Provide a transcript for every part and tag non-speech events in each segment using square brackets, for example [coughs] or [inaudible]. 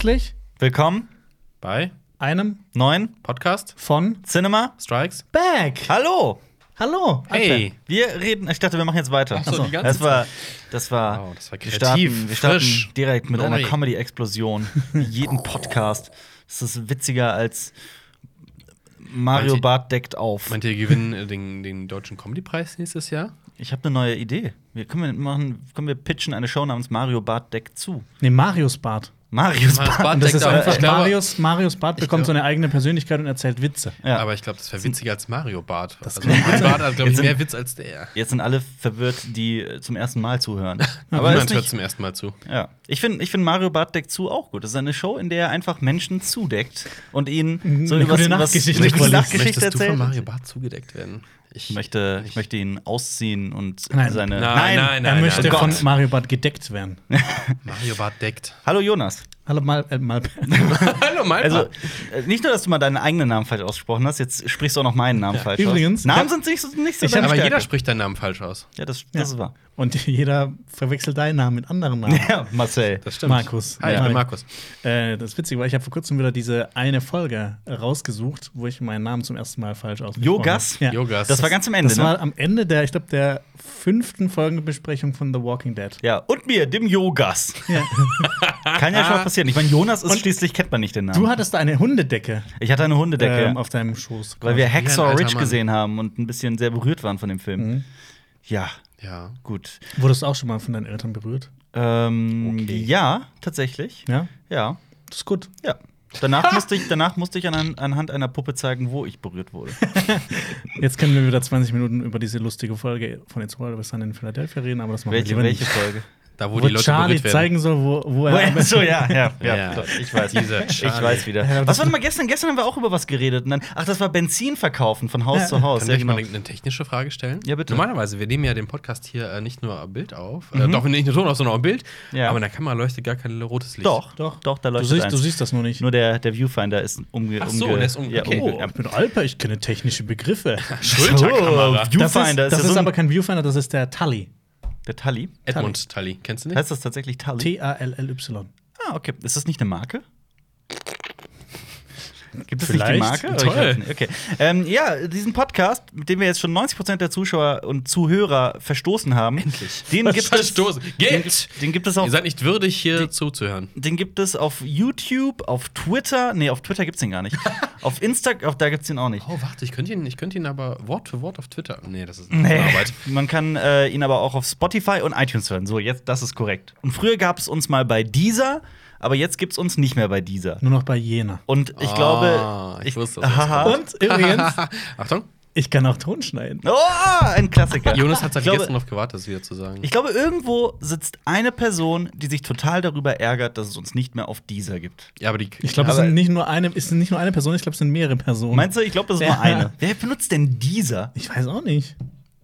Herzlich Willkommen, Bei einem neuen Podcast von Cinema. Strikes. Back. Hallo! Hallo. Hey. Wir reden, ich dachte, wir machen jetzt weiter. Ach so, die ganze das war, das war, Wow, das war wir kreativ, starten, wir starten frisch, direkt mit neu. einer Comedy-Explosion. [laughs] Jeden Podcast. Das ist witziger als Mario Meint Bart deckt auf. Meint ihr, gewinnen äh, den, den deutschen Comedy-Preis nächstes Jahr? Ich habe eine neue Idee. Wir können wir machen, können wir pitchen eine Show namens Mario Bart deckt zu. Nee, Marius Bart. Marius Marius Bart. Bart Und das deckt ist auf. einfach Ich glaube- Marius, Marius Bart bekommt glaub- so eine eigene Persönlichkeit und erzählt Witze. Ja. Aber ich glaube, das wäre witziger als Mario Bart. also kann Mario Bart hat, glaube ich, Jetzt mehr sind- Witz als der. Jetzt sind alle verwirrt, die äh, zum ersten Mal zuhören. [laughs] Aber niemand hört zum ersten Mal zu. Ja, ich finde ich find Mario Bart deckt zu auch gut. Das ist eine Show, in der er einfach Menschen zudeckt und ihnen so Eine übers- Nachtgeschichte. Nachtgeschichte Möchtest du erzählt. von Mario Bart zugedeckt werden? Ich möchte, ich möchte ihn ausziehen und Nein. seine. Nein, nein, er nein, möchte nein, von Gott. Mario Bart gedeckt werden. [laughs] Mario Bart deckt. Hallo Jonas. Hallo, mal, äh, mal. [laughs] Hallo, mein Also, äh, nicht nur, dass du mal deinen eigenen Namen falsch ausgesprochen hast, jetzt sprichst du auch noch meinen Namen falsch Übrigens, aus. Namen ich sind nicht so, nicht so ich Aber Stärke. jeder spricht deinen Namen falsch aus. Ja, das, Ja. das ist wahr. Und [laughs] jeder verwechselt deinen Namen mit anderen Namen. Ja, Marcel. Das stimmt. Markus. Hi, ich Ja. bin Markus. Äh, das ist witzig, weil ich habe vor kurzem wieder diese eine Folge rausgesucht, wo ich meinen Namen zum ersten Mal falsch ausgesprochen Yogas? habe. Ja. Yogas. Das war ganz am Ende, Das ne? war am Ende der, ich glaube, der fünften Folgenbesprechung von The Walking Dead. Ja, und mir, dem Yogas. [laughs] Kann ja schon mal passieren. Ich meine, Jonas ist schließlich, kennt man nicht den Namen. Du hattest da eine Hundedecke ich hatte eine Hundedecke. ähm, auf deinem Schoß. Weil wir Hacksaw Ridge gesehen haben und ein bisschen sehr berührt waren von dem Film. Ja, Ja. gut. Wurdest du auch schon mal von deinen Eltern berührt? Ähm, Okay. Ja, tatsächlich. Ja? Ja, Das ist gut. ja. Danach [laughs] musste ich, danach musste ich an, anhand einer Puppe zeigen, wo ich berührt wurde. [laughs] Jetzt können wir wieder 20 Minuten über diese lustige Folge von It's Always Sun in Philadelphia reden, aber das machen welche, wir lieber welche nicht. Folge? Da, wo, Wo die Leute Charlie zeigen soll, wo, wo er. Oh, so, ja, ja, [laughs] ja. Ich weiß. Dieser Ich weiß wieder. Was war denn mal gestern? Gestern haben wir auch über was geredet. Und dann, ach, das war Benzin verkaufen von Haus Ja. zu Haus. Kann Ja, ich mal genau. eine technische Frage stellen? Ja, bitte. Normalerweise, wir nehmen ja den Podcast hier äh, nicht nur Bild auf, äh, doch nicht nur Ton auf, sondern auch Bild. Ja. Aber in der Kamera leuchtet gar kein rotes Licht. Doch, Doch. doch, da Du leuchtet siehst, eins. du siehst das nur nicht. Nur der, der Viewfinder ist umge... Ach so, umge der ist umge- ja, okay. Oh, ich bin Alper, ich kenne technische Begriffe. [laughs] Schulterkamera. So, Viewfinder das ist, das ist aber kein Viewfinder, das ist der Tully. Der Tully. Edmund Tully. Kennst du nicht? Heißt das tatsächlich Tully? T-A-L-L-Y. Ah, okay. Ist das nicht eine Marke? Gibt es Vielleicht. nicht die Marke? Toll. Ich weiß nicht. Okay. Ähm, ja, diesen Podcast, mit dem wir jetzt schon 90% der Zuschauer und Zuhörer verstoßen haben, Endlich. Den [laughs] gibt es. Verstoßen. Den, Geht! den gibt es auf Ihr seid nicht würdig, hier zuzuhören. den gibt es auf YouTube, auf Twitter. Nee, auf Twitter gibt's den gar nicht. [laughs] auf Insta, auf, da gibt's den auch nicht. Oh, warte, ich könnte ihn, ich könnte ihn aber Wort für Wort auf Twitter. Nee, das ist eine Arbeit. Man kann äh, ihn aber auch auf Spotify und iTunes hören. So, jetzt, das ist korrekt. Und früher gab es uns mal bei Deezer, aber jetzt gibt's uns nicht mehr bei Deezer. Nur noch bei Jena. Und ich Ah, glaube. ich wusste, das Haha. Und übrigens, [laughs] Achtung, ich kann auch Ton schneiden. Oh, ein Klassiker. Jonas hat seit glaube, gestern darauf gewartet, das wieder zu sagen. ich glaube, irgendwo sitzt eine Person, die sich total darüber ärgert, dass es uns nicht mehr auf Deezer gibt. ja, aber die. Ich glaube, es sind nicht nur eine, es sind nicht nur eine Person, ich glaube, es sind mehrere Personen. Meinst du, ich glaube, das ist Ja. nur eine. Wer benutzt denn Deezer? Ich weiß auch nicht.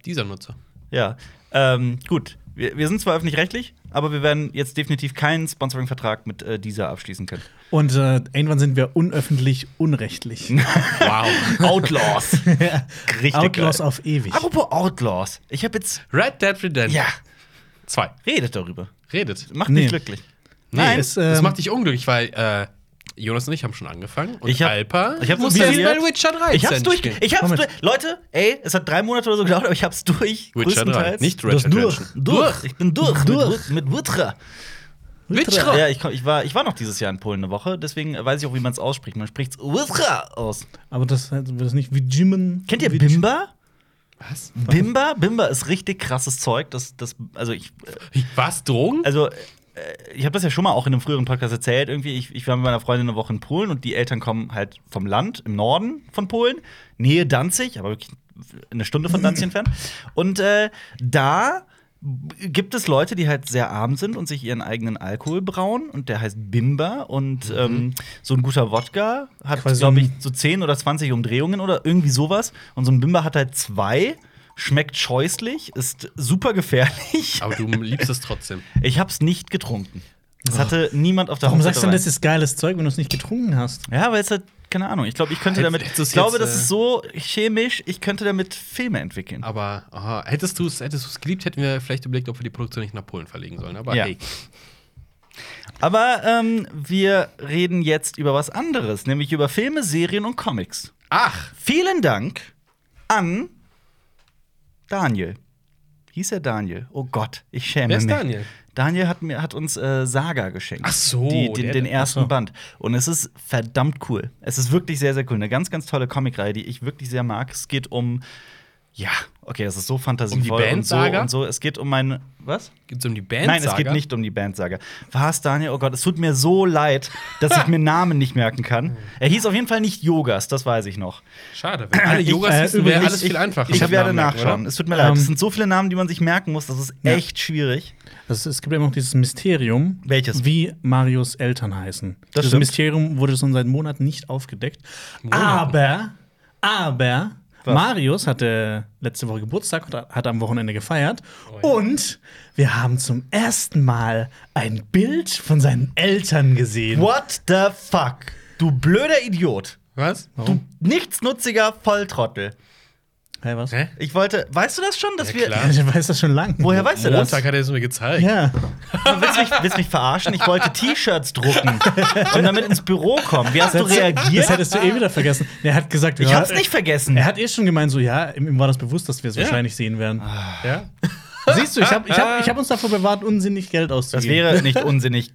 dieser Nutzer. Ja. Ähm, gut. Wir, wir sind zwar öffentlich-rechtlich, aber wir werden jetzt definitiv keinen Sponsoring-Vertrag mit äh, Deezer abschließen können. Und äh, irgendwann sind wir unöffentlich unrechtlich. [laughs] Wow. Outlaws. [laughs] Richtig Outlaws geil. auf ewig. Apropos Outlaws. Ich habe jetzt. Red Dead Redemption. Ja, 2. redet darüber. Redet. Macht Nee. mich glücklich. Nee, Nein, es, das ähm, macht dich unglücklich, weil äh, Jonas und ich haben schon angefangen. Und Ich hab- Alpa ich hab's muss jetzt bei Witcher 3 Ich hab's durch. Ich hab's durch. Leute, ey, es hat drei Monate oder so gedauert, aber ich hab's durch. Witcher 3, größtenteils. nicht Red Dead durch. Durch. Ich bin durch. Durch. Mit, mit Witcher. Witcher. Ja, ich, ich, war, ich war noch dieses Jahr in Polen eine Woche, deswegen weiß ich auch, wie man es ausspricht. Man spricht's Witcher aus. Aber das wird das nicht wie Jimmen. Kennt ihr Bimba? Was? Bimba? Bimba ist richtig krasses Zeug. Das, das, also ich, Was? Drogen? also ich habe das ja schon mal auch in einem früheren Podcast erzählt. Irgendwie, ich, ich war mit meiner Freundin eine Woche in Polen und die Eltern kommen halt vom Land im Norden von Polen, Nähe Danzig, aber wirklich eine Stunde von Danzig [laughs] entfernt. Und äh, da gibt es Leute, die halt sehr arm sind und sich ihren eigenen Alkohol brauen und der heißt Bimba und ähm, so ein guter Wodka hat, glaube ich, so 10 oder 20 Umdrehungen oder irgendwie sowas und so ein Bimba hat halt zwei, schmeckt scheußlich, ist super gefährlich. Aber du liebst es trotzdem. Ich hab's nicht getrunken. Es hatte niemand auf der Warum Hochzeit sagst du denn, dabei. das ist geiles Zeug, wenn du es nicht getrunken hast? Ja, weil es halt, keine Ahnung, ich glaube, ich könnte Hätt- damit, hättest du's ich glaube, jetzt, das äh, ist so chemisch, ich könnte damit Filme entwickeln. Aber aha, hättest du es hättest du's geliebt, hätten wir vielleicht überlegt, ob wir die Produktion nicht nach Polen verlegen sollen. Aber Ja. hey. Aber ähm, wir reden jetzt über was anderes, nämlich über Filme, Serien und Comics. Ach, Vielen Dank an Daniel. Hieß er Daniel? Oh Gott, ich schäme Wer ist mich. Daniel? Daniel hat, mir, hat uns äh, Saga geschenkt. Ach so, Die, den, den ersten so. Band. Und es ist verdammt cool. Es ist wirklich sehr, sehr cool. Eine ganz, ganz tolle Comicreihe, die ich wirklich sehr mag. Es geht um. Ja, okay, das ist so fantasievoll Band und so und so. Es geht um meine. Was? Geht's um die Band? Nein, es geht nicht um die Bandsaga. Was, Daniel? Oh Gott, es tut mir so leid, dass ich mir Namen nicht merken kann. Er hieß auf jeden Fall nicht Yogas, das weiß ich noch. Schade, wenn alle Ich, Yogas äh, hießen, wäre alles viel einfacher. Ich mit werde nachschauen. oder? Es tut mir leid. Ähm, Es sind so viele Namen, die man sich merken muss. Das ist Ja. echt schwierig. Das, es gibt immer noch dieses Mysterium, Welches? wie Marios Eltern heißen. Das Das. Mysterium wurde schon seit Monaten nicht aufgedeckt. Aber, aber, Was? Marius hatte letzte Woche Geburtstag und hat am Wochenende gefeiert. Und wir haben zum ersten Mal ein Bild von seinen Eltern gesehen. What the fuck? Du blöder Idiot. Was? Du nichtsnutziger Volltrottel. Hä, was? Hä? Ich wollte. Weißt du das schon, dass Ja, wir. klar. [laughs] Ich weiß das schon lang. Woher weißt du das? Montag hat er es mir gezeigt. Ja. Du willst mich, willst mich verarschen? Ich wollte T-Shirts drucken [laughs] und damit ins Büro kommen. Wie hast du Das reagiert? hättest du eh wieder vergessen. Er hat gesagt, Ich ja, hab's nicht vergessen. Er hat eh schon gemeint, so, ja, ihm war das bewusst, dass wir es Ja. wahrscheinlich sehen werden. Ja? [laughs] Siehst du, ich habe ich hab, ich hab uns davor bewahrt, unsinnig Geld Das auszugeben. wäre nicht unsinnig.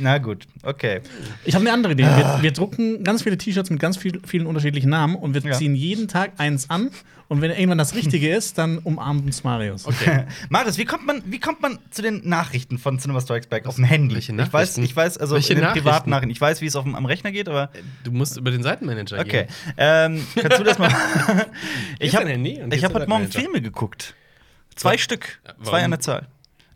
Na gut, okay. Ich habe eine andere Idee. Wir, wir drucken ganz viele T-Shirts mit ganz viel, vielen unterschiedlichen Namen und wir Ja. ziehen jeden Tag eins an. Und wenn irgendwann das Richtige ist, dann umarmt uns Marius. Okay. [laughs] Marius, wie kommt man, wie kommt man zu den Nachrichten von Cinema Strikes Back auf dem Handy? welche Ich weiß, Nachrichten? ich weiß, also Welche in den privaten Nachrichten. Ich weiß, wie es auf dem, am Rechner geht, aber Du musst über den Seitenmanager okay. gehen. Ähm, kannst du das mal? [laughs] ich habe hab heute Morgen. Filme geguckt. Zwei Stück, Ja, zwei warum? an der Zahl.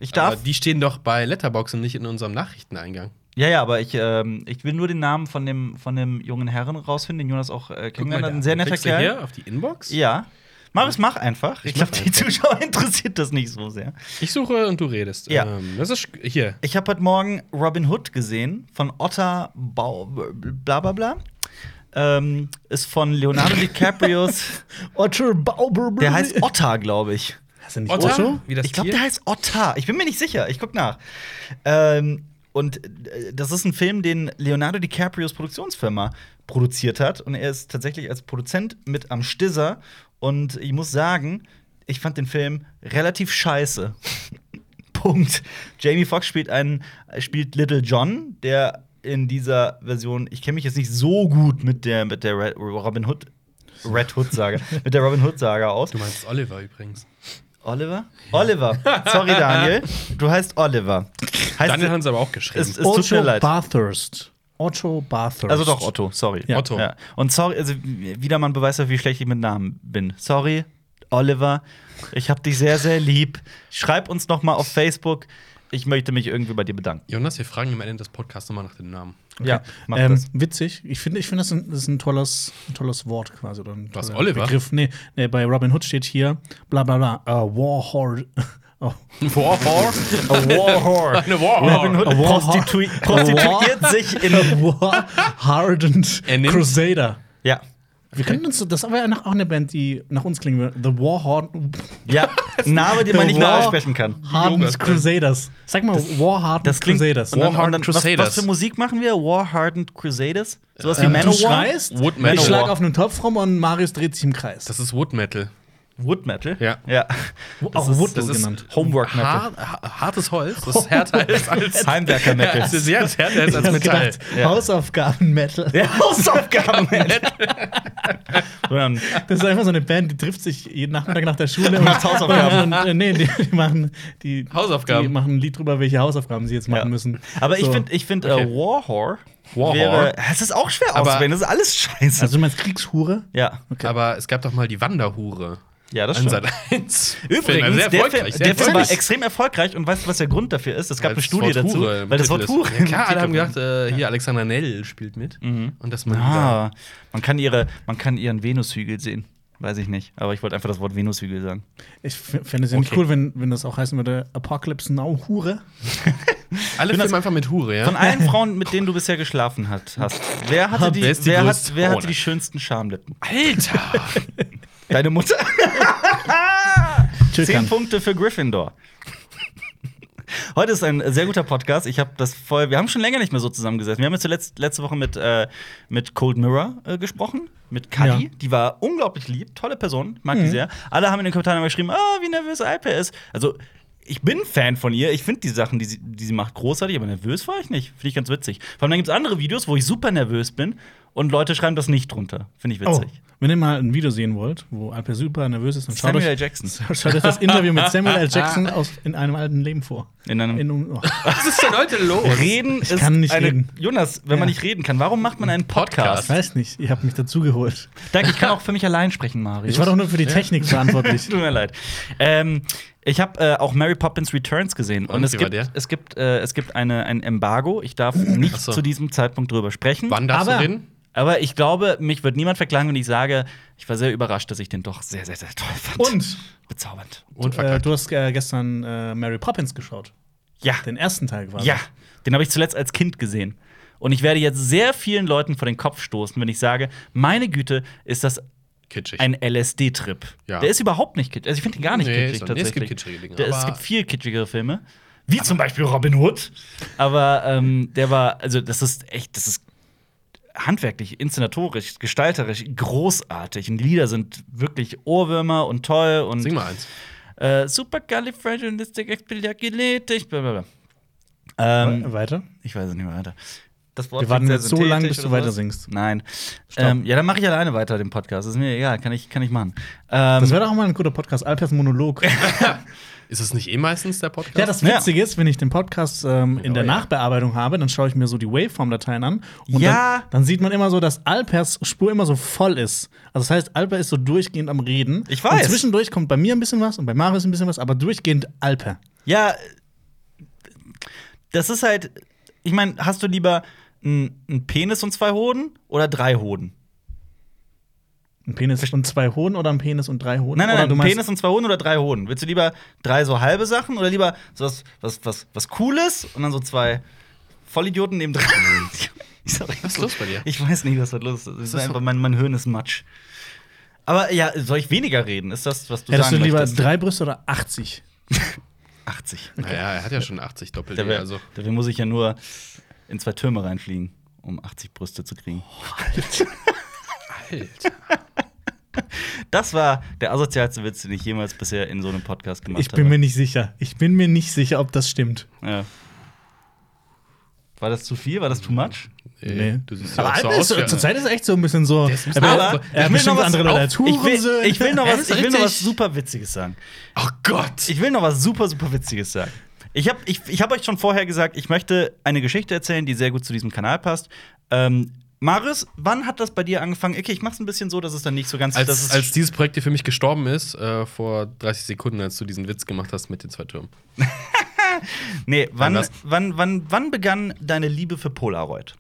Ich Aber darf. die stehen doch bei Letterbox und nicht in unserem Nachrichteneingang. Ja, ja, aber ich, ähm, ich will nur den Namen von dem, von dem jungen Herren rausfinden, den Jonas auch äh, kennengelernt hat. Ein sehr netter Kerl. hier auf die Inbox? Ja. Marius, mach einfach. Ich Ich glaube, die. Zuschauer [laughs] interessiert das nicht so sehr. Ich suche und du redest. Ja. Ähm, das ist hier. Ich habe heute Morgen Robin Hood gesehen von Otter Bau, bla bla bla. Ähm, ist von Leonardo [laughs] DiCaprios. Otter Bauber. Der heißt Otter, glaube ich. Heißt er nicht Otter? Otto? Wie das Ich glaube, der heißt Otter. Ich bin mir nicht sicher. Ich guck nach. Ähm, und äh, das ist ein Film, den Leonardo DiCaprios Produktionsfirma produziert hat. Und er ist tatsächlich als Produzent mit am Stisser. Und ich muss sagen, ich fand den Film relativ scheiße. [laughs] Punkt. Jamie Foxx spielt einen, spielt Little John, der in dieser Version, ich kenne mich jetzt nicht so gut mit der, mit der Red, Robin Hood, Red Hood Saga, [laughs] mit der Robin Hood Saga aus. Du meinst Oliver übrigens. Oliver? Oliver. Sorry, Daniel. [laughs] Du heißt Oliver. Heißt Daniel hat es aber auch geschrieben. es, es tut mir Otto leid. Bathurst. Otto Bathurst. Also doch, Otto, sorry. Ja. Otto. Ja. Und sorry, also wieder mal ein Beweis dafür, wie schlecht ich mit Namen bin. Sorry, Oliver. Ich hab dich sehr, sehr lieb. Schreib uns noch mal auf Facebook. Ich möchte mich irgendwie bei dir bedanken. Jonas, wir fragen im Ende des Podcasts nochmal nach dem Namen. Ja, mach Ähm, das. witzig. Ich finde, ich finde, das, ist ein- das ist ein tolles, ein tolles Wort quasi. Oder ein Was, Oliver? Begriff. Nee, nee, bei Robin Hood steht hier bla bla bla. Uh, Warhord. [laughs] Oh. Warhor? Warhor. Eine Warhor. Robin Hood prostitui prostituiert sich in. War Hardened Er Crusader. Ja. Wir könnten uns, das wäre auch eine Band, die nach uns klingen würde. The War Ja. Ein Name, den man nicht mehr War- aussprechen kann. Hardened. Crusaders. Sag mal, War Hardened Das klingt Crusaders. Und dann, War und dann, was, Crusaders. was für Musik machen wir? War Hardened Crusaders? Sowas wie Ähm, du Manowar? schreist, Wood ich Manowar. schlag auf einen Topf rum und Marius dreht sich im Kreis. Das ist Wood Metal. Wood Metal? Ja. ja. auch ist- Wood Das ist genannt. Homework Metal. Har ha- hartes Holz, das härter ist als Heimwerker Metal. Ja, es ist sehr härter ist Ich als hab Metall. gedacht, Ja. Hausaufgaben Metal. [laughs] So, dann- Das ist einfach so eine Band, die trifft sich jeden Nachmittag nach der Schule und Macht Hausaufgaben. Und, äh, nee, die, die machen die Hausaufgaben. Die machen ein Lied drüber, welche Hausaufgaben sie jetzt machen Ja. müssen. Aber ich So. finde, ich find, Okay. äh, Warhor Warhor. wäre. Es ist auch schwer Aber- auszusprechen. Das ist alles scheiße. Also du meinst Kriegshure? ja. Okay. Aber es gab doch mal die Wanderhure. Ja, das stimmt. Sat [laughs] 1. Übrigens, sehr der Film, der Film war extrem erfolgreich und weißt du, was der Grund dafür ist? Es gab Weil eine Studie dazu. Weil das Wort Hure. Ja, klar, alle haben gedacht, äh, hier Alexander Nell spielt mit. Mhm. Und dass man Ah, man kann, ihre, man kann ihren Venushügel sehen. Weiß ich nicht. Aber ich wollte einfach das Wort Venushügel sagen. Ich fände es ja nicht Okay. cool, wenn, wenn das auch heißen würde Apocalypse Now Hure. [laughs] alle filmen einfach mit Hure, ja? Von allen Frauen, mit denen du bisher geschlafen hat, hast, wer hatte [laughs] die, Wer hat, wer hatte die schönsten Schamlippen? Alter! Deine Mutter? Zehn. Punkte für Gryffindor. Heute ist ein sehr guter Podcast. Ich habe das voll. Wir haben schon länger nicht mehr so zusammengesessen. Wir haben jetzt zuletzt letzte Woche mit, äh, mit Cold Mirror äh, gesprochen, mit Kadi. Ja. Die war unglaublich lieb, tolle Person, mag die sehr. Alle haben in den Kommentaren geschrieben, ah, wie nervös Alper ist. Also ich bin Fan von ihr. Ich finde die Sachen, die sie, die sie macht, großartig, aber nervös war ich nicht. Finde ich ganz witzig. Vor allem dann gibt es andere Videos, wo ich super nervös bin und Leute schreiben das nicht drunter. Finde ich Oh, witzig. Wenn ihr mal ein Video sehen wollt, wo Alper super nervös ist, dann schaut Samuel euch, L. Jackson. [laughs] schaut euch das Interview mit Samuel L. Jackson [laughs] aus in einem alten Leben vor. In einem In, oh. [laughs] Was ist denn heute los? Reden ist kann nicht eine reden. Jonas, wenn man Ja. nicht reden kann, warum macht man einen Podcast? Ich weiß nicht, ihr habt mich dazu geholt. Danke, ich kann auch für mich allein sprechen, Marius. Ich war doch nur für die Technik verantwortlich. Tut mir leid. Ähm, ich habe äh, auch Mary Poppins Returns gesehen und, Und, es gibt, es gibt, äh, es gibt eine, ein Embargo. Ich darf nicht Ach so. zu diesem Zeitpunkt drüber sprechen. Wann darfst Aber- du reden? Aber ich glaube, mich wird niemand verklagen, wenn ich sage, ich war sehr überrascht, dass ich den doch sehr, sehr, sehr toll fand. Und bezaubernd. Und äh, du hast äh, gestern äh, Mary Poppins geschaut. Ja, Den ersten Teil quasi. ja, den habe ich zuletzt als Kind gesehen. Und ich werde jetzt sehr vielen Leuten vor den Kopf stoßen, wenn ich sage, meine Güte, ist das Kitschig. ein LSD-Trip. Ja. Der ist überhaupt nicht kitschig. Also ich finde ihn gar nicht Nee, kitschig ist- nee, es gibt tatsächlich. kitschige Dinge, Der, es gibt viel kitschigere Filme. Wie zum Beispiel Robin Hood. Aber ähm, der war, also das ist echt, das ist handwerklich, inszenatorisch, gestalterisch großartig. Und die Lieder sind wirklich Ohrwürmer und toll und Sing mal eins. äh, supercalifragilisticexpialidocious. Ähm, We- Weiter. ich weiß es nicht mehr weiter. Das Wort Wir warten jetzt so lange, bis du weiter singst. Nein. Ähm, ja, dann mache ich alleine weiter den Podcast. ist mir egal, kann ich, kann ich machen. Ähm, Das wäre doch auch mal ein guter Podcast, Alpers Monolog. [laughs] [laughs] Ist es nicht eh meistens der Podcast? Ja, das Ja. Witzige ist, wenn ich den Podcast ähm, in der Oh ja. Nachbearbeitung habe, dann schaue ich mir so die Waveform-Dateien an. Und Ja. dann, dann sieht man immer so, dass Alpers Spur immer so voll ist. Also das heißt, Alper ist so durchgehend am Reden. Ich weiß. Und zwischendurch kommt bei mir ein bisschen was und bei Marius ein bisschen was, aber durchgehend Alper. Ja, das ist halt. Ich meine, hast du lieber einen Penis und zwei Hoden oder drei Hoden? Ein Penis und zwei Hoden oder ein Penis und drei Hoden? Nein, nein, nein, du ein Penis und zwei Hoden oder drei Hoden? Willst du lieber drei so halbe Sachen oder lieber so was, was, was, was Cooles und dann so zwei Vollidioten neben dran? [laughs] Was ist los bei dir? Ich weiß nicht, was da los ist. Das ist ist einfach mein, mein Hirn ist Matsch. Aber ja, soll ich weniger reden? Ist das, was du Hättest du sagen lieber möchtest? drei Brüste oder 80? 80. Naja, er hat ja schon 80 doppelt. Dafür, Also. dafür muss ich ja nur in zwei Türme reinfliegen, um 80 Brüste zu kriegen. Alter. [laughs] Das war der asozialste Witz, den ich jemals bisher in so einem Podcast gemacht Ich bin habe. mir nicht sicher. Ich bin mir nicht sicher, ob das stimmt. Ja. War das zu viel? War das too much? Nee. Du siehst ja Aber auch so ist, wie- zurzeit ist echt so ein bisschen so. Er aber- er will bestimmt noch was andere Leute. Ich will, ich will noch was, ich will noch was super Witziges sagen. Oh Gott! Ich will noch was super, super Witziges sagen. Ich habe ich, ich hab euch schon vorher gesagt, ich möchte eine Geschichte erzählen, die sehr gut zu diesem Kanal passt. Ähm, Marius, wann hat das bei dir angefangen? Okay, ich mach's ein bisschen so, dass es dann nicht so ganz Als, ist- als dieses Projekt hier für mich gestorben ist, äh, vor 30 Sekunden, als du diesen Witz gemacht hast mit den zwei Türmen. [laughs] Nee, wann, wann, wann, wann begann deine Liebe für Polaroid?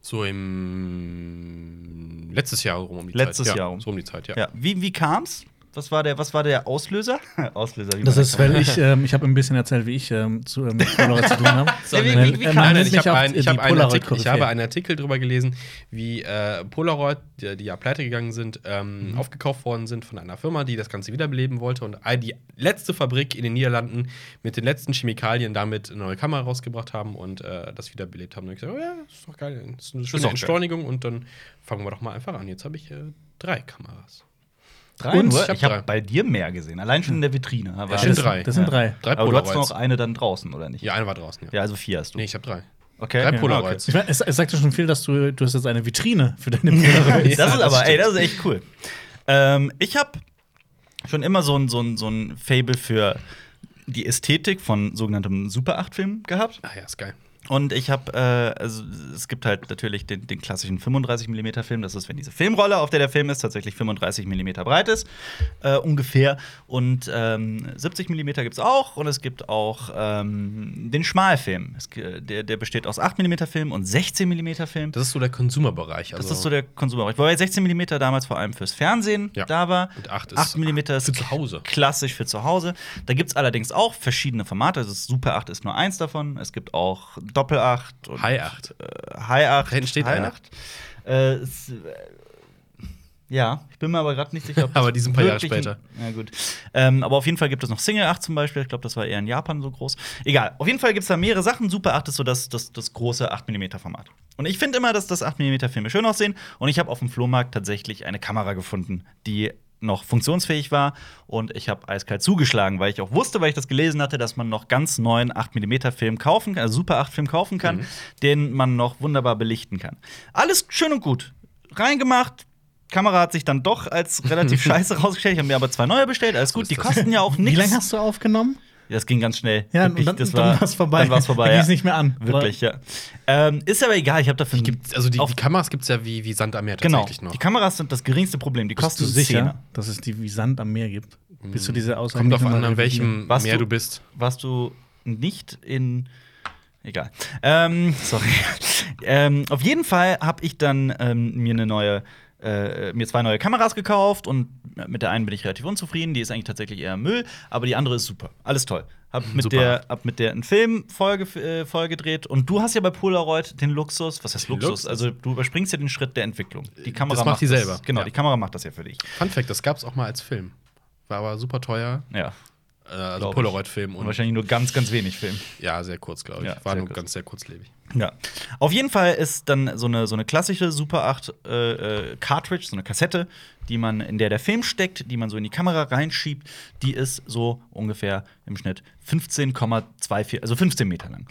So im letztes Jahr rum um die Letztes Zeit. Jahr ja, rum. So um die Zeit, ja. Ja. Wie, wie kam's? Was war der, was war der Auslöser? [laughs] Auslöser, wie Das ist, weil ich, ähm, ich habe ein bisschen erzählt, wie ich ähm, zu, ähm, mit Polaroid zu tun habe. [laughs] Ja, wie- wie- wie äh, man nein, nennt ich ein, ich hab einen, Artikel, ich habe einen Artikel darüber gelesen, wie äh, Polaroid, die, die ja pleite gegangen sind, ähm, Mhm. aufgekauft worden sind von einer Firma, die das Ganze wiederbeleben wollte und all- die letzte Fabrik in den Niederlanden mit den letzten Chemikalien damit eine neue Kamera rausgebracht haben und äh, das wiederbelebt haben. Und ich gesagt, oh ja, das ist doch geil, das ist eine schöne geil. Entschleunigung und dann fangen wir doch mal einfach an. Jetzt habe ich äh, drei Kameras. Drei Und nur? ich hab habe drei. bei dir mehr gesehen. Allein schon in der Vitrine. Ja, Das sind drei. Das sind Ja. drei. Drei Aber du Polaroids. noch eine dann draußen, oder nicht? Ja, eine war draußen, ja. Ja, also vier hast du. Nee, ich habe drei. Okay. Drei Ja, Polaroids. Ich mein, es, es sagt ja schon viel, dass du, du hast jetzt eine Vitrine für deine [laughs] Polaroids. Das ist aber, ey, das ist echt cool. Ähm, ich habe schon immer so ein, so, ein, so ein Fable für die Ästhetik von sogenanntem Super 8-Film gehabt. Ah ja, ist geil. Und ich habe, äh, also es gibt halt natürlich den, den klassischen 35 mm Film. Das ist, wenn diese Filmrolle, auf der der Film ist, tatsächlich 35 mm breit ist, äh, ungefähr. Und ähm, 70 mm gibt es auch. Und es gibt auch ähm, den Schmalfilm. Es, der, der besteht aus 8 mm Film und 16 mm Film. Das ist so der Konsumerbereich. Also Das ist so der Konsumbereich. Wobei 16 mm damals vor allem fürs Fernsehen Ja. da war. Und 8 ist 8 mm ist für zu Hause. klassisch für zu Hause. Da gibt es allerdings auch verschiedene Formate. Also das Super 8 ist nur eins davon. Es gibt auch Doppel 8 und High 8. äh, High 8. Da hinten steht High einer. 8. Äh, es, äh, Ja, ich bin mir aber gerade nicht sicher, ob [laughs] Aber die sind ein paar Jahre später. Ja, gut. Ähm, aber auf jeden Fall gibt es noch Single 8 zum Beispiel. Ich glaube, das war eher in Japan so groß. Egal. Auf jeden Fall gibt es da mehrere Sachen. Super 8 ist so das, das, das große 8mm-Format. Und ich finde immer, dass das 8mm-Filme schön aussehen. Und ich habe auf dem Flohmarkt tatsächlich eine Kamera gefunden, die noch funktionsfähig war. Und ich habe eiskalt zugeschlagen, weil ich auch wusste, weil ich das gelesen hatte, dass man noch ganz neuen 8mm-Film kaufen kann, also Super 8-Film kaufen kann, den man noch wunderbar belichten kann. Alles schön und gut. Reingemacht, Kamera hat sich dann doch als relativ [laughs] scheiße rausgestellt. Ich habe mir aber zwei neue bestellt. Alles gut, die kosten ja auch Wie nichts. lange hast du aufgenommen? Das ging ganz schnell. Ja, Wirklich, dann, das dann war war's vorbei. Dann war's vorbei. Dann ja. nicht mehr an. Wirklich, ja. Ähm, ist aber egal. Ich habe dafür Gibt's, also die, auf, die Kameras gibt es ja wie, wie Sand am Meer genau. tatsächlich noch. Die Kameras sind das geringste Problem. Die Bist kosten du sicher, Zehner. dass es die wie Sand am Meer gibt? Bist du diese Aussage Kommt noch an, an welchem Warst Meer du- du bist. Warst du nicht in Egal. Ähm, sorry. [laughs] ähm, auf jeden Fall habe ich dann ähm, mir eine neue, äh, mir zwei neue Kameras gekauft und mit der einen bin ich relativ unzufrieden. Die ist eigentlich tatsächlich eher Müll, aber die andere ist super. Alles toll. Hab mit Super. der, hab mit der einen Film voll, äh, voll gedreht und du hast ja bei Polaroid den Luxus, was heißt Luxus? Luxus? Also du überspringst ja den Schritt der Entwicklung. Die Kamera Das macht die das, selber. Genau, Ja. die Kamera macht das ja für dich. Fun Fact, das gab es auch mal als Film. War aber super teuer. Ja. Äh, also. Polaroid-Film Und und wahrscheinlich nur ganz, ganz wenig Film. ja, sehr kurz, glaube ich. Ja, War nur kurz. ganz sehr kurzlebig. Ja. Auf jeden Fall ist dann so eine, so eine klassische Super 8 äh, äh, Cartridge, so eine Kassette, die man, in der der Film steckt, die man so in die Kamera reinschiebt, die ist so ungefähr im Schnitt 15,24, also 15 Meter lang.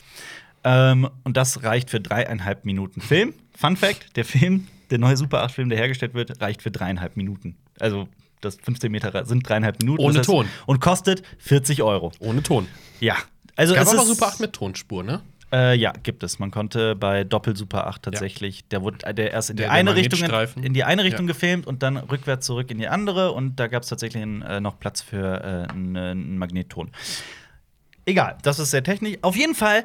Ähm, und das reicht für dreieinhalb Minuten Film. Fun Fact: Der Film, der neue Super 8-Film, der hergestellt wird, reicht für dreieinhalb Minuten. Also das 15 Meter sind dreieinhalb Minuten. Ohne Das heißt- Ton. Und kostet 40 Euro. Ohne Ton. Ja. Also Gab es aber ist Super 8 mit Tonspur, ne? äh, ja, gibt es. Man konnte bei Doppel Super 8 tatsächlich, der wurde äh, der erst in die Der- der eine Richtung Magnetstreifen. in die eine Richtung Ja. gefilmt und dann rückwärts zurück in die andere und da gab es tatsächlich äh, noch Platz für äh, einen, einen Magnetton. Egal, das ist sehr technisch. Auf jeden Fall.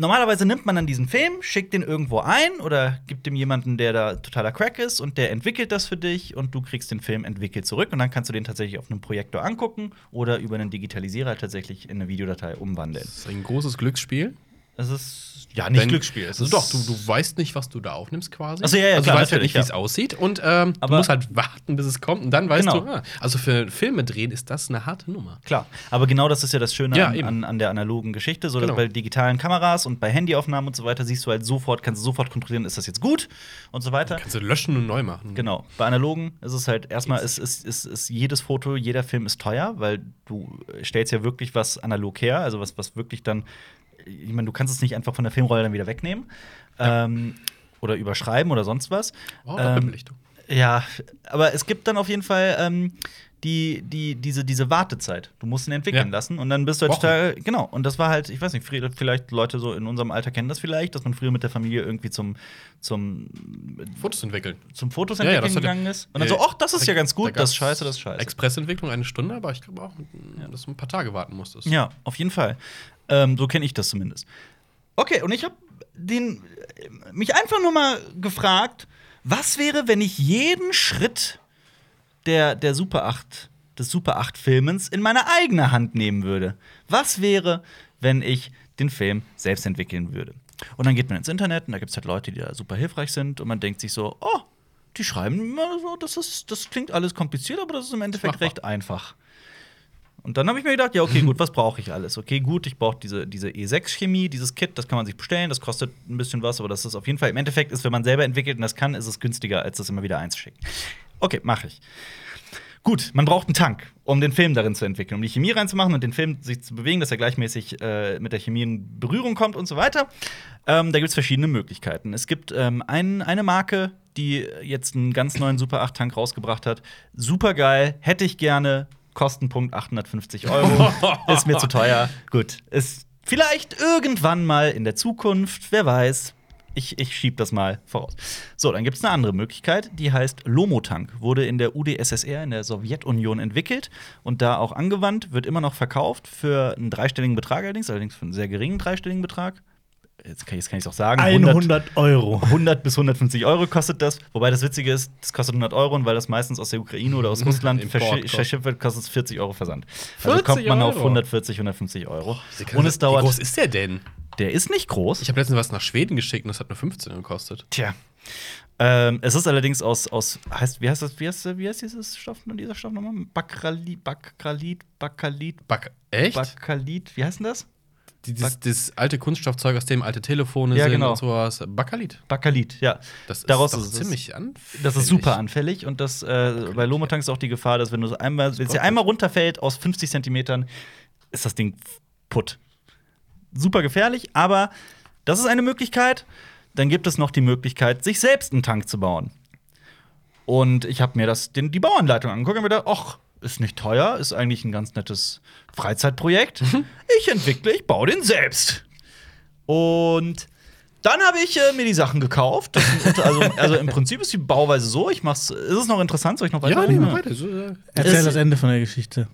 Normalerweise nimmt man dann diesen Film, schickt den irgendwo ein oder gibt dem jemanden, der da totaler Crack ist und der entwickelt das für dich und du kriegst den Film entwickelt zurück und dann kannst du den tatsächlich auf einem Projektor angucken oder über einen Digitalisierer tatsächlich in eine Videodatei umwandeln. Das ist ein großes Glücksspiel. Es ist ja nicht Denn- Glücksspiel. Es Also ist doch, du, du weißt nicht, was du da aufnimmst quasi. Ach so, ja, ja, also klar, du weißt halt nicht, wie es ja. aussieht. Und ähm, du musst halt warten, bis es kommt. Und dann weißt Genau. du, ah, also für Filme drehen ist das eine harte Nummer. Klar, aber genau das ist ja das Schöne Ja, an, an, an der analogen Geschichte, so dass Genau. bei digitalen Kameras und bei Handyaufnahmen und so weiter siehst du halt sofort, kannst du sofort kontrollieren, ist das jetzt gut und so weiter. Kannst du löschen und neu machen. Genau. Bei analogen ist es halt erstmal ist, ist, ist, ist jedes Foto, jeder Film ist teuer, weil du stellst ja wirklich was analog her, also was, was wirklich dann, ich meine, du kannst es nicht einfach von der Filmrolle dann wieder wegnehmen. Ähm, oder überschreiben oder sonst was. Oh, Ähm, Doppelbelichtung. ja, aber es gibt dann auf jeden Fall ähm, die, die, diese, diese Wartezeit. Du musst ihn entwickeln Ja. lassen und dann bist du halt total. Genau. Und das war halt, ich weiß nicht, vielleicht Leute so in unserem Alter kennen das vielleicht, dass man früher mit der Familie irgendwie zum, zum, Fotos entwickeln. zum Fotos Ja, ja, entwickeln das hat- gegangen ist. Und dann Ja, so, ach, das ist ja ganz Da gut, das gab's ist scheiße, das ist scheiße. Expressentwicklung eine Stunde, aber ich glaube auch, dass du ein paar Tage warten musstest. Ja, auf jeden Fall. Ähm, so kenne ich das zumindest. Okay, und ich habe den äh, mich einfach nur mal gefragt, was wäre, wenn ich jeden Schritt der, der Super 8, des Super 8 Filmens in meine eigene Hand nehmen würde? Was wäre, wenn ich den Film selbst entwickeln würde? Und dann geht man ins Internet und da gibt es halt Leute, die da super hilfreich sind und man denkt sich so, oh, die schreiben immer so, das, ist, das klingt alles kompliziert, aber das ist im Endeffekt machbar. recht einfach. Und dann habe ich mir gedacht, ja, okay, gut, was brauche ich alles? Okay, gut, ich brauche diese, diese E6-Chemie, dieses Kit, das kann man sich bestellen, das kostet ein bisschen was, aber das ist auf jeden Fall, im Endeffekt ist, wenn man selber entwickelt und das kann, ist es günstiger, als das immer wieder einzuschicken. Okay, mache ich. Gut, man braucht einen Tank, um den Film darin zu entwickeln, um die Chemie reinzumachen und den Film sich zu bewegen, dass er gleichmäßig äh, mit der Chemie in Berührung kommt und so weiter. Ähm, da gibt es verschiedene Möglichkeiten. Es gibt ähm, ein, eine Marke, die jetzt einen ganz neuen Super 8-Tank rausgebracht hat. Super geil, hätte ich gerne. Kostenpunkt 850 Euro. [laughs] ist mir zu teuer. Gut, ist vielleicht irgendwann mal in der Zukunft, wer weiß. Ich, ich schieb das mal voraus. So, dann gibt es eine andere Möglichkeit, die heißt Lomotank. Wurde in der UdSSR, in der Sowjetunion entwickelt und da auch angewandt, wird immer noch verkauft für einen dreistelligen Betrag allerdings, allerdings für einen sehr geringen dreistelligen Betrag. Jetzt kann, jetzt kann ich es auch sagen. 100 Euro. 100 bis 150 Euro kostet das. Wobei das Witzige ist, das kostet 100 Euro und weil das meistens aus der Ukraine oder aus [laughs] Russland verschifft wird, kostet es 40 Euro Versand. Also 40 kommt man auf Euro? 140, 150 Euro. Wie Und es dauert. groß ist der denn? Der ist nicht groß. Ich habe letztens was nach Schweden geschickt und das hat nur 15 gekostet. Tja. Ähm, es ist allerdings aus, aus heißt, wie heißt das, wie heißt, wie heißt dieses Stoff, dieser Stoff nochmal? Bakralit, Bakralit, Bakalit, Bak echt? Bakalit, wie heißt denn das? Dieses, das alte Kunststoffzeug, aus dem alte Telefone Ja, sind genau. und sowas. Bakalit. Bakalit, ja. Das Daraus ist, doch ist ziemlich anfällig. Das ist super anfällig und das äh, bei Lomotank ist auch die Gefahr, dass wenn du so einmal, wenn dir einmal runterfällt aus 50 Zentimetern, ist das Ding putt. Super gefährlich, aber das ist eine Möglichkeit. Dann gibt es noch die Möglichkeit, sich selbst einen Tank zu bauen. Und ich habe mir das den, die Bauanleitung angeguckt und mir gedacht, ach, ist nicht teuer, ist eigentlich ein ganz nettes Freizeitprojekt. Ich entwickle, ich baue den selbst. Und dann habe ich äh, mir die Sachen gekauft. Sind, also, also im Prinzip ist die Bauweise so. Ich mach's. Ist es noch interessant? Soll ich noch weiter? Ja, nee, mach weiter. So, äh. Erzähl das Ende von der Geschichte.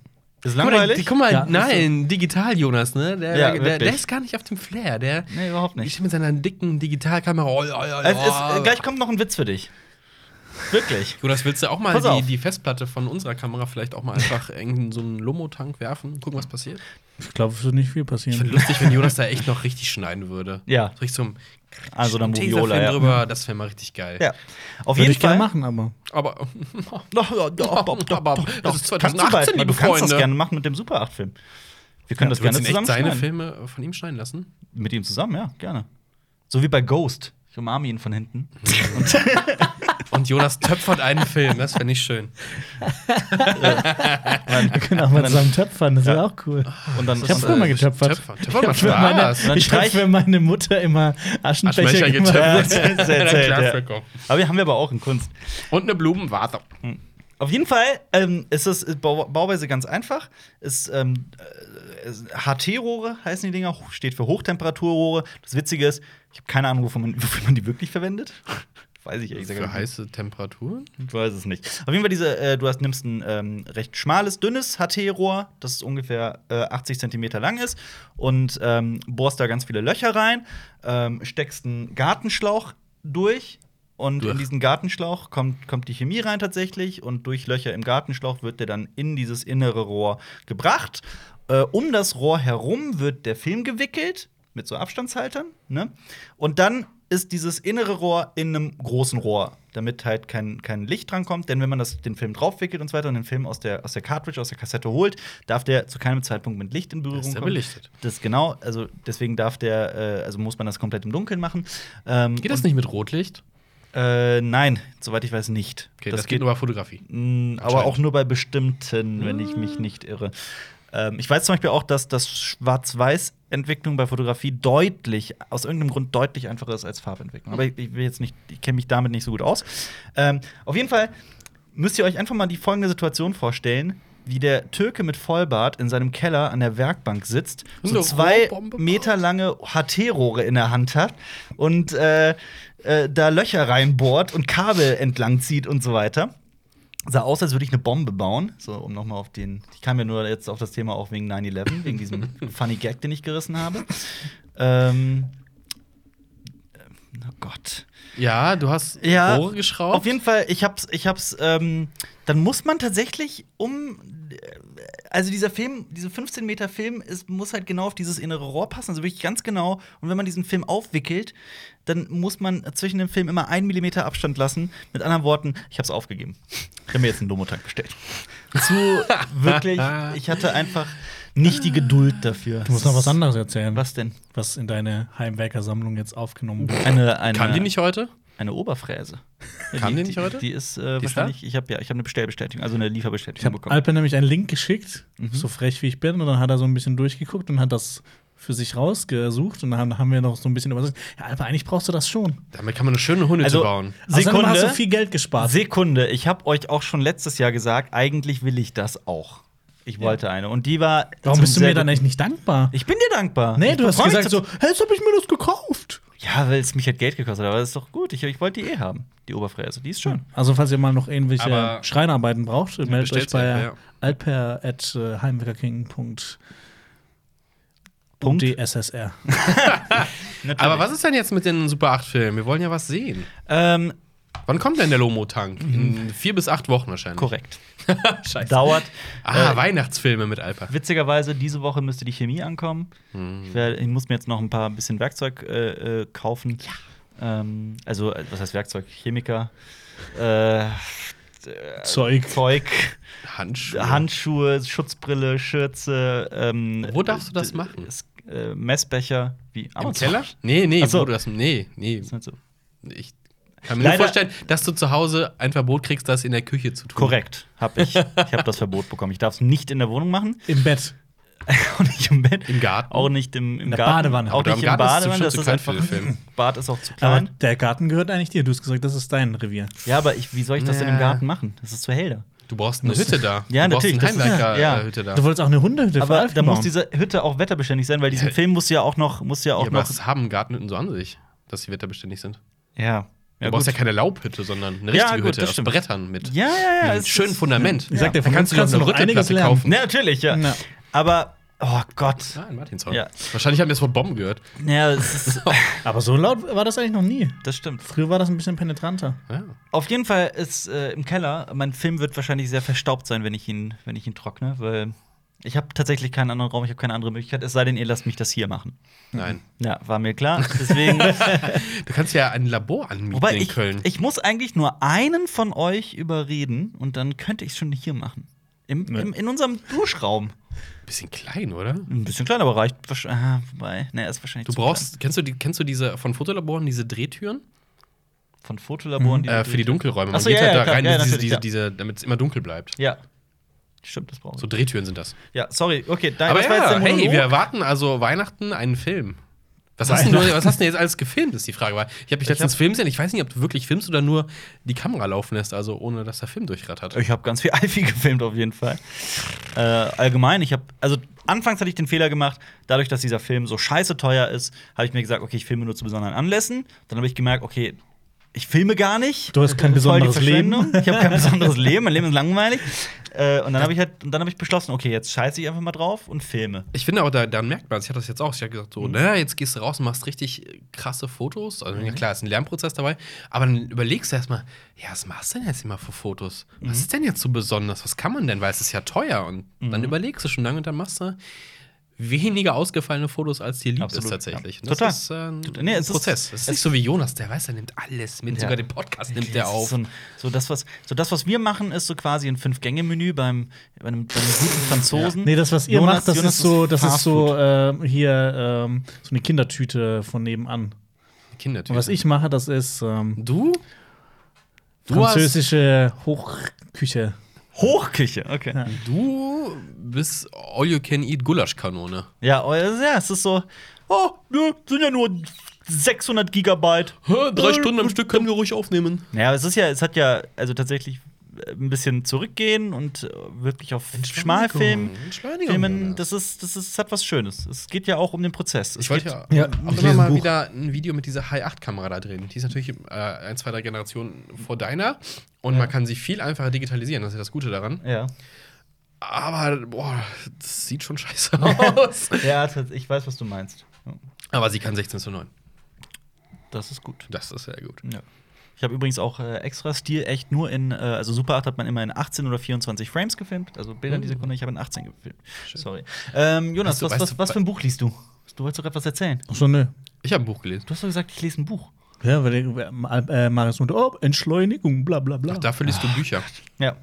Ist Guck mal, langweilig? guck mal Ja, nein, digital Jonas, ne? Der, Ja, der, der, ist gar nicht auf dem Flair. Der nee, überhaupt ich nicht. mit seiner dicken Digitalkamera. Oh, ja, Es ist, gleich kommt noch ein Witz für dich. Wirklich. [laughs] Jonas, willst du auch mal die, die Festplatte von unserer Kamera vielleicht auch mal einfach in so einen Lomo-Tank werfen? Gucken, was passiert? Ich glaube, es wird nicht viel Ich passieren. finde lustig, wenn Jonas da echt noch richtig schneiden würde. Ja. So richtig so ein Also dann Moviola, ja. drüber, das wäre mal richtig geil. ja. Auf Würde jeden ich gerne Fall. machen, aber. Aber [laughs] Doch, ja, doch, doch, doch, Aber doch, das ist doch. Kannst du 2018, bald, liebe du kannst das Freunde. gerne machen mit dem Super 8-Film. Wir können das du willst gerne zusammen echt seine. Filme von ihm schneiden lassen? Mit ihm zusammen, ja, gerne. So wie bei Ghost. Ich umarme ihn von hinten. [laughs] [laughs] Und Jonas töpfert einen Film, das fände ich schön. Wir können auch mal zusammen töpfern, das wäre auch cool. Und dann Ich habe früher mal äh, getöpfert. Töpfern macht Ich hab für meine, ich hab streich- für meine Mutter immer Aschenbecher getöpfert. Ja, das erzählt, ja. Aber die haben wir aber auch in Kunst. Und eine Blumenvase. Auf jeden Fall ähm, ist es ist Bau Bauweise ganz einfach. Es, ähm, äh, HT-Rohre heißen die Dinger, steht für Hochtemperaturrohre. Das Witzige ist, ich habe keine Ahnung, wofür man, [laughs] wofür man die wirklich verwendet. Weiß ich ehrlich gesagt Für nicht. heiße Temperaturen? Ich weiß es nicht. Auf jeden Fall, diese, äh, du hast, nimmst ein ähm, recht schmales, dünnes HT-Rohr, das ungefähr äh, 80 Zentimeter lang ist, und ähm, bohrst da ganz viele Löcher rein, ähm, steckst einen Gartenschlauch durch. Und Durch. in diesen Gartenschlauch kommt, kommt die Chemie rein tatsächlich und durch Löcher im Gartenschlauch wird der dann in dieses innere Rohr gebracht. Äh, um das Rohr herum wird der Film gewickelt mit so Abstandshaltern. Ne? Und dann ist dieses innere Rohr in einem großen Rohr, damit halt kein, kein Licht dran kommt. Denn wenn man das, den Film draufwickelt und so weiter und den Film aus der, aus der Cartridge, aus der Kassette holt, darf der zu keinem Zeitpunkt mit Licht in Berührung Ist der kommen. belichtet. Das genau, also deswegen darf der, äh, also muss man das komplett im Dunkeln machen. Ähm, Geht das nicht mit Rotlicht? Äh, nein, soweit ich weiß nicht. Okay, das, geht nur bei Fotografie. mh, aber auch nur bei bestimmten, wenn ich mich nicht irre. Ähm, ich weiß zum Beispiel auch, dass das Schwarz-Weiß-Entwicklung bei Fotografie deutlich, aus irgendeinem Grund deutlich einfacher ist als Farbentwicklung. Aber ich, ich will jetzt nicht, ich kenne mich damit nicht so gut aus. Ähm, auf jeden Fall müsst ihr euch einfach mal die folgende Situation vorstellen. Wie der Türke mit Vollbart in seinem Keller an der Werkbank sitzt, Und so zwei Meter lange HT-Rohre in der Hand hat und äh, äh, da Löcher reinbohrt und Kabel entlang zieht und so weiter. Sah aus, als würde ich eine Bombe bauen. So, um nochmal auf den. Ich kam ja nur jetzt auf das Thema auch wegen 9-11, wegen diesem [laughs] funny Gag, den ich gerissen habe. Ähm, oh Gott. Ja, du hast Ja, Rohre geschraubt. Auf jeden Fall, ich hab's, ich hab's, ähm, dann muss man tatsächlich um. Also dieser Film, diese 15 Meter Film, ist, muss halt genau auf dieses innere Rohr passen, also wirklich ganz genau. Und wenn man diesen Film aufwickelt, dann muss man zwischen dem Film immer einen Millimeter Abstand lassen. Mit anderen Worten, ich hab's aufgegeben. Ich habe mir jetzt einen Lomotank bestellt. [laughs] Zu wirklich, ich hatte einfach nicht die Geduld dafür. Du musst noch was anderes erzählen, Was denn? was in deine Heimwerkersammlung jetzt aufgenommen wird. Eine, eine, Kann die nicht heute? Eine Oberfräse. Kann die nicht heute? Die ist äh, Die ist wahrscheinlich, ich habe ja, ich habe eine Bestellbestätigung, also eine Ich Lieferbestätigung habe bekommen. Alper nämlich einen Link geschickt, Mhm. so frech wie ich bin, und dann hat er so ein bisschen durchgeguckt und hat das für sich rausgesucht und dann haben wir noch so ein bisschen übersetzt. Ja, Alper, eigentlich brauchst du das schon. Damit kann man eine schöne Hunde Also, bauen. Außerdem Sekunde. hast du viel Geld gespart. Sekunde, ich habe euch auch schon letztes Jahr gesagt, eigentlich will ich das auch. Ich wollte eine und die war Warum bist du mir dann echt nicht dankbar? Ich bin dir dankbar. nee, Ich du hast gesagt so, hey, jetzt hab ich mir das gekauft. Ja, weil es mich halt Geld gekostet hat, aber das ist doch gut. Ich, ich wollte die eh haben, die Oberfräse. Die ist schön. Also, falls ihr mal noch irgendwelche Aber- Schreinarbeiten braucht, meldet euch bei ja. alper.heimwerkerking.de Punkt. SSR. [laughs] Aber was ist denn jetzt mit den Super 8-Filmen? Wir wollen ja was sehen. Ähm, Wann kommt denn der Lomo-Tank? In vier bis acht Wochen wahrscheinlich. Korrekt. [laughs] Scheiße. Dauert. Ah, Äh, Weihnachtsfilme mit Alper. Witzigerweise, diese Woche müsste die Chemie ankommen. Hm. Ich, werd, ich muss mir jetzt noch ein paar bisschen Werkzeug äh, äh, kaufen. Ähm, also, äh, was heißt Werkzeug? Chemiker. Äh, Zeug. Zeug, Handschuhe. Handschuhe, Schutzbrille, Schürze. Ähm, Wo darfst du das machen? Äh, Messbecher. Wie? Im Amazon. Keller? Nee, nee, Ach so. du das. Nee, nee. Ist nicht so. Ich kann mir nur Leider- vorstellen, dass du zu Hause ein Verbot kriegst, das in der Küche zu tun. Korrekt, hab ich. Ich habe das Verbot bekommen. Ich darf es nicht in der Wohnung machen, Im Bett. [laughs] auch nicht im Bett, Im Garten. auch nicht im, im In der Garten, Badewanne. auch Oder nicht im im Garten ist es Badewanne. Das zu ist einfach. den Film. Bad ist auch zu Aber klein. der Garten gehört eigentlich dir. Du hast gesagt, das ist dein Revier. Ja, aber ich, wie soll ich das denn im. Garten machen? Das ist zu hell da. Du brauchst eine Hütte da. Ja, du brauchst natürlich, ist- Eine Heimwerker, ja. äh, Hütte da. Du wolltest auch eine Hundehütte Aber da muss diese Hütte auch wetterbeständig sein, weil diesen Ja. Film muss ja auch noch, muss ja auch ja, aber noch. das haben Gartenhütten so an sich, dass sie wetterbeständig sind. Ja. Du Ja, brauchst gut. ja keine Laubhütte, sondern eine Ja, richtige gut, Hütte das aus stimmt. Brettern mit ja, ja, ja. einem schönen ist- Fundament. Ich sag dir, da kannst du dir kannst du noch einiges Rüttelplatte lernen. kaufen. Ja, natürlich, ja. Ja. Aber, oh Gott. Ah, ein Martinshorn. Ja. Wahrscheinlich haben wir es von Bomben gehört. Ja, es ist, [laughs] Aber so laut war das eigentlich noch nie. das stimmt. Früher war das ein bisschen penetranter. Ja. Auf jeden Fall ist äh, im Keller, mein Film wird wahrscheinlich sehr verstaubt sein, wenn ich ihn, wenn ich ihn trockne, weil ich habe tatsächlich keinen anderen Raum, ich habe keine andere Möglichkeit, es sei denn, ihr lasst mich das hier machen. Nein. Ja, war mir klar. Deswegen, [laughs] Du kannst ja ein Labor anmieten wobei in ich, Köln. ich muss eigentlich nur einen von euch überreden und dann könnte ich es schon hier machen. Im, im, in unserem Duschraum. Bisschen klein, oder? Ein bisschen klein, aber reicht wahrscheinlich. Ah, wobei, ne, ist wahrscheinlich Du zu brauchst, kennst du, die, kennst du diese von Fotolaboren, diese Drehtüren? von Fotolaboren. Äh, für die Dunkelräume. Man so, geht ja, halt ja, da klar. rein, Ja, diese, diese, ja. diese, damit es immer dunkel bleibt. Ja. Stimmt, das brauche ich. So Drehtüren sind das. Ja, sorry, okay, da, Aber ja, hey, wir erwarten also Weihnachten einen Film. Was hast, denn du, was hast du denn jetzt alles gefilmt, ist die Frage. Weil ich habe dich letztens filmen sehen. Ich weiß nicht, ob du wirklich filmst oder nur die Kamera laufen lässt, also ohne dass der Film durchrattert. Ich habe ganz viel [laughs] Alfie gefilmt auf jeden Fall. Äh, allgemein, ich habe also anfangs hatte ich den Fehler gemacht, dadurch, dass dieser Film so scheiße teuer ist, habe ich mir gesagt, okay, ich filme nur zu besonderen Anlässen. Dann habe ich gemerkt, okay, ich filme gar nicht. Du hast kein besonderes Leben. Ich habe kein [laughs] besonderes Leben, mein Leben ist langweilig. Äh, und dann habe ich halt, und dann habe ich beschlossen, okay, jetzt scheiße ich einfach mal drauf und filme. Ich finde auch, da, daran merkt man es. Ich hatte das jetzt auch. Ich habe gesagt, Mhm. so, naja, jetzt gehst du raus und machst richtig krasse Fotos. Also, Mhm. ja, klar, ist ein Lernprozess dabei. Aber dann überlegst du erstmal, ja, was machst du denn jetzt immer für Fotos? Mhm. Was ist denn jetzt so besonders? Was kann man denn? Weil es ist ja teuer. Und Mhm. dann überlegst du schon lange und dann machst du weniger ausgefallene Fotos, als dir lieb Absolut, ist tatsächlich. ja. Total. ist äh. Nee, es ist- Prozess. Es ist es- nicht so wie Jonas, der weiß, er nimmt alles mit. Ja. Sogar den Podcast nimmt ist auf. So, ein, so, das, was, so das, was wir machen, ist so quasi ein Fünf-Gänge-Menü beim, bei, einem, bei einem guten Franzosen. Nee, das, was ihr Jonas- macht, das Jonas ist so, das ist so ähm, hier ähm, so eine Kindertüte von nebenan. Kindertüte. Und was ich mache, das ist ähm, Du? Du hast- französische Hochküche. Hochküche, okay. Ja. Du bist All-You-Can-Eat-Gulaschkanone. Ja, oh, ja, es ist so, oh, ja, sind ja nur 600 Gigabyte. Drei Äh, Stunden am Stück können wir ruhig aufnehmen. Ja, es ist ja, es hat ja also tatsächlich ein bisschen zurückgehen und wirklich auf Schmalfilm Entschleunigung, filmen, das ist, das ist, es hat was Schönes. Es geht ja auch um den Prozess. Es Ich wollte geht- ja, Ja, auch immer mal Buch. wieder ein Video mit dieser High-8-Kamera da drehen. Die ist natürlich äh, ein, zwei, drei Generationen vor deiner. Und man kann sie viel einfacher digitalisieren. Das ist ja das Gute daran. Ja. Aber, boah, das sieht schon scheiße [laughs] aus. Ja, ich weiß, was du meinst. Ja, Aber sie kann 16 zu 9. Das ist gut. Das ist sehr gut. Ja. Ich habe übrigens auch äh, extra Stil echt nur in, äh, also Super 8 hat man immer in 18 oder 24 Frames gefilmt, also Bilder in die Sekunde, ich habe in 18 gefilmt. Sorry. Ähm, Jonas, du- was, weißt was, was für ein Buch liest du? Du wolltest doch etwas erzählen. Ach so, ne. Ich habe ein Buch gelesen. Du hast doch gesagt, ich lese ein Buch. Ja, weil der, äh, Marius und oh, Entschleunigung, bla bla bla. Ach, dafür liest du Bücher. Ja.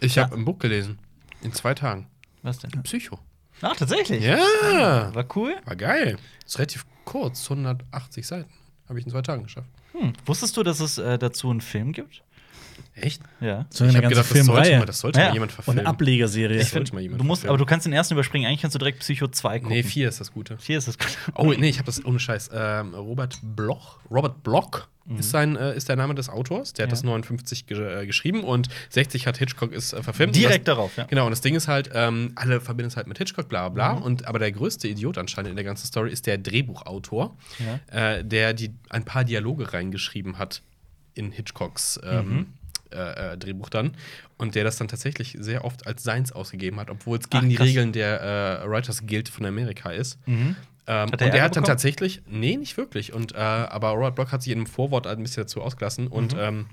Ich Ja. habe ein Buch gelesen. In zwei Tagen. Was denn? Psycho. Ach, tatsächlich? Ja. War cool. War geil. Ist relativ kurz, 180 Seiten. Habe ich in zwei Tagen geschafft. Hm. Wusstest du, dass es äh, dazu einen Film gibt? Echt? Ja. so eine ich habe ganze gedacht, das sollte, Filmreihe. mal, das sollte Ja. mal jemand Und verfilmen. eine Ablegerserie. Ich find, sollte mal jemand du musst, verfilmen. aber du kannst den ersten überspringen. Eigentlich kannst du direkt Psycho 2 gucken. Nee, vier ist das Gute. Vier ist es gut. Oh, nee, ich habe das ohne Scheiß. Ähm, Robert Bloch, Robert Block ist, sein, äh, ist der Name des Autors. Der hat Mhm. Ja. das 59 ge äh, geschrieben und 60 hat Hitchcock ist äh, verfilmt. Direkt das, darauf, ja. Genau, und das Ding ist halt, ähm, alle verbinden es halt mit Hitchcock, bla bla Mhm. bla. Und, aber der größte Idiot anscheinend in der ganzen Story ist der Drehbuchautor, äh, der die, ein paar Dialoge reingeschrieben hat in Hitchcocks ähm, Mhm. äh, äh, Drehbuch dann. Und der das dann tatsächlich sehr oft als seins ausgegeben hat, obwohl es gegen Ach, die. Regeln der äh, Writers Guild von Amerika ist. Mhm. Ähm, und er er hat dann tatsächlich, nee, nicht wirklich. Und, äh, aber Robert Block hat sich in einem Vorwort ein bisschen dazu ausgelassen. Und Mhm. ähm,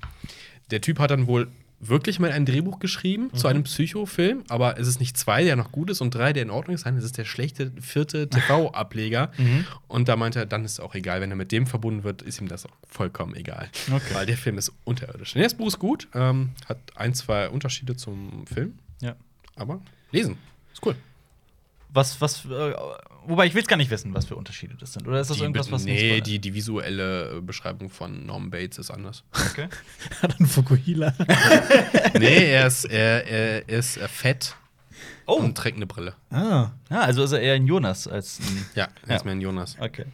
der Typ hat dann wohl wirklich mal ein Drehbuch geschrieben Mhm. zu einem Psychofilm, aber es ist nicht zwei, der noch gut ist, und drei, der in Ordnung ist. Nein, es ist der schlechte vierte [laughs] TV-Ableger. Mhm. Und da meinte er, dann ist es auch egal, wenn er mit dem verbunden wird, ist ihm das auch vollkommen egal. Okay. Weil der Film ist unterirdisch. Nee, das Buch ist gut, ähm, hat ein, zwei Unterschiede zum Film, Ja. aber lesen. Ist cool. Was, was, äh, wobei ich will es gar nicht wissen, was für Unterschiede das sind. Oder ist das Die, irgendwas, was nee, die, die visuelle äh, Beschreibung von Norman Bates ist anders. okay. [laughs] Hat einen Fukuhila. [laughs] nee, er ist, er, er ist fett Oh, und trägt eine Brille. ah. ja, also ist er eher ein Jonas als ein. Ja, er Ja. ist mehr ein Jonas. Okay.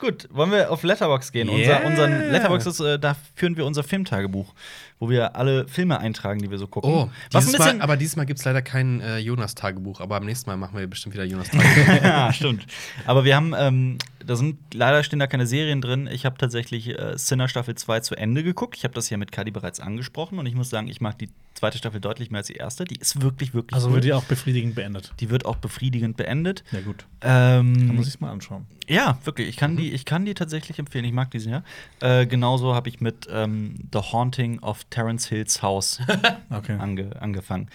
Gut, wollen wir auf Letterbox gehen? Yeah. Unser, unseren Letterbox ist, äh, da führen wir unser Filmtagebuch, wo wir alle Filme eintragen, die wir so gucken. Oh, was dieses. Mal, aber dieses Mal gibt es leider kein äh, Jonas-Tagebuch, aber am nächsten Mal machen wir bestimmt wieder Jonas-Tagebuch. [laughs] ja, stimmt. Aber wir haben, ähm, da sind leider stehen da keine Serien drin. Ich habe tatsächlich äh, Sinner Staffel 2 zu Ende geguckt. Ich habe das ja mit Kadi bereits angesprochen und ich muss sagen, ich mag die zweite Staffel deutlich mehr als die erste. Die ist wirklich, wirklich Also wird die auch befriedigend beendet. Die wird auch befriedigend beendet. Ja, gut. Da Ähm, muss ich es mal anschauen. ja, wirklich. Ich kann, die, ich kann die tatsächlich empfehlen. Ich mag die sehr. Äh, genauso habe ich mit ähm, The Haunting of Terence Hills House [laughs] Okay. ange angefangen.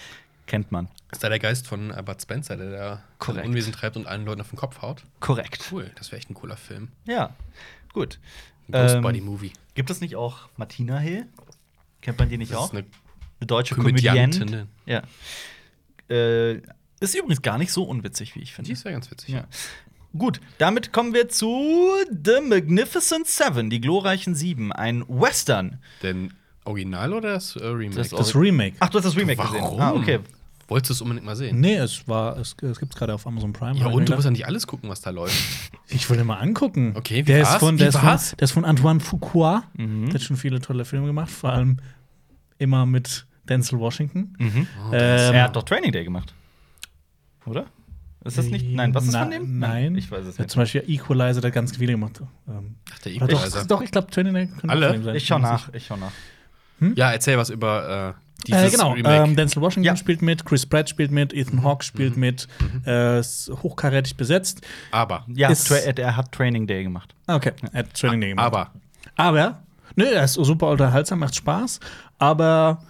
Kennt man. ist da der Geist von äh, Bud Spencer, der da Korrekt. Unwesen treibt und allen Leuten auf den Kopf haut? Korrekt. Cool, das wäre echt ein cooler Film. Ja, gut. Ghost Ähm, Body Movie. Gibt es nicht auch Martina Hill? Kennt man die nicht Das auch? ist eine Eine deutsche Komödiantin. Ja. Äh, ist übrigens gar nicht so unwitzig, wie ich Die finde. ist ja ganz witzig. Ja. Gut, damit kommen wir zu The Magnificent Seven, die glorreichen Sieben, ein Western. Denn Original oder das äh, Remake? Das- Das Remake. Ach, du hast das Remake Warum? gesehen. Ah, okay. Wolltest du es unbedingt mal sehen? Nee, es war, es, es gibt es gerade auf Amazon Prime. Ja, und du musst ja nicht alles gucken, was da läuft. Ich wollte mal angucken. Okay, wie der ist war's? von, Wie der, ist von, der ist von Antoine Fuqua. Mhm. Der hat schon viele tolle Filme gemacht, vor allem immer mit Denzel Washington. Mhm. Oh, Ähm, er hat doch Training Day gemacht. Oder? Ist das nicht? Nein, was ist Na- von dem? Nein. Ich weiß es Er hat nicht. zum Beispiel Equalizer, der hat ganz viele gemacht. Ähm, Ach, der oder doch, Equalizer. doch, ich glaube, Training Day könnte Alle? von sein. Ich schau nach, ich schau nach. Ja, erzähl was über äh, Äh, dieses genau, Remake. ähm, Denzel Washington Ja. spielt mit, Chris Pratt spielt mit, Ethan Mhm. Hawke spielt mit, äh, ist hochkarätig besetzt. aber, Ja, Ist- er er hat Training Day gemacht. Ah, Okay, er hat Training Day gemacht. aber, Aber, nö, er ist super unterhaltsam, macht Spaß, aber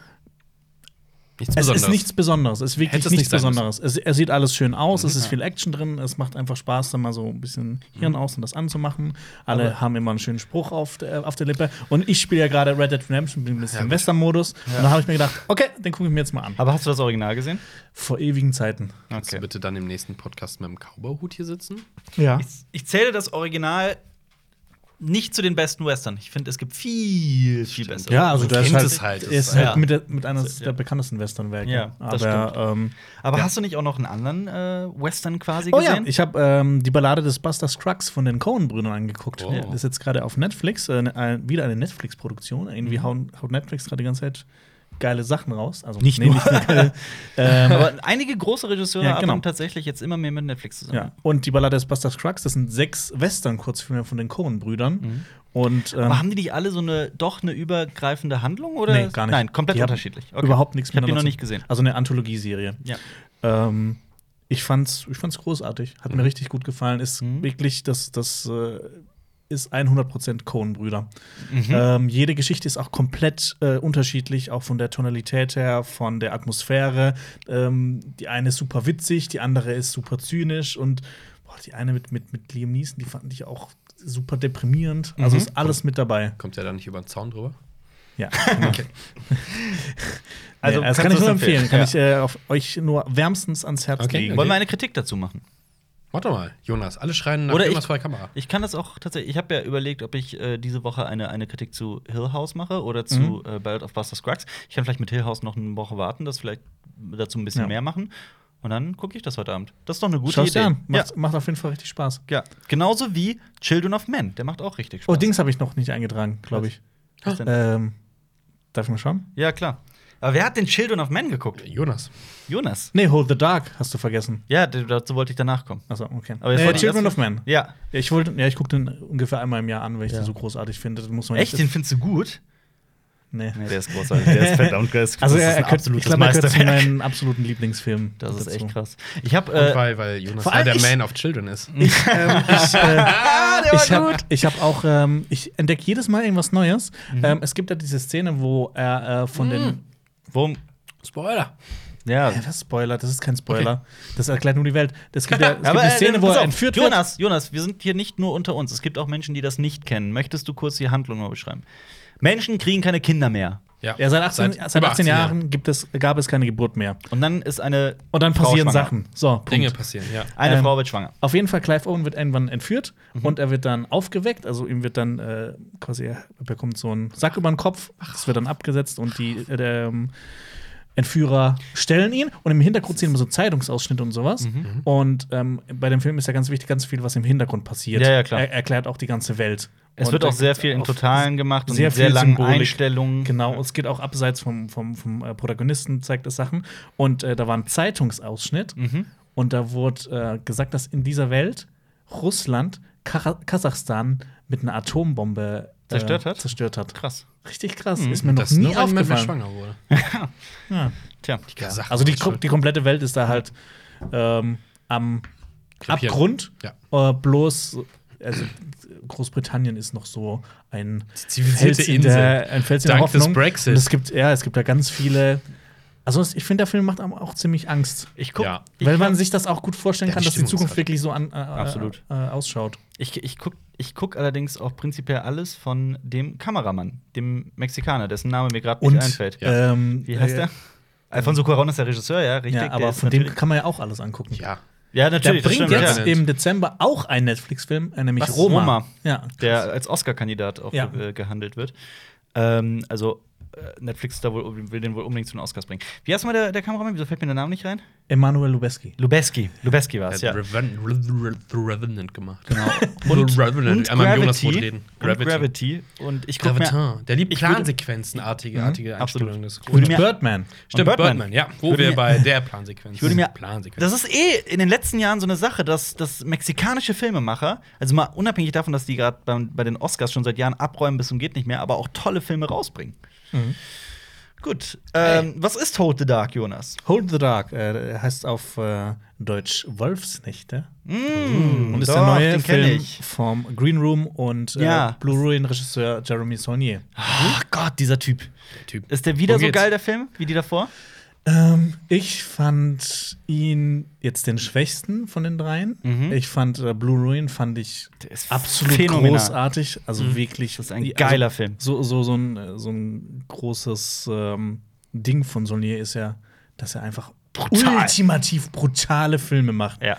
nichts es ist nichts Besonderes. Es ist wirklich es nichts nicht Besonderes. Es, er sieht alles schön aus, es ist Ja. viel Action drin, es macht einfach Spaß, da mal so ein bisschen Mhm. Hirn aus und das anzumachen. Alle haben immer einen schönen Spruch auf der, auf der Lippe. Und ich spiele ja gerade Red Dead Redemption, bin ein bisschen Ja, im. Western-Modus. Und da habe ich mir gedacht, okay, den gucke ich mir jetzt mal an. Aber hast du das Original gesehen? Vor ewigen Zeiten. Kannst du bitte dann im nächsten Podcast mit dem Cowboy-Hut hier sitzen? Ja. Ich, ich zähle das Original nicht zu den besten Western. Ich finde, es gibt viel, viel bessere. Ja, also ist kennt halt, es halt, er das ist ist- halt ja. mit, der, mit einer Ja. der bekanntesten Western-Werke. Ja, das Aber, ähm, Aber Ja. hast du nicht auch noch einen anderen äh, Western quasi Oh ja, gesehen? ich habe ähm, die Ballade des Buster Scruggs von den Coen-Brüdern angeguckt. Oh. Das ist jetzt gerade auf Netflix, äh, ne- wieder eine Netflix-Produktion. Irgendwie hauen, haut Netflix gerade die ganze Zeit geile Sachen raus. Also Nicht nur. geile, [laughs] ähm, Aber einige große Regisseure Ja, genau. arbeiten tatsächlich jetzt immer mehr mit Netflix zusammen. ja. Und die Ballade des Buster Scruggs, das sind sechs Western-Kurzfilme von den Coen-Brüdern. Mhm. Und ähm, Aber haben die nicht alle so eine doch eine übergreifende Handlung oder? Nee, gar nicht. Nein, komplett Die unterschiedlich. Okay. überhaupt nichts Ich habe die noch nicht gesehen. Also eine Anthologieserie. Ja. Ähm, ich fand's, ich fand's großartig. Hat mir richtig gut gefallen. Ist Mhm. wirklich, das, das äh, ist 100% Coen-Brüder. Mhm. Ähm, jede Geschichte ist auch komplett äh, unterschiedlich, auch von der Tonalität her, von der Atmosphäre. Ähm, die eine ist super witzig, die andere ist super zynisch und boah, die eine mit, mit, mit Liam Neeson, die fand ich auch super deprimierend. Also Mhm. ist alles mit dabei. Kommt der da nicht über den Zaun drüber? Ja. Genau. [laughs] Okay. [laughs] Also, nee, das kann ich nur es empfehlen. empfehlen? Kann Ja. ich äh, auf euch nur wärmstens ans Herz Okay, legen. Wollen wir eine Kritik dazu machen? Doch mal, Jonas. Alle schreien nach Oder Jonas ich- vor der Kamera. Ich kann das auch tatsächlich. Ich habe ja überlegt, ob ich äh, diese Woche eine, eine Kritik zu Hill House mache oder zu Mhm. äh, Ballad of Buster Scruggs. Ich kann vielleicht mit Hill House noch eine Woche warten, das vielleicht dazu ein bisschen Ja. mehr machen. Und dann gucke ich das heute Abend. Das ist doch eine gute Schau's Idee. dir an. Ja. Macht, auf jeden Fall richtig Spaß. ja. Genauso wie Children of Men. Der macht auch richtig Spaß. Oh, Dings habe ich noch nicht eingetragen, glaube ich. Was denn? Ähm, darf ich mal schauen? Ja, klar. Aber wer hat den Children of Men geguckt? Jonas. Jonas. Nee, Hold the Dark hast du vergessen. Ja, dazu wollte ich danach kommen. Achso, okay. Aber jetzt äh, wollte ich Children of Men. Ja. Ja, ich wollte, ja, ich gucke den ungefähr einmal im Jahr an, weil ich Ja. den so großartig finde. Das muss man Echt? Den findest du gut? Nee. Nee, der ist [laughs] großartig. Der ist verdammt ist, Also das er, ist er könnte, ich glaube, er gehört zu meinen absoluten Lieblingsfilmen. Das ist dazu. echt krass. Ich habe Und äh, weil, weil Jonas vor allem der ich- Man of Children ist. Ich, ähm, [laughs] ich, äh, [laughs] Ah, ich habe gut. ich hab auch, ähm, ich entdecke jedes Mal irgendwas Neues. Mhm. Ähm, es gibt ja diese Szene, wo er äh, von den. Worum? Spoiler. Ja. Äh, was Spoiler? Das ist kein Spoiler. Das erklärt nur die Welt. Es gibt ja es [laughs] gibt Aber eine äh, Szene, wo er auf, entführt wird. Jonas, Jonas, wir sind hier nicht nur unter uns. Es gibt auch Menschen, die das nicht kennen. Möchtest du kurz die Handlung mal beschreiben? Menschen kriegen keine Kinder mehr. Ja, Ja, seit 18, seit über 18 Jahren gibt es, gab es keine Geburt mehr. Und dann ist eine Und dann Frau passieren schwanger. Sachen. So, Punkt. Dinge passieren, ja. Eine Ähm, Frau wird schwanger. Auf jeden Fall, Clive Owen wird irgendwann entführt Mhm. und er wird dann aufgeweckt. Also ihm wird dann äh, quasi, er bekommt so einen Sack über den Kopf. Das wird dann abgesetzt und die äh, der, ähm, Entführer stellen ihn. Und im Hintergrund sehen wir so Zeitungsausschnitte und sowas. Mhm. Und ähm, bei dem Film ist ja ganz wichtig, ganz viel, was im Hintergrund passiert. Ja, ja, klar. Er erklärt auch die ganze Welt. Es Und wird auch sehr viel in Totalen gemacht und sehr mit sehr viel langen Symbolik. Einstellungen. Genau, es geht auch abseits vom, vom, vom äh, Protagonisten, zeigt es Sachen. Und äh, da war ein Zeitungsausschnitt Mhm. und da wurde äh, gesagt, dass in dieser Welt Russland Ka Kasachstan mit einer Atombombe äh, Zerstört hat? Zerstört hat. Krass. Richtig krass. Mhm. Ist mir noch Das nie nur, weil niemand mehr aufgefallen. schwanger wurde. [laughs] Ja. Tja. Ja. Also die, die komplette Welt ist da halt ähm, am Krepieren. Abgrund. Ja. Äh, bloß, also Großbritannien ist noch so ein zivilisierte Fels in der, ein Fels in der Dank des Hoffnung. Brexit. Und es gibt, ja, es gibt da ganz viele. Also ich finde, der Film macht einem auch ziemlich Angst. Ich guck, Ja. ich weil man sich das auch gut vorstellen Ja, kann, dass die Zukunft wirklich so an, äh, Absolut. Äh, ausschaut. Ich, ich guck, ich guck allerdings auch prinzipiell alles von dem Kameramann, dem Mexikaner, dessen Name mir gerade nicht einfällt. Ja. ähm, Wie heißt äh, der? Alfonso Cuarón ist der Regisseur, ja, richtig. Ja, der aber von dem kann man ja auch alles angucken. Ja. Ja, Der natürlich. das bringt stimmt, jetzt ja. im Dezember auch einen Netflix-Film, äh, nämlich Was? Roma. Roma. Ja. der als Oscar-Kandidat auch Ja. äh, gehandelt wird. Ähm, also Netflix da wohl, will den wohl unbedingt zu den Oscars bringen. Wie heißt mal der, der Kameramann? Wieso fällt mir der Name nicht rein? Emanuel Lubezki. Lubeski. Lubeski war es, ja. Reven Re- The Revenant gemacht. Genau. [laughs] Und, Revenant. Einmal im Jonas Wort reden. Und Gravity. Und ich guck mir, Graviton. Der liebt Plansequenzenartige artige absolut. Einstellungen. Das ist Würde Und mir- Birdman. Stimmt, Birdman. Birdman. ja. Wo wir mir- bei der Plansequenz Ich würde mir- Plansequenz. Das ist eh in den letzten Jahren so eine Sache, dass, dass mexikanische Filmemacher, also mal unabhängig davon, dass die gerade bei, bei den Oscars schon seit Jahren abräumen bis und geht nicht mehr, aber auch tolle Filme rausbringen. Mhm. Gut. Ähm, was ist Hold the Dark, Jonas? Hold the Dark äh, heißt auf äh, Deutsch Wolfsnächte. Mm, Und ist doch, der neue Film ich. vom Green Room und äh, Ja. Blu-ray-Regisseur Jeremy Saulnier. Ach Gott, dieser Typ. Typ. Ist der wieder so geil, der Film, wie die davor? Ähm, ich fand ihn jetzt den schwächsten von den dreien. Mhm. Ich fand äh, Blue Ruin fand ich absolut phänomenal. großartig. Also wirklich. Das ist ein die- geiler also, Film. So, so, so, ein, äh, so ein großes ähm, Ding von Saulnier ist ja, dass er einfach Brutal. ultimativ brutale Filme macht. Ja.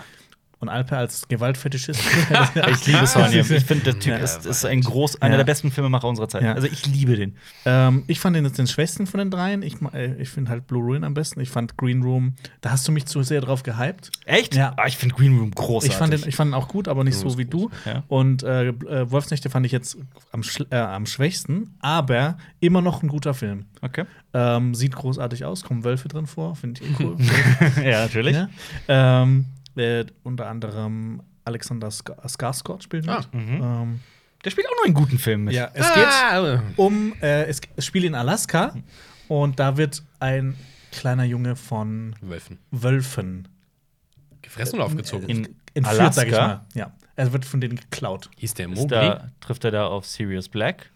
Und Alper als Gewaltfetischist. [laughs] Ich liebe Sonja. Ich finde, der Typ Ja. ist, ist ein groß, einer Ja. der besten Filmemacher unserer Zeit. Ja. Also ich liebe den. ähm, ich fand ihn jetzt den schwächsten von den dreien. Ich, äh, ich finde halt Blue Ruin am besten. Ich fand Green Room, da hast du mich zu sehr drauf gehypt. Echt? Ja. Ah, ich finde Green Room großartig. Ich fand, den, ich fand ihn auch gut, aber nicht so wie du. Ja. Und äh, äh, Wolfsnächte fand ich jetzt am, schl- äh, am schwächsten, aber immer noch ein guter Film. okay. Ähm, sieht großartig aus, kommen Wölfe drin vor, finde ich cool. [laughs] ja, natürlich. ja. ähm, äh, unter anderem Alexander Sk Skarsgård spielt mit. Ah, ähm, Der spielt auch noch einen guten Film mit. ja, es geht Ah, um, äh, es, es spielt in Alaska und da wird ein kleiner Junge von Wölfen. Wölfen Gefressen oder aufgezogen? In entführt, Alaska? sag ich mal. Ja, er wird von denen geklaut. Hieß der Ist Mowgli? da, trifft er da auf Sirius Black?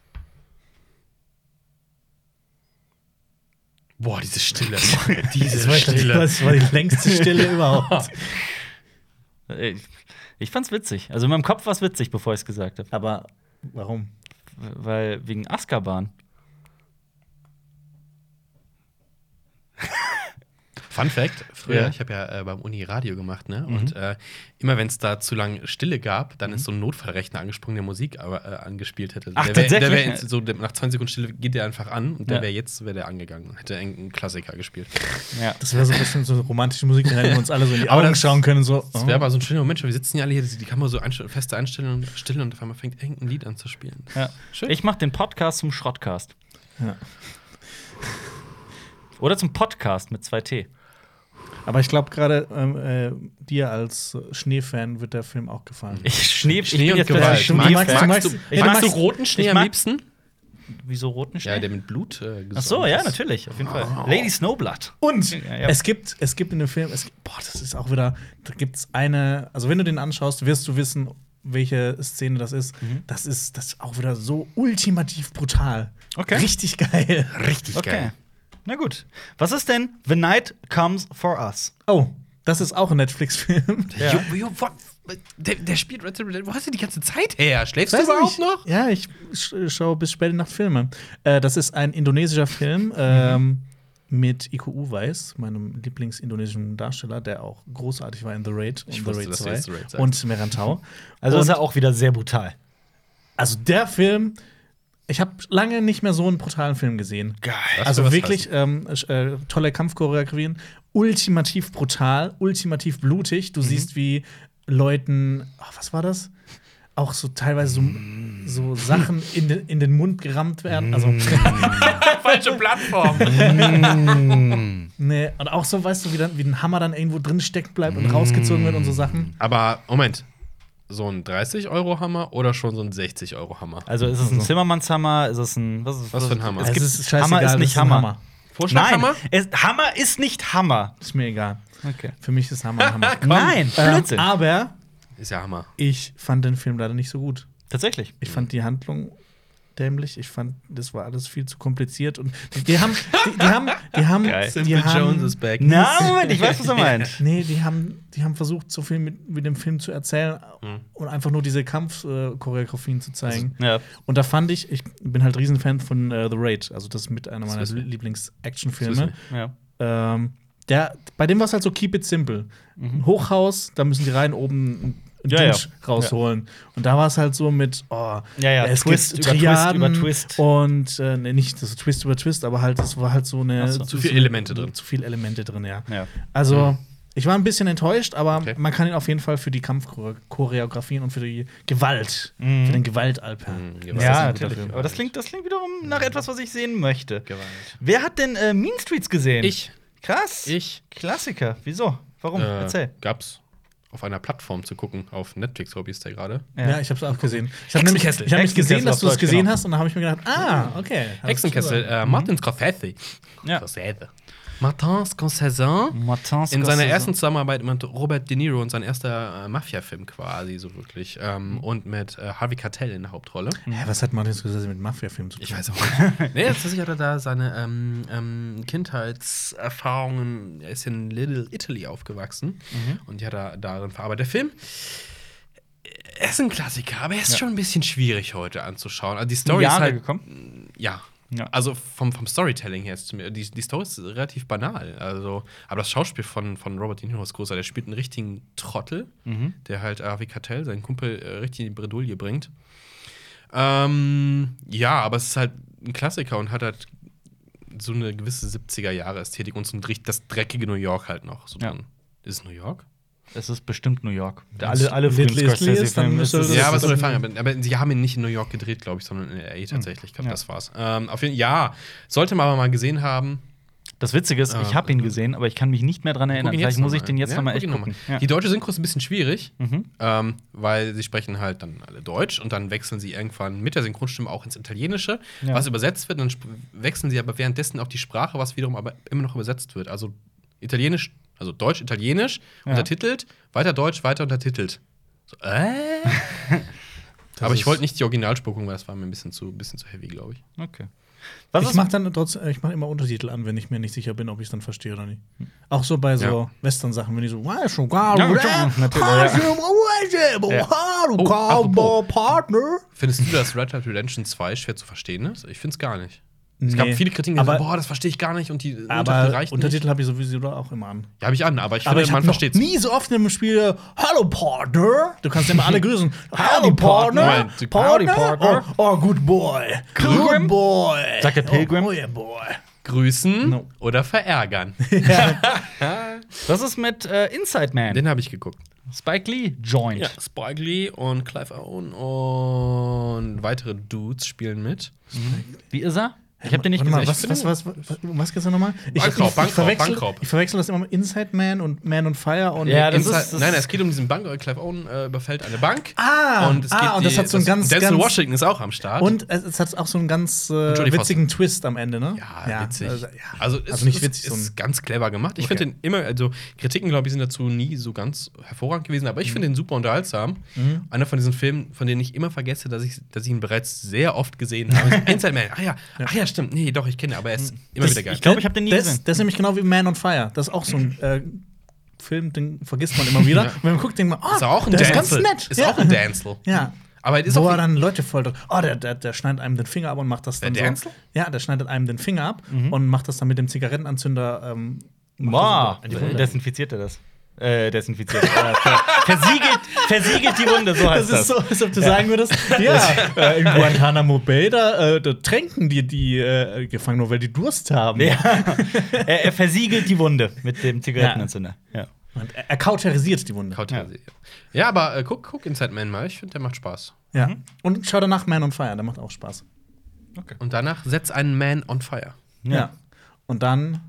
Boah, diese Stille. [laughs] diese Das Stille. war die längste Stille [laughs] überhaupt. [laughs] Äh, Ich, ich fand's witzig. Also in meinem Kopf war es witzig, bevor ich es gesagt habe. Aber warum? Weil wegen Azkaban. Fun Fact: Früher, Ja. ich habe ja äh, beim Uni Radio gemacht, ne? Und äh, immer wenn es da zu lang Stille gab, dann ist so ein Notfallrechner angesprungen, der Musik aber, äh, angespielt hätte. Ach, der wär, der tatsächlich? wär in- so, der, nach 20 Sekunden Stille geht der einfach an und der Ja. wäre jetzt wär der angegangen und hätte irgendeinen Klassiker gespielt. Ja. Das wäre so ein bisschen so romantische Musik, hätten wir uns alle so in die Augen das- schauen können. So, Das wäre aber so ein schöner Moment, weil wir sitzen ja alle hier, die Kamera so einstell fest einstellen und still und auf einmal fängt irgendein Lied an zu spielen. Ja. Schön. Ich mache den Podcast zum Schrottcast. Ja. Oder zum Podcast mit 2T. Aber ich glaube, gerade ähm, äh, dir als Schneefan wird der Film auch gefallen. Ich, Schnee, ich Schnee bin und jetzt Gewalt. Du magst- Schneefan. du magst- Ich du mag Magst du magst- roten Schnee ich am liebsten? Wieso roten Schnee? Ja, der mit Blut äh, Ach so, ja, natürlich, auf jeden Fall. Lady Snowblood. Und Ja, ja. es gibt es gibt in dem Film, es gibt, boah, das ist auch wieder, da gibt's eine, also wenn du den anschaust, wirst du wissen, welche Szene das ist. Mhm. Das ist das ist auch wieder so ultimativ brutal. Okay. Richtig geil. Richtig Okay. geil. Na gut. Was ist denn The Night Comes for Us? Oh, das ist auch ein Netflix-Film. [laughs] Ja. Jo, jo, wo, der, der spielt Red Dead Redemption. Wo hast du die ganze Zeit her? Schläfst du Weiß überhaupt nicht. noch? Ja, ich sch schaue bis spät in Nacht Filme. Äh, das ist ein indonesischer Film ähm, mit Iko Uwais, meinem Lieblingsindonesischen Darsteller, der auch großartig war in The Raid und Ich The wusste, Raid dass du 2 jetzt The Raid und Merantau. [laughs] Also und, ist er auch wieder sehr brutal. also der Film, ich habe lange nicht mehr so einen brutalen Film gesehen. Geil. Also wirklich ähm, äh, tolle Kampfchoreografien, ultimativ brutal, ultimativ blutig. Mhm. Du siehst, wie Leuten, ach, was war das? Auch so teilweise so, so Sachen in, den- in den Mund gerammt werden. Also, [laughs] Falsche Plattform. nee, und auch so, weißt du, wie, dann, wie ein Hammer dann irgendwo drin stecken bleibt und rausgezogen wird und so Sachen. Aber Moment. So ein 30-Euro-Hammer oder schon so ein 60-Euro-Hammer? Also ist es ein Zimmermannshammer? Ist es ein was, ist, Was für ein Hammer? Es Es gibt, ist scheißegal, Hammer ist nicht ist Hammer. Hammer. Nein, Vorschlaghammer? es, Hammer ist nicht Hammer. Ist mir egal. Okay. Für mich ist Hammer Hammer. [laughs] Nein, ähm, Blödsinn. aber Ist ja Hammer. ich fand den Film leider nicht so gut. Tatsächlich. Ich fand die Handlung dämlich. Ich fand, das war alles viel zu kompliziert. Und die, die haben, die, die haben, die haben, Geil. die Simple haben, Jones is back. Na, [laughs] Moment, ich weiß, was er meint. Nee, die haben, die haben versucht, so viel mit, mit dem Film zu erzählen und einfach nur diese Kampfchoreografien zu zeigen. Ja. Und da fand ich, ich bin halt Riesenfan von äh, The Raid. Also, das ist mit einer meiner. Lieblings-Action-Filme. ja. Ähm, der, bei dem war es halt so keep it simple. Ein Hochhaus, da müssen die rein oben ein Mhm. Ja, ja. Dusch rausholen. Und da war es halt so mit, oh, Ja, ja, es Twist gibt über Twist Triaden über Twist. Und äh, nee, nicht das Twist über Twist, aber halt, es war halt so eine. So. Zu viele Elemente drin. Zu viele Elemente drin, ja. Ja. Also, ich war ein bisschen enttäuscht, aber Okay. man kann ihn auf jeden Fall für die Kampfchoreografien und für die Gewalt, für den Gewaltalper. Mhm, Das Gewalt. Ja, natürlich. Aber das klingt, das klingt wiederum nach etwas, was ich sehen möchte. Gewalt. Wer hat denn äh, Mean Streets gesehen? Ich. Krass. Ich. Klassiker. Wieso? Warum? Äh, Erzähl. Gab's auf einer Plattform zu gucken. Auf Netflix, glaube ich, ist der gerade. Ja, ich habe es auch gesehen. Ich habe nämlich, ich hab nämlich gesehen, dass du es gesehen genau. hast und dann habe ich mir gedacht, ah, okay. Hast Hexenkessel, äh, Martin Scorsese. Ja. Scorsese. Martin Scorsese. Martin In seiner ersten Zusammenarbeit mit Robert De Niro und sein erster äh, Mafia-Film quasi, so wirklich. Ähm, und mit äh, Harvey Keitel in der Hauptrolle. Hä, was hat Martin Scorsese mit Mafia-Filmen zu tun? Ich weiß auch nicht. [laughs] nee, tatsächlich hat er da seine ähm, ähm, Kindheitserfahrungen. Er ist in Little Italy aufgewachsen und die hat er darin verarbeitet. Der Film er ist ein Klassiker, aber er ist schon ein bisschen schwierig heute anzuschauen. Also die Story ist Jahre halt. gekommen. Ja. Ja. Also vom, vom Storytelling her ist mir, die, die Story ist relativ banal. Also, aber das Schauspiel von, von Robert De Niro ist großartig. Der spielt einen richtigen Trottel, der halt Harvey Keitel, seinen Kumpel, äh, richtig in die Bredouille bringt. Ähm, ja, aber es ist halt ein Klassiker und hat halt so eine gewisse 70er-Jahre-Ästhetik und so ein, das dreckige New York halt noch. So Ja. Ist es New York? Es ist bestimmt New York. Wenn's alle alle frühen Little Italy ist, dann Scorsese-Filme ja, aber so Erfahrung. Aber, aber sie haben ihn nicht in New York gedreht, glaube ich, sondern in LA tatsächlich. Ich glaube, Ja. das war's. Ähm, auf jeden Ja, sollte man aber mal gesehen haben. Das Witzige ist, ich habe ihn gesehen, aber ich kann mich nicht mehr dran erinnern. Vielleicht muss ich den jetzt Ja, noch mal guck echt gucken. Ja. Die deutsche Synchro ist ein bisschen schwierig, Mhm. ähm, weil sie sprechen halt dann alle Deutsch und dann wechseln sie irgendwann mit der Synchronstimme auch ins Italienische, Ja. was übersetzt wird. Dann wechseln sie aber währenddessen auch die Sprache, was wiederum aber immer noch übersetzt wird. Also Italienisch, also Deutsch, Italienisch, Ja. untertitelt, weiter Deutsch, weiter untertitelt. So, äh? [laughs] aber ich wollte nicht die Originalspur gucken, weil das war mir ein bisschen zu, bisschen zu heavy, glaube ich. Okay. Was ich mache dann trotz, äh, ich mache immer Untertitel an, wenn ich mir nicht sicher bin, ob ich es dann verstehe oder nicht. Auch so bei so Ja. Western-Sachen, wenn die so, "Why so gar- Ja, ja. Hallo, Oh. Partner. Findest du, dass Red Dead Redemption 2 schwer zu verstehen ist? Ich finde es gar nicht. Es Nee. gab viele Kritiken, die Aber- sagen, boah, das verstehe ich gar nicht und die Untertitel Aber reichen Untertitel habe ich sowieso auch immer an. Ja, habe ich an, aber ich Aber finde, ich man versteht nie so oft in einem Spiel Hallo Partner. Du kannst immer alle grüßen. [laughs] Howdy, Partner. Howdy, Partner. Oh, oh, good boy. Pilgrim? Good boy. Sagt der Pilgrim? Oh, oh yeah, boy. Grüßen No. oder verärgern. [laughs] Was [laughs] ist mit äh, Inside Man? Den habe ich geguckt. Spike Lee Joint. Ja, Spike Lee und Clive Owen und weitere Dudes spielen mit. Wie ist er? Ich habe den nicht Warte mal, gesehen. was, was, was, was, was geht's da nochmal? Ich, Bankraub, ich, ich, Bankraub, verwechsel, Bankraub. ich verwechsel das immer mit Inside Man und Man on Fire und Ja, das Inside, ist- das- nein, es geht um diesen Bank. Clive Owen äh, überfällt eine Bank. Ah, und es ah, geht und das die- hat so einen ganz, Denzel ganz Washington ist auch am Start. und es, es hat auch so einen ganz äh, Jodie Foster. witzigen Twist am Ende, ne? Ja, witzig. Also, ja. Also, Also nicht es witzig, ist, so ist ganz clever gemacht. Ich Okay. finde den immer, also Kritiken, glaube ich, sind dazu nie so ganz hervorragend gewesen, aber ich finde den super unterhaltsam. Einer von diesen Filmen, von denen ich immer vergesse, dass ich, dass ich ihn bereits sehr oft gesehen habe. ist [laughs] Inside Man. Ach ja, ach ja, stimmt. Nee, doch, ich kenne ihn, aber er ist immer Das- wieder geil. ich glaub, ich hab den nie das, gesehen. Das ist nämlich genau wie Man on Fire. Das ist auch so ein äh, Film, den vergisst man immer wieder. Ja. Wenn man guckt, denkt man, oh, ist auch ein der Dancel. ist ganz nett. Ist ja. auch ein Dancel. Ja. Aber es ist Wo auch er dann Leute voll. Oh, der, der, der schneidet einem den Finger ab und macht das Der dann Dancel? so. Ja, der schneidet einem den Finger ab und macht das dann mit dem Zigarettenanzünder. Ähm, Wow, die Wunde. desinfiziert er das. Äh, desinfiziert. äh, ver versiegelt, versiegelt die Wunde, so heißt Das das. ist so, als ob du sagen würdest, [laughs] ja, äh, in Guantanamo Bay, da, äh, da tränken die die äh, Gefangenen, nur weil die Durst haben. Ja. er, er versiegelt die Wunde mit dem Zigarettenanzünder. Ja. Und er, er kauterisiert die Wunde. Kauterisiert. Ja. aber äh, guck, guck Inside Man mal. Ich finde, der macht Spaß. Ja. Und schau danach Man on Fire, der macht auch Spaß. Und danach setz einen Man on fire. Ja. Und dann,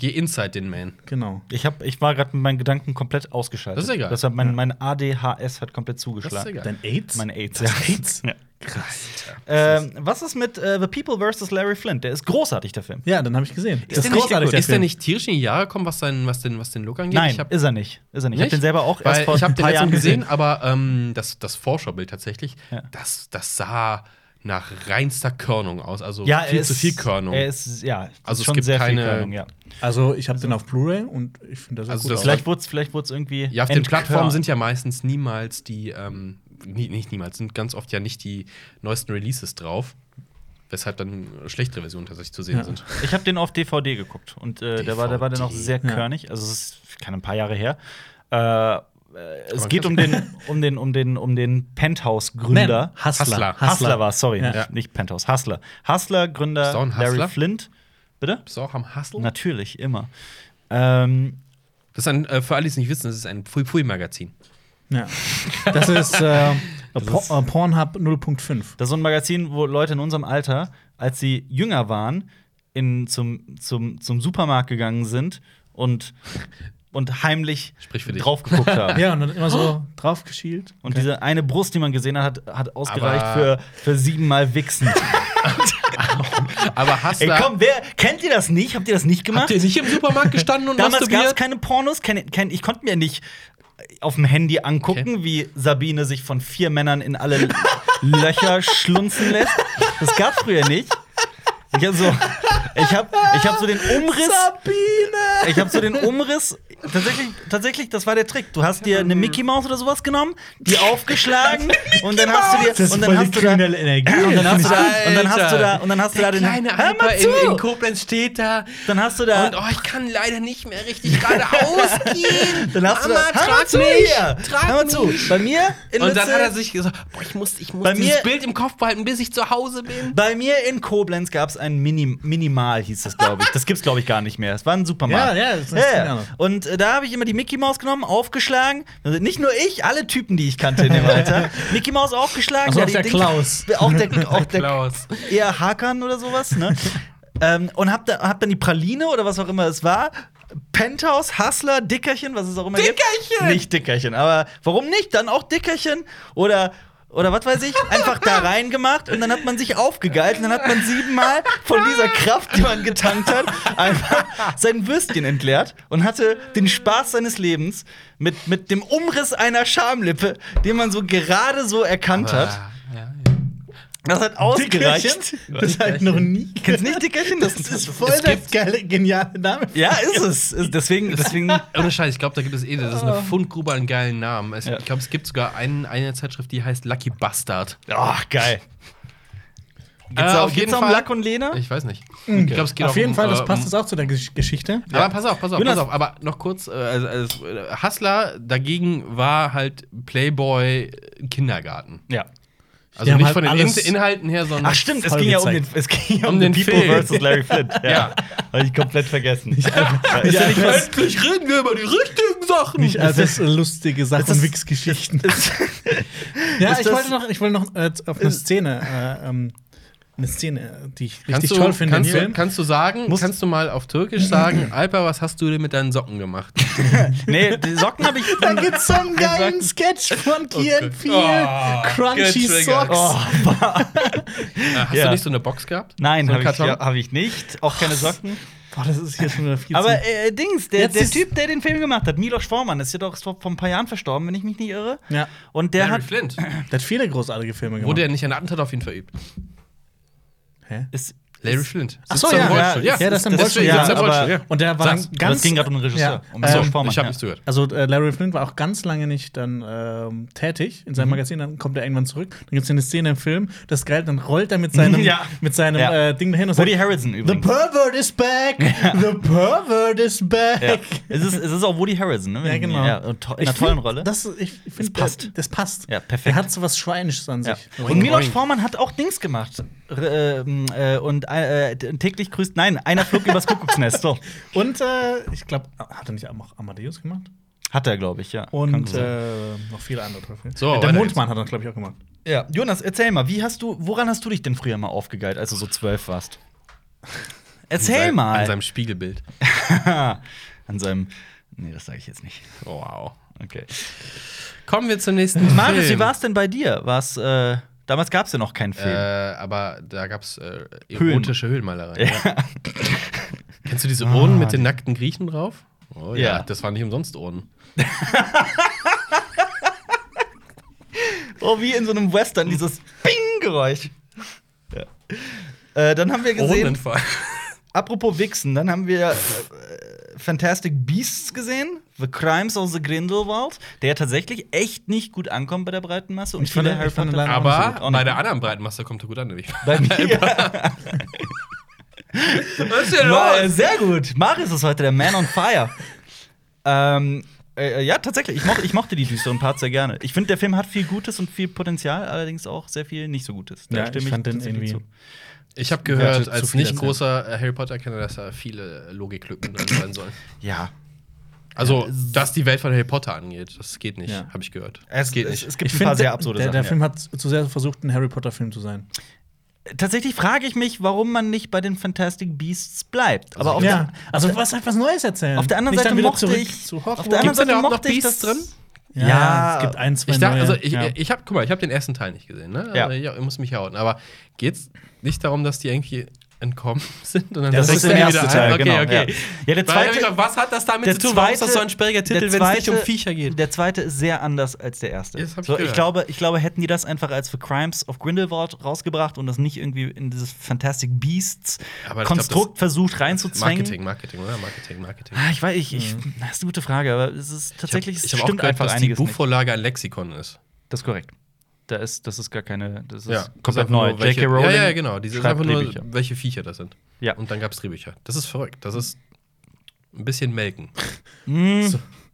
Geh inside den Man. genau. Ich, hab, ich war gerade mit meinen Gedanken komplett ausgeschaltet. Das ist egal. Deshalb mein, mein ADHS hat komplett zugeschlagen. Das ist egal. Dein AIDS? Meine AIDS. Das ja. AIDS? Ja. Krass. Ähm, was ist mit äh, The People vs. Larry Flint? Der ist großartig, der Film. Ja, den habe ich gesehen. Ist, der nicht, ist der nicht tierisch in die Jahre gekommen, was, sein, was, den, was den Look angeht? Nein, ich hab, ist er nicht. Ist er nicht. Ich habe den selber auch erst Weil vor ich habe ein den paar letzten Jahren gesehen, aber ähm, das, das Vorschaubild tatsächlich, Ja. das, das sah nach reinster Körnung aus. Also Ja, viel er zu ist, viel Körnung. Er ist, ja, Also es schon gibt sehr keine- viel Körnung, ja. Also, ich habe den auf Blu-ray und ich finde das sehr Also gut das aus. Vielleicht wurde es vielleicht wurd's irgendwie. ja, auf den. Plattformen sind ja meistens niemals die, ähm, nie, nicht niemals, sind ganz oft ja nicht die neuesten Releases drauf. Weshalb dann schlechtere Versionen tatsächlich zu sehen Ja. sind. Ich habe den auf DVD geguckt und äh, der war, der war dann auch sehr Ja. körnig. Also es ist keine ein paar Jahre her. Äh, es Aber geht um den, um den, um den, um den Penthouse-Gründer. Hustler. Hustler. Hustler war, sorry, Ja. nicht, nicht Penthouse. Hustler. Hustler, Gründer Bist du auch ein Larry Hustler? Flint. Bitte? Bist du auch am Hustle? Natürlich, immer. Ähm, Das ist ein, äh, für alle, die es nicht wissen, das ist ein Pfui-Pfui-Magazin. Ja. [laughs] Das ist, äh, Por äh, Pornhub 0.5. Das ist so ein Magazin, wo Leute in unserem Alter, als sie jünger waren, in, zum, zum, zum Supermarkt gegangen sind und, und heimlich Sprich für dich. drauf geguckt haben. [laughs] Ja, und dann immer so drauf geschielt. Und diese eine Brust, die man gesehen hat, hat, hat ausgereicht Aber- für, für siebenmal Wichsen. [laughs] Aber Ey, Hustler. komm, wer, kennt ihr das nicht? Habt ihr das nicht gemacht? Habt ihr nicht im Supermarkt gestanden und Damals gab es keine Pornos. Kein, kein, ich konnte mir nicht auf dem Handy angucken, wie Sabine sich von vier Männern in alle Löcher schlunzen lässt. Das gab früher nicht. Ich habe so, ich hab, ich hab so den Umriss. Sabine! Ich habe so den Umriss. Tatsächlich, tatsächlich, das war der Trick. Du hast dir eine Mickey Maus oder sowas genommen, die aufgeschlagen [laughs] und dann hast du dir Das ist und dann voll hast die du da, kriminelle Energie. und dann hast du da, und dann hast du da und dann hast du da den kleine Hör mal zu! in, in Koblenz steht da. Dann hast du da Und oh, ich kann leider nicht mehr richtig [laughs] geradeaus gehen. Dann hast du Mama, da, hör mal trag zu mich, hier! trag Hör mal zu! Bei mir in Und dann hat er sich gesagt, boah, ich muss, ich muss Bei dieses mir- Bild im Kopf behalten, bis ich zu Hause bin. Bei mir in Koblenz gab es ein Mini Minimal, hieß das, glaube ich. Das gibt's, glaube ich, gar nicht mehr. Es war ein Supermarkt. Ja, ja, das ist ja, ja. Und äh, da habe ich immer die Mickey Maus genommen, aufgeschlagen. Also nicht nur ich, alle Typen, die ich kannte in dem [laughs] Alter. Mickey Maus aufgeschlagen. Also ja, auch die der Ding- Klaus. [laughs] Auch der, [laughs] auch der Klaus. eher Hakan oder sowas, ne? ähm, und hab, da, hab dann die Praline oder was auch immer es war. Penthouse, Hustler, Dickerchen, was es auch immer Dickerchen! gibt. Nicht Dickerchen, aber warum nicht? Dann auch Dickerchen oder oder was weiß ich, einfach da reingemacht und dann hat man sich aufgegeilt und dann hat man siebenmal von dieser Kraft, die man getankt hat, einfach sein Würstchen entleert und hatte den Spaß seines Lebens mit, mit dem Umriss einer Schamlippe, den man so gerade so erkannt hat. Ja, ja. Das hat ausgereicht. Das halt noch nie. Kennst du nicht Dickerchen? Das, Das ist das voll der geile, geniale Name. ja, ist es. Ist Deswegen, [laughs] deswegen. Ohne Scheiß, ich glaube, da gibt es eh, das ist eine Fundgrube an geilen Namen. Es, Ja. Ich glaube, es gibt sogar einen, eine Zeitschrift, die heißt Lucky Bastard. Oh, geil. Geht's Äh, auf jeden da um Fall. Lack und Lena? Ich weiß nicht. Ich glaube, es geht Auf jeden um, Fall, das äh, passt um- jetzt auch zu der Gesch- Geschichte. Aber pass auf, pass auf, Jonas- pass auf. Aber noch kurz, äh, also, also, äh, Hustler dagegen war halt Playboy Kindergarten. Ja. Also haben nicht halt von den In Inhalten her, sondern Ach stimmt, es ging ja um den, es ging ja um Um den den People Film. versus Larry Flint. [laughs] Ja. Ja. Habe ich komplett vergessen. [laughs] Ist Ja, ja nicht Endlich reden wir über die richtigen Sachen. Nicht alles [laughs] lustige Sachen Das ist- und Wix-Geschichten. Ja, ich wollte noch, ich wollte noch äh, auf eine Szene äh, ähm, eine Szene, die ich richtig Kannst du, toll finde im kannst, du, Film. kannst du sagen, Muss- kannst du mal auf Türkisch sagen, [clears throat] Alper, was hast du denn mit deinen Socken gemacht? [laughs] Nee, die Socken habe ich. [laughs] Da gibt's so einen geilen Sketch von Key and Peele. Oh, Crunchy. Socks. Oh, [laughs] Äh, Hast Ja. du nicht so eine Box gehabt? nein, so habe einen ich, ja, hab ich nicht. Auch keine Socken. Boah, das ist hier schon wieder viel Aber äh, Dings, der, der Typ, der den Film gemacht hat, Milos Forman, ist ja doch vor, vor ein paar Jahren verstorben, wenn ich mich nicht irre. Ja, Und der Larry hat. Flint. [clears throat] der hat viele großartige Filme gemacht. Wurde er nicht ein Attentat auf ihn verübt? Hä? Ist, Larry Flint. Ach so, ja, Rollstuhl. ja, ja, das ist im Rollstuhl, ja, er aber- ja. Und der war Sag's, dann ganz. es ging gerade um den Regisseur, um ähm. Ich habe ja. nicht zugehört. Also äh, Larry Flint war auch ganz lange nicht dann ähm, tätig in seinem Mhm. Magazin, dann kommt er irgendwann zurück. Dann gibt es eine Szene im Film, das ist geil, dann rollt er mit seinem, [laughs] Ja. mit seinem Ja. äh, Ding dahin und Woody sagt, Harrison The übrigens. pervert is back! [laughs] The pervert is back! Ja. Es, ist, es ist auch Woody Harrison, ne? Ja, genau. Ja, in einer tollen find, Rolle. Das, ich ich finde, passt. Das, das passt. Ja, perfekt. Er hat so was Schweinisches an Ja. sich. Und Milos. Forman hat auch Dings gemacht. Ähm, äh, und äh, täglich grüßt. Nein, einer flog übers Kuckucksnest. So. [laughs] Und äh, ich glaube, hat er nicht auch Amadeus gemacht? Hat er, glaube ich, ja. Und äh, noch viele andere Filme. So, der weiter Mondmann hat er, glaube ich, auch gemacht. ja. Jonas, erzähl mal, wie hast du, woran hast du dich denn früher mal aufgegeilt, als du so zwölf warst? [laughs] Erzähl An sein- mal. An seinem Spiegelbild. [laughs] An seinem. Nee, das sage ich jetzt nicht. Oh, wow. Okay. Kommen wir zum nächsten Marius, Film. wie war es denn bei dir? War's, äh, damals gab es ja noch keinen Äh, Film. aber da gab es äh, erotische Höhlenmalerei. Ja. [laughs] Kennst du diese Urnen mit den nackten Griechen drauf? Oh ja, Ja. das waren nicht umsonst Urnen. [laughs] Oh, wie in so einem Western, dieses Bing-Geräusch. Ja. Äh, dann haben wir gesehen, Urnenfall. Apropos Wichsen, dann haben wir äh, Fantastic Beasts gesehen, The Crimes of the Grindelwald, der tatsächlich echt nicht gut ankommt bei der breiten Masse. Und Ich fand- viele ich fand ihn Potter- leider auch nicht so Aber gut. Auch bei der anderen Breitenmasse kommt er gut an, nämlich. [laughs] Bei mir. [laughs] Was ist denn War, sehr gut. Marius ist heute der Man on Fire. ähm, äh, ja, tatsächlich. Ich mochte, ich mochte die düsteren Parts sehr gerne. Ich finde, der Film hat viel Gutes und viel Potenzial, allerdings auch sehr viel nicht so Gutes. Da Ja, stimme ich fand den irgendwie- Ich habe gehört, als nicht erzählen. großer äh, Harry Potter-Kenner, dass da viele Logiklücken drin sein sollen. [laughs] Ja. Also, dass die Welt von Harry Potter angeht, das geht nicht, Ja. habe ich gehört. Es, geht es, nicht. es gibt Ich ein paar sehr absurde der, Sachen. der. Film hat zu sehr versucht, ein Harry Potter-Film zu sein. Tatsächlich frage ich mich, warum man nicht bei den Fantastic Beasts bleibt. Aber auf, ja, der, also was was Neues erzählen. auf der anderen Nicht Seite mochte ich. zu Auf der anderen Seite mochte ich Beasts das. drin? ja, Ja. es gibt ein, zwei Ich dachte, neue. also ich, ja. ich habe, guck mal, ich habe den ersten Teil nicht gesehen, ne? Ja. Also, ja, ich muss mich hauen. Aber geht's nicht darum, dass die irgendwie entkommen [laughs] sind? Und dann Das ist der die erste Teil, ein? Okay, genau, okay. ja. Ja, der Weil, zweite- hab ich gedacht, was hat das damit der zu tun? Warum ist das so ein sperriger Titel, wenn es nicht um Viecher geht? Der zweite ist sehr anders als der erste. Ja, hab ich so, ich, glaube, ich glaube, hätten die das einfach als The Crimes of Grindelwald rausgebracht und das nicht irgendwie in dieses Fantastic Beasts Aber ich glaub, Konstrukt versucht reinzuzwängen. Marketing, Marketing, oder? Marketing, Marketing. Ah, ich weiß, ich, ich, das ist eine gute Frage, aber es ist tatsächlich, ich es habe hab auch stimmt gehört, einfach dass die einiges nicht. Buchvorlage ein Lexikon ist. Das ist korrekt. Da ist, das ist gar keine, das ist Ja, komplett neu. welche- J.K. Rowling Ja, ja, genau. Diese ist schreibt einfach nur, Drehbücher. welche Viecher das sind. Ja. Und dann gab es Drehbücher. Das ist verrückt. Das ist ein bisschen melken. [laughs]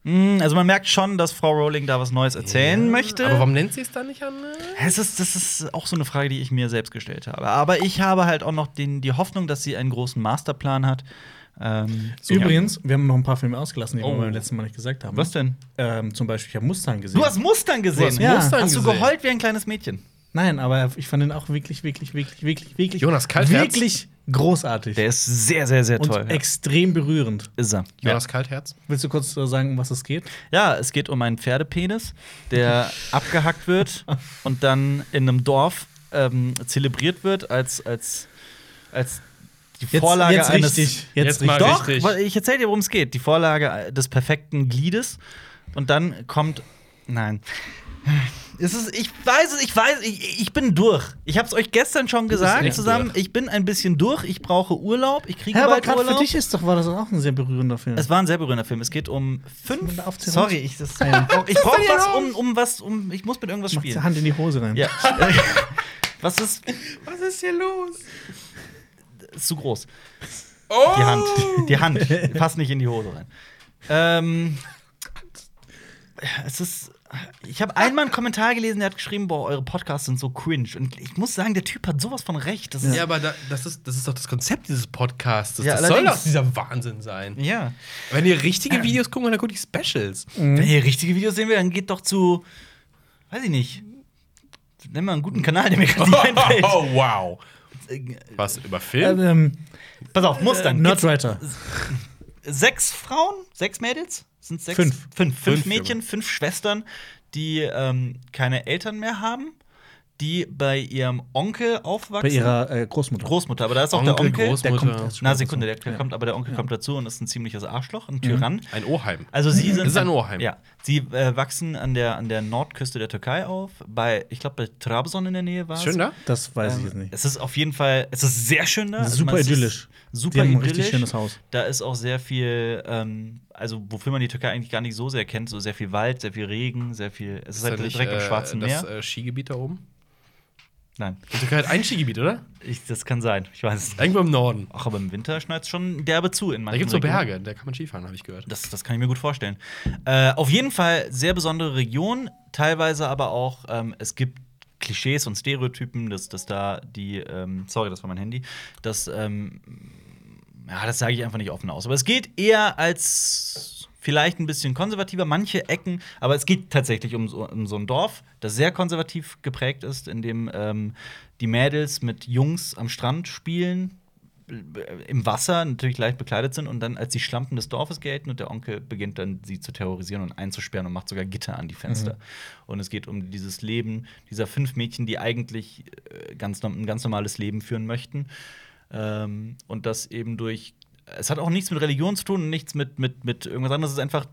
Mm, Also man merkt schon, dass Frau Rowling da was Neues erzählen möchte. Aber warum nennt sie es dann nicht an? äh? Es ist, das ist auch so eine Frage, die ich mir selbst gestellt habe. Aber ich habe halt auch noch den, die Hoffnung, dass sie einen großen Masterplan hat. Ähm, Übrigens, wir haben noch ein paar Filme ausgelassen, die Oh. wir beim letzten Mal nicht gesagt haben. was denn? Ähm, zum Beispiel, ich habe Mustang gesehen. Du hast Mustang gesehen. hast Ja. Mustang Hast du gesehen. geheult wie ein kleines Mädchen? Nein, aber ich fand den auch wirklich, wirklich, wirklich, wirklich, wirklich, Jonas Kaltherz? wirklich großartig. Der ist sehr, sehr, sehr und toll. extrem berührend. Ist er. Jonas Kaltherz? Willst du kurz äh, sagen, um was es geht? Ja, es geht um einen Pferdepenis, der abgehackt wird und dann in einem Dorf ähm, zelebriert wird als, als, als die Jetzt, Vorlage jetzt eines. richtig. Jetzt, Jetzt mal richtig. Doch, Richtig. ich erzähle dir, worum es geht. Die Vorlage des perfekten Gliedes. Und dann kommt. Nein. Es ist, ich weiß es, ich weiß, ich, ich bin durch. Ich habe es euch gestern schon gesagt zusammen. durch. Ich bin ein bisschen durch. Ich brauche Urlaub. Ich kriege Ja, aber gerade für dich ist doch, war das auch ein sehr berührender Film. Es war ein sehr berührender Film. Es geht um fünf. Sorry, ich, das, Ja. [laughs] ich brauche was, um, um was, um. Ich muss mit irgendwas Macht die spielen. Hand in die Hose rein. Ja. [laughs] was ist, Was ist hier los? Ist zu groß? Oh! [laughs] Die Hand. Die Hand. Passt nicht in die Hose rein. Ähm, es ist. Ich habe einmal einen Kommentar gelesen, der hat geschrieben, boah, eure Podcasts sind so cringe. Und ich muss sagen, der Typ hat sowas von recht. Das ist, Ja, aber da, das, ist, das ist doch das Konzept dieses Podcasts. Ja, das soll doch dieser Wahnsinn sein. ja. Wenn ihr richtige Videos guckt, dann guckt die Specials. Wenn ihr richtige Videos sehen will, dann geht doch zu. Weiß ich nicht. nenn mal einen guten Kanal, der mir gerade nicht [laughs] einfällt. Oh, wow. Was, über Film? Ähm, Pass auf, Mustern. Gibt's Nerdwriter. sechs Frauen? Sechs Mädels? Sind sechs? Fünf. Fünf, fünf Fünf, Mädchen, fünf Schwestern, die ähm, keine Eltern mehr haben, die bei ihrem Onkel aufwachsen. Bei ihrer äh, Großmutter. Großmutter, aber da ist auch Onkel, der Onkel. Großmutter. der kommt Na, Sekunde, der Ja. kommt, aber der Onkel kommt dazu und ist ein ziemliches Arschloch, ein Tyrann. Ein Oheim. Also sie sind Das ist ein Oheim. Ja, sie äh, wachsen an der, an der Nordküste der Türkei auf, bei ich glaube bei Trabzon in der Nähe war es. Schön da? Das weiß ich Ähm, jetzt nicht. Es ist auf jeden Fall, es ist sehr schön da. Also Super ist idyllisch. Super haben ein idyllisch. richtig schönes Haus. Da ist auch sehr viel, ähm, also wofür man die Türkei eigentlich gar nicht so sehr kennt, so sehr viel Wald, sehr viel Regen, sehr viel. Es ist, halt da nicht, direkt äh, Schwarzen das, Meer. äh, Skigebiet da oben? Nein, Die Türkei hat ein Skigebiet, oder? ich, das kann sein. Ich weiß es nicht. Irgendwo im Norden. Ach, aber im Winter schneit es schon derbe zu in Da manchen gibt es so. Berge, da kann man Skifahren, habe ich gehört. Das, das kann ich mir gut vorstellen. Äh, auf jeden Fall sehr besondere Region, teilweise aber auch, ähm, es gibt Klischees und Stereotypen, dass, dass da die, ähm, sorry, das war mein Handy, dass, ähm, ja, das sage ich einfach nicht offen aus. Aber es geht eher als vielleicht ein bisschen konservativer, manche Ecken, aber es geht tatsächlich um so, um so ein Dorf, das sehr konservativ geprägt ist, in dem ähm, die Mädels mit Jungs am Strand spielen, im Wasser natürlich leicht bekleidet sind und dann als die Schlampen des Dorfes gelten und der Onkel beginnt dann sie zu terrorisieren und einzusperren und macht sogar Gitter an die Fenster. Und es geht um dieses Leben dieser fünf Mädchen, die eigentlich äh, ganz, ein ganz normales Leben führen möchten. Ähm, und das eben durch es hat auch nichts mit Religion zu tun und nichts mit, mit, mit irgendwas anderes. Es ist einfach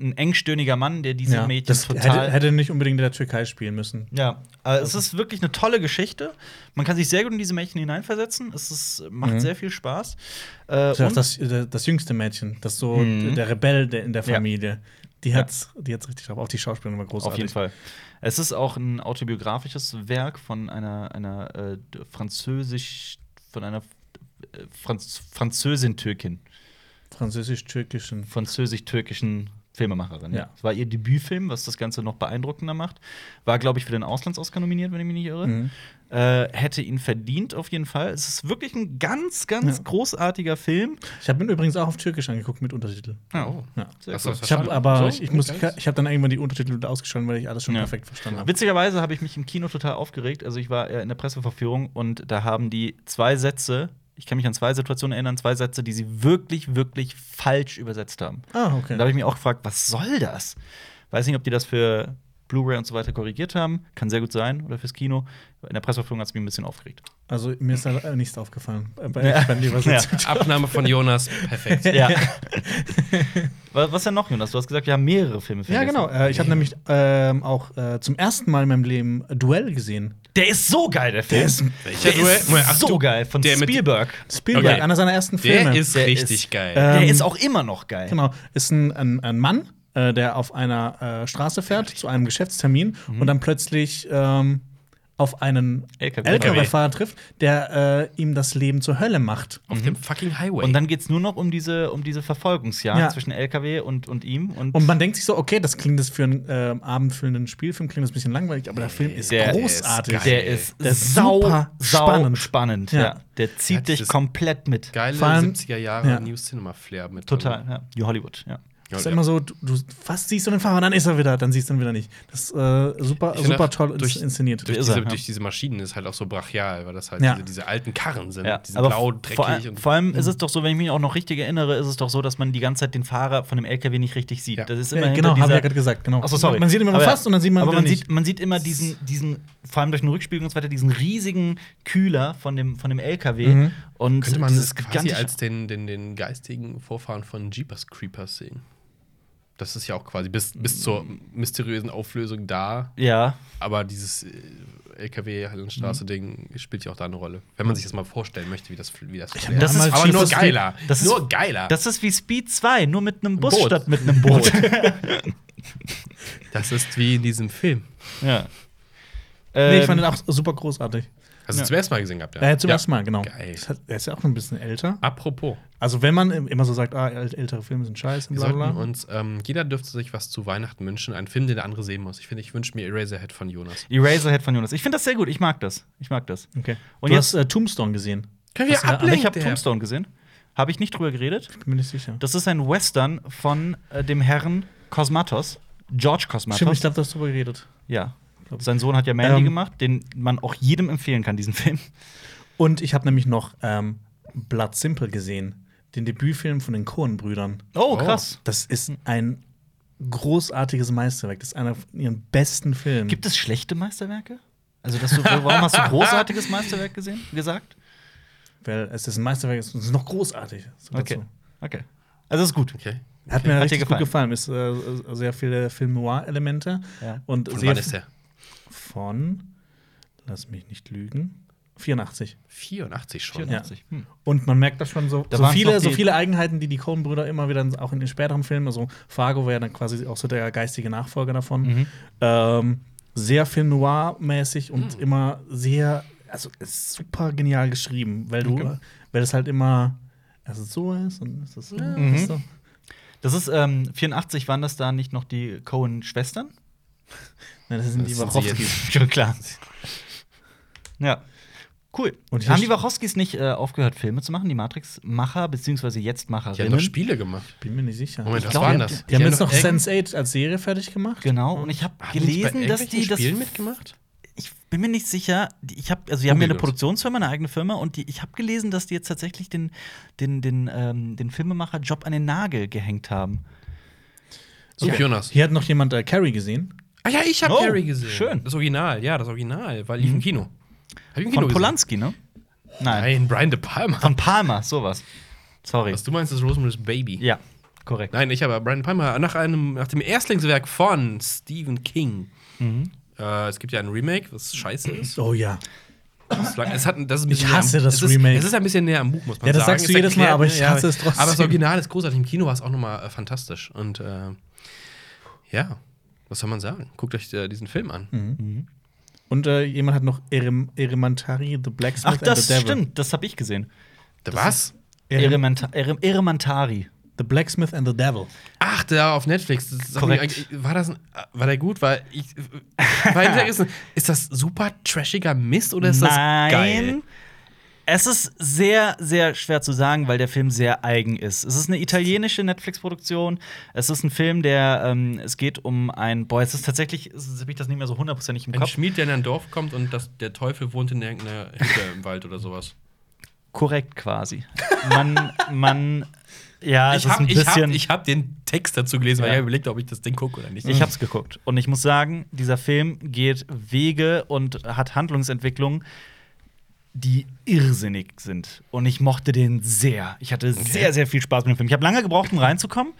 ein engstirniger Mann, der diese Ja, Mädchen das total hätte, hätte nicht unbedingt in der Türkei spielen müssen. ja, äh, es ist wirklich eine tolle Geschichte. Man kann sich sehr gut in diese Mädchen hineinversetzen. Es ist, macht Mhm. sehr viel Spaß. Äh, Das das, das, das jüngste Mädchen, das so Mhm. der Rebell in der Ja. Familie. Die Ja. die hat's richtig drauf. Auch die Schauspielerin war großartig. Auf jeden Fall. Es ist auch ein autobiografisches Werk von einer, einer äh, französisch, von einer äh, Franz Französin-Türkin, Französisch-türkischen. französisch-türkischen Filmemacherin. Ja. Es war ihr Debütfilm, was das Ganze noch beeindruckender macht. War, glaube ich, für den Auslands-Oscar nominiert, wenn ich mich nicht irre. Mhm. Äh, hätte ihn verdient, auf jeden Fall. Es ist wirklich ein ganz, ganz Ja. großartiger Film. Ich habe ihn übrigens auch auf Türkisch angeguckt mit Untertitel. Oh. Ja. Sehr cool. das Ich habe aber So? ich, ich, muss, ich habe dann irgendwann die Untertitel ausgeschaltet, weil ich alles schon Ja. perfekt verstanden habe. Witzigerweise habe ich mich im Kino total aufgeregt. Also ich war in der Presseverführung und da haben die zwei Sätze, ich kann mich an zwei Situationen erinnern, zwei Sätze, die sie wirklich, wirklich falsch übersetzt haben. Ah, Und okay. da habe ich mich auch gefragt, was soll das? Weiß nicht, ob die das für Blu-ray und so weiter korrigiert haben. Kann sehr gut sein. Oder fürs Kino. In der Presseverführung hat es mich ein bisschen aufgeregt. Also mir ist da nichts aufgefallen. Äh, Bei, Ja. der Übersetzung. Abnahme von Jonas, perfekt. Ja. [laughs] was, denn noch, Jonas? Du hast gesagt, wir haben mehrere Filme Ja, vergessen. genau. Äh, ich habe nämlich ähm, auch äh, zum ersten Mal in meinem Leben Duell gesehen. Der ist so geil, der Film. Der ist Welcher Der Duell? ist ach, so du- geil. Von der Spielberg. Spielberg, Okay. einer seiner ersten Der Filme. ist Der richtig ist- geil. Äh, Der Ähm, ist auch immer noch geil. Genau, ist ein, ein, ein Mann, äh, der auf einer äh, Straße fährt zu einem Geschäftstermin und dann plötzlich ähm, auf einen LKW. LKW-Fahrer trifft, der äh, ihm das Leben zur Hölle macht. Auf dem fucking Highway. Und dann geht es nur noch um diese, um diese Verfolgungsjagd Ja. zwischen LKW und, und ihm. Und, Und man denkt sich so, okay, das klingt das für einen äh, abendfüllenden Spielfilm, klingt das ein bisschen langweilig, aber der Film ist Der großartig. ist der ist, Der ist sau, super sau spannend. spannend. Ja. Ja. Der zieht Ja, dich komplett mit. Geile Vor allem- 70er Jahre ja. New Cinema Flair mit. Total, ja. New Hollywood, ja. Ja, ist ja. immer so, du, du fast siehst du den Fahrer, dann ist er wieder, dann siehst du ihn wieder nicht. Das ist äh, super, Ich super toll durch- inszeniert. Durch diese, er, ja. durch diese Maschinen ist halt auch so brachial, weil das halt Ja. diese, diese alten Karren sind. Ja, Die sind aber blau, vor, dreckig und vor allem ist es doch so, wenn ich mich auch noch richtig erinnere, ist es doch so, dass man die ganze Zeit den Fahrer von dem LKW nicht richtig sieht. Ja. Das ist ja, immer genau, habe ich ja gerade gesagt, genau. Achso, sorry. Man sieht immer nur Aber- fast und dann sieht man Aber wieder man nicht. sieht, man sieht immer diesen, diesen, vor allem durch den Rückspiegel und so weiter, diesen riesigen Kühler von dem, von dem LKW. Mhm. Und könnte man das quasi als den, den, den geistigen Vorfahren von Jeepers Creepers sehen. Das ist ja auch quasi bis, bis zur mysteriösen Auflösung da, Ja, aber dieses äh, LKW-Hallenstraße-Ding spielt ja auch da eine Rolle. Wenn man sich das mal vorstellen möchte, wie das, wie das, das ist- aber nur geiler. das ist- nur geiler. das ist wie Speed 2, nur mit einem Bus Boot. statt mit einem Boot. [laughs] Das ist wie in diesem Film. ja. Nee, ich Ähm, fand den auch super großartig. Hast du Ja. zum ersten Mal gesehen gehabt? Ja, zum ersten Mal, genau. Geil. Das hat- Er ist ja auch ein bisschen älter. Apropos, Also, wenn man immer so sagt, ah, äl- ältere Filme sind scheiße, wir bla bla. sollten uns, ähm, jeder dürfte sich was zu Weihnachten wünschen. Einen Film, den der andere sehen muss. Ich finde, ich wünsche mir Eraserhead von Jonas. Eraserhead von Jonas. Ich finde das sehr gut. Ich mag das. Ich mag das. Okay. Und du jetzt- hast äh, Tombstone gesehen. Können Das- aber Aber ich habe Tombstone gesehen. Habe ich nicht drüber geredet. Ich bin mir nicht sicher. Das ist ein Western von äh, dem Herrn Cosmatos. George Stimmt, ich du hast drüber geredet. Ja. Glaub ich. Sein Sohn hat ja Mandy Ähm. gemacht, den man auch jedem empfehlen kann, diesen [laughs] Film. Und ich habe nämlich noch ähm, Blood Simple gesehen, den Debütfilm von den Coen-Brüdern. Oh, krass. Das ist ein großartiges Meisterwerk. Das ist einer von ihren besten Filmen. Gibt es schlechte Meisterwerke? Also, dass du, warum hast du [laughs] großartiges Meisterwerk gesehen, gesagt? Weil es ist ein Meisterwerk, es ist noch großartig. So Okay. dazu. Okay. Also, ist gut. Okay. Hat mir Hat dir richtig gefallen? gut gefallen. Ist äh, sehr viele Film-Noir-Elemente. Ja. Und Von sehr wann ist der? Von, lass mich nicht lügen, 84. 84 schon. 84. Hm. Und man merkt das schon so, Da so, viele, so viele Eigenheiten, die die Coen-Brüder immer wieder auch in den späteren Filmen, also Fargo war ja dann quasi auch so der geistige Nachfolger davon, Mhm. ähm, sehr Film Noir-mäßig und Mhm. immer sehr, also super genial geschrieben, weil du, Okay. weil es halt immer, also so ist und es ist so. Mhm. ist so. Das ist, ähm, 84 waren das da nicht noch die Cohen-Schwestern? Ja, das sind die Das sie Wachowskis. Schon [laughs] klar. Ja. Cool. Und Haben die Wachowskis nicht äh, aufgehört, Filme zu machen? Die Matrix-Macher, beziehungsweise jetzt Die haben doch Spiele gemacht. Bin mir nicht sicher. Moment, Ich was glaub, waren die- das? Die haben jetzt noch irgend- Sense8 als Serie fertig gemacht. Genau, und ich habe Haben die gelesen, dass die das. Spielen mitgemacht? Ich bin mir nicht sicher. Die- Ich habe, also die haben ja eine. Produktionsfirma, eine eigene Firma, und die, ich habe gelesen, dass die jetzt tatsächlich den, den, den, ähm, den Filmemacher-Job an den Nagel gehängt haben. So, Jonas. Hier hat noch jemand äh, Carrie gesehen. Ah ja, ich habe Oh, Carrie gesehen. schön. Das Original, ja, das Original, weil lief im Kino. Hab ich im Kino Von gesehen. Polanski, ne? Nein. Nein, Brian De Palma. Von Palmer, sowas. Sorry. Was du meinst, ist Rosemary's Baby. Ja, korrekt. Nein, ich habe Brian De Palma nach einem nach dem Erstlingswerk von Stephen King. Mhm. Äh, es gibt ja ein Remake, was scheiße ist. Oh ja. Ist es hat, das ist Ich hasse näher, das es ist, Remake. Es ist ein bisschen näher am Buch, muss man Ja, das sagen. sagst du Es jedes Mal, aber ich ja, hasse es trotzdem. Aber das Original ist großartig. Im Kino war es auch nochmal äh, fantastisch. Und äh, ja, was soll man sagen? Guckt euch äh, diesen Film an. Mhm. Und äh, jemand hat noch Erem Eremantari, The Blacksmith Ach, and das the Devil. stimmt, das habe ich gesehen. Der was? Erem Eremanta Erem Eremantari. the Blacksmith and the Devil. Ach, der auf Netflix. Das Korrekt. irgendwie- War, das, ein- war der gut? Weil ich. Weil ich [laughs] ist, ist das super trashiger Mist oder ist das geil? Es ist sehr, sehr schwer zu sagen, weil der Film sehr eigen ist. Es ist eine italienische Netflix-Produktion. Es ist ein Film, der, ähm, es geht um ein, boah, es ist tatsächlich, jetzt habe ich das nicht mehr so hundertprozentig im Ein Kopf. Schmied, der in ein Dorf kommt und das, der Teufel wohnt in irgendeiner Hütte im Wald oder sowas. Korrekt quasi. Man, man, ja, es ich ist ein habe ich bisschen. hab, ich hab den Text dazu gelesen, weil Ja. ich überlegt ob ich das Ding gucke oder nicht. Ich hab's geguckt und ich muss sagen, dieser Film geht Wege und hat Handlungsentwicklungen, die irrsinnig sind. Und ich mochte den sehr. Ich hatte sehr, sehr viel Spaß mit dem Film. Ich habe lange gebraucht, um reinzukommen.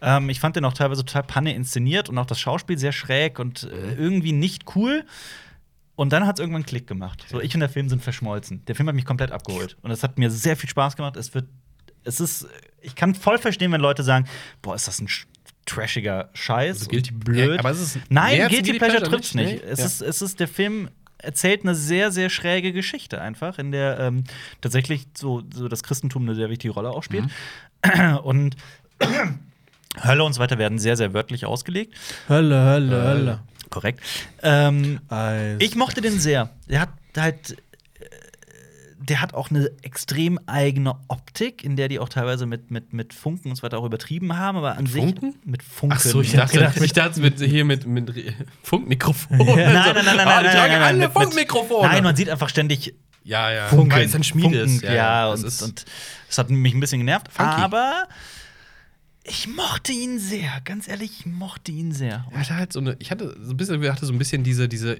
Ähm, ich fand den auch teilweise total panne inszeniert und auch das Schauspiel sehr schräg und äh, irgendwie nicht cool. Und dann hat es irgendwann einen Klick gemacht. So, ich und der Film sind verschmolzen. Der Film hat mich komplett abgeholt. Und es hat mir sehr viel Spaß gemacht. Es wird, es ist, ich kann voll verstehen, wenn Leute sagen, boah, ist das ein trashiger Scheiß. Also Guilty- blöd. Ja, aber es ist Nein, Guilty Pleasure trifft's nicht? nicht. Es, Ja. ist, es ist, der Film erzählt eine sehr, sehr schräge Geschichte einfach, in der ähm, tatsächlich so, so das Christentum eine sehr wichtige Rolle auch spielt. Mhm. Und [coughs] Hölle und so weiter werden sehr, sehr wörtlich ausgelegt. Hölle, Hölle, Hölle. Korrekt. Ähm, ich mochte den sehr. Der hat halt. Der hat auch eine extrem eigene Optik, in der die auch teilweise mit, mit, mit Funken und so weiter auch übertrieben haben, aber an sich. Funken? Mit Funken. Ach so, ich Ja. dachte, gedacht, ich dachte mit, hier mit, mit Funkmikrofon. Nein, nein, nein, nein, nein, Ah, nein, nein, nein, alle mit- mit- Funkmikrofone. Nein, man sieht einfach ständig ja, ja. Funken. Weil es ein Schmied ist. Funken, ja, das und, ist und das hat mich ein bisschen genervt. Funky. Aber ich mochte ihn sehr. Ganz ehrlich, ich mochte ihn sehr. Er hatte halt so eine, ich hatte so ein bisschen, wir hatte so ein bisschen diese, diese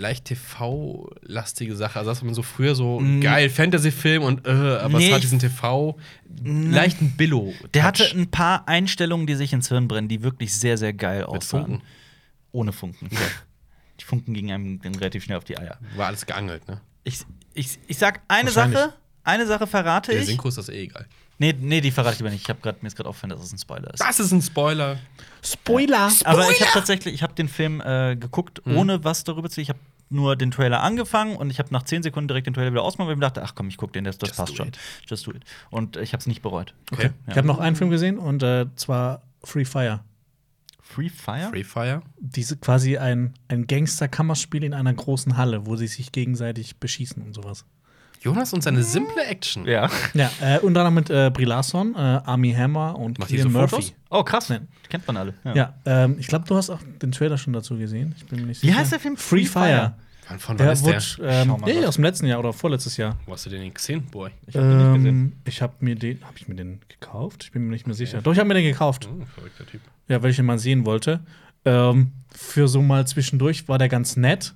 leicht TV-lastige Sache. Also, dass man so früher so Mm. geil Fantasy-Film und äh, aber Nee, es hat diesen TV leichten Billo. Der hatte ein paar Einstellungen, die sich ins Hirn brennen, die wirklich sehr, sehr geil aussahen. Funken. Ohne Funken. [laughs] Die Funken gingen einem dann relativ schnell auf die Eier. War alles geangelt, ne? Ich, ich, ich sag eine. Sache, eine Sache verrate Der ich. Synchro ist das eh egal. Nee, nee, die verrate ich aber nicht. Ich hab grad, mir ist gerade aufgefallen, dass es ein Spoiler ist. Das ist ein Spoiler. Spoiler! Aber ich habe tatsächlich, ich habe den Film äh, geguckt, Mhm. ohne was darüber zu. Ich habe nur den Trailer angefangen und ich habe nach 10 Sekunden direkt den Trailer wieder ausgemacht, weil ich mir dachte, ach komm, ich guck den, das, das Just passt schon. it. Just do it. Und ich habe es nicht bereut. Okay. Ja. Ich habe noch einen Film gesehen und äh, zwar Free Fire. Free Fire? Free Fire. Diese quasi ein, ein Gangster-Kammerspiel in einer großen Halle, wo sie sich gegenseitig beschießen und sowas. Jonas und seine simple Action. Ja. Ja, äh, unter anderem mit äh, Brie Larson, äh, Army Hammer und Macht Cillian so Murphy. Fotos? Oh, krass. Nein. Kennt man alle. Ja, ähm, ich glaube, du hast auch den Trailer schon dazu gesehen. Ich bin mir nicht Wie sicher. heißt der Film? Free Fire. Wann, von wann Der ist wurde der? ähm, Schau mal nee, grad. aus dem letzten Jahr oder vorletztes Jahr. Wo hast du den gesehen, Boy? Ich hab den nicht gesehen. Ähm, ich habe mir den, habe ich mir den gekauft? Ich bin mir nicht mehr sicher. Doch, ich habe mir den gekauft. Hm, verrückter Typ. Ja, weil ich ihn mal sehen wollte. Ähm, für so mal zwischendurch war der ganz nett,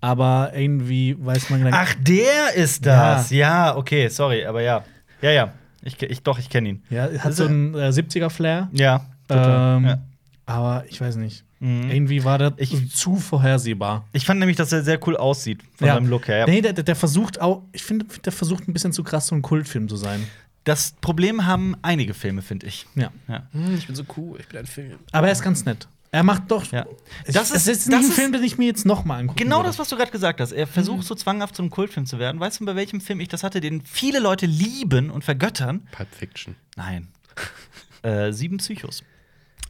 aber irgendwie weiß man Ach, der ist das. Ja. okay, sorry, aber ja. Ja, ja. Ich, ich, doch, ich kenne ihn. ja, hat so einen äh, 70er-Flair. Ja, total. Ähm, ja. Aber ich weiß nicht. Mhm. Irgendwie war das Ich- zu vorhersehbar. Ich fand nämlich, dass er sehr cool aussieht von Ja. seinem Look her. Ja. Nee, der, der der versucht auch, ich finde, der versucht ein bisschen zu krass, so ein Kultfilm zu sein. Das Problem haben einige Filme, finde ich. Ja. Ja. Hm, ich bin so cool, ich bin ein Film. Aber er ist ganz nett. Er macht doch. Ja. Das ist- es ist das ein ist- Film, den ich mir jetzt noch mal angucken Genau würde. das, was du gerade gesagt hast. Er versucht so zwanghaft zu einem Kultfilm zu werden. Weißt du, bei welchem Film ich das hatte, den viele Leute lieben und vergöttern? Pulp Fiction. Nein. [laughs] äh, Sieben Psychos.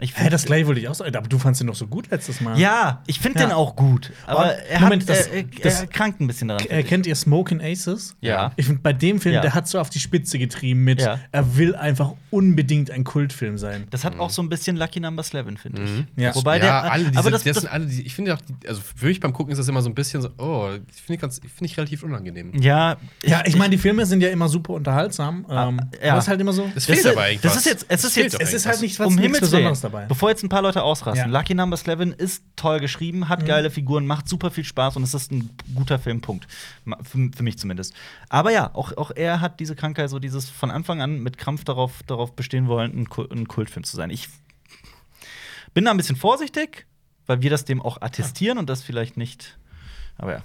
Ich Hä, das gleiche wollte ich auch sagen. Aber du fandst ihn doch so gut letztes Mal. Ja, ich finde Ja. den auch gut. Aber Oh, er, Moment, hat, das- er, er, das- er krankt ein bisschen daran. Äh, kennt ihr Smoking Aces? Ja. Ich finde, bei dem Film, Ja. der hat so auf die Spitze getrieben mit, Ja. er will einfach unbedingt ein Kultfilm sein. Das hat auch so ein bisschen Lucky Number 11, finde ich. Ja. Wobei ja, der. alle diese, aber das, das, das, sind alle, die, ich finde auch, also für mich beim Gucken ist das immer so ein bisschen so, oh, finde ich, ganz- finde ich relativ unangenehm. ja, Ja, ich meine, die Filme sind ja immer super unterhaltsam. Ähm, ja. Aber es ist halt immer so. Es Das fehlt aber irgendwas. das ist jetzt, es ist jetzt, es ist halt nicht was um nichts Himmels Besonderes dabei. bevor jetzt ein paar Leute ausrasten. Ja. Lucky Number 11 ist toll geschrieben, hat geile Figuren, macht super viel Spaß und es ist ein guter Film, Punkt. Ma- Für, für mich zumindest. Aber ja, auch, auch er hat diese Krankheit, so dieses von Anfang an mit Krampf darauf, darauf bestehen wollen, ein, Kul- ein Kultfilm zu sein. Ich bin da ein bisschen vorsichtig, weil wir das dem auch attestieren und das vielleicht nicht. Aber ja,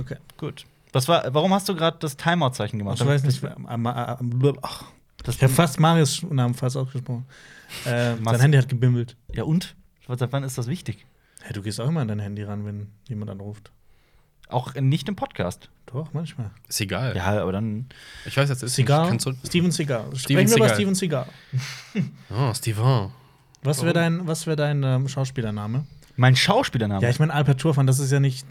Okay. gut. Was war, warum hast du gerade das Timeout-Zeichen gemacht? Ich weiß nicht. ähm, ähm, ähm, ach, Das- ich habe fast Marius Namen falsch ausgesprochen. Äh, sein Handy hat gebimmelt. Ja, und? Seit wann ist das wichtig? Hey, du gehst auch immer an dein Handy ran, wenn jemand anruft. Auch nicht im Podcast. Doch, manchmal. Ist egal. Ja, aber dann. Ich weiß jetzt, ist Seagal? Kann zurück. Steven Seagal. Steven Sprechen wir über Seagal. Steven Seagal. Oh, Steven. Was wäre dein, was wär dein ähm, Schauspielername? Mein Schauspielername. Ja, ich meine, Alper Turfan, das ist ja nicht.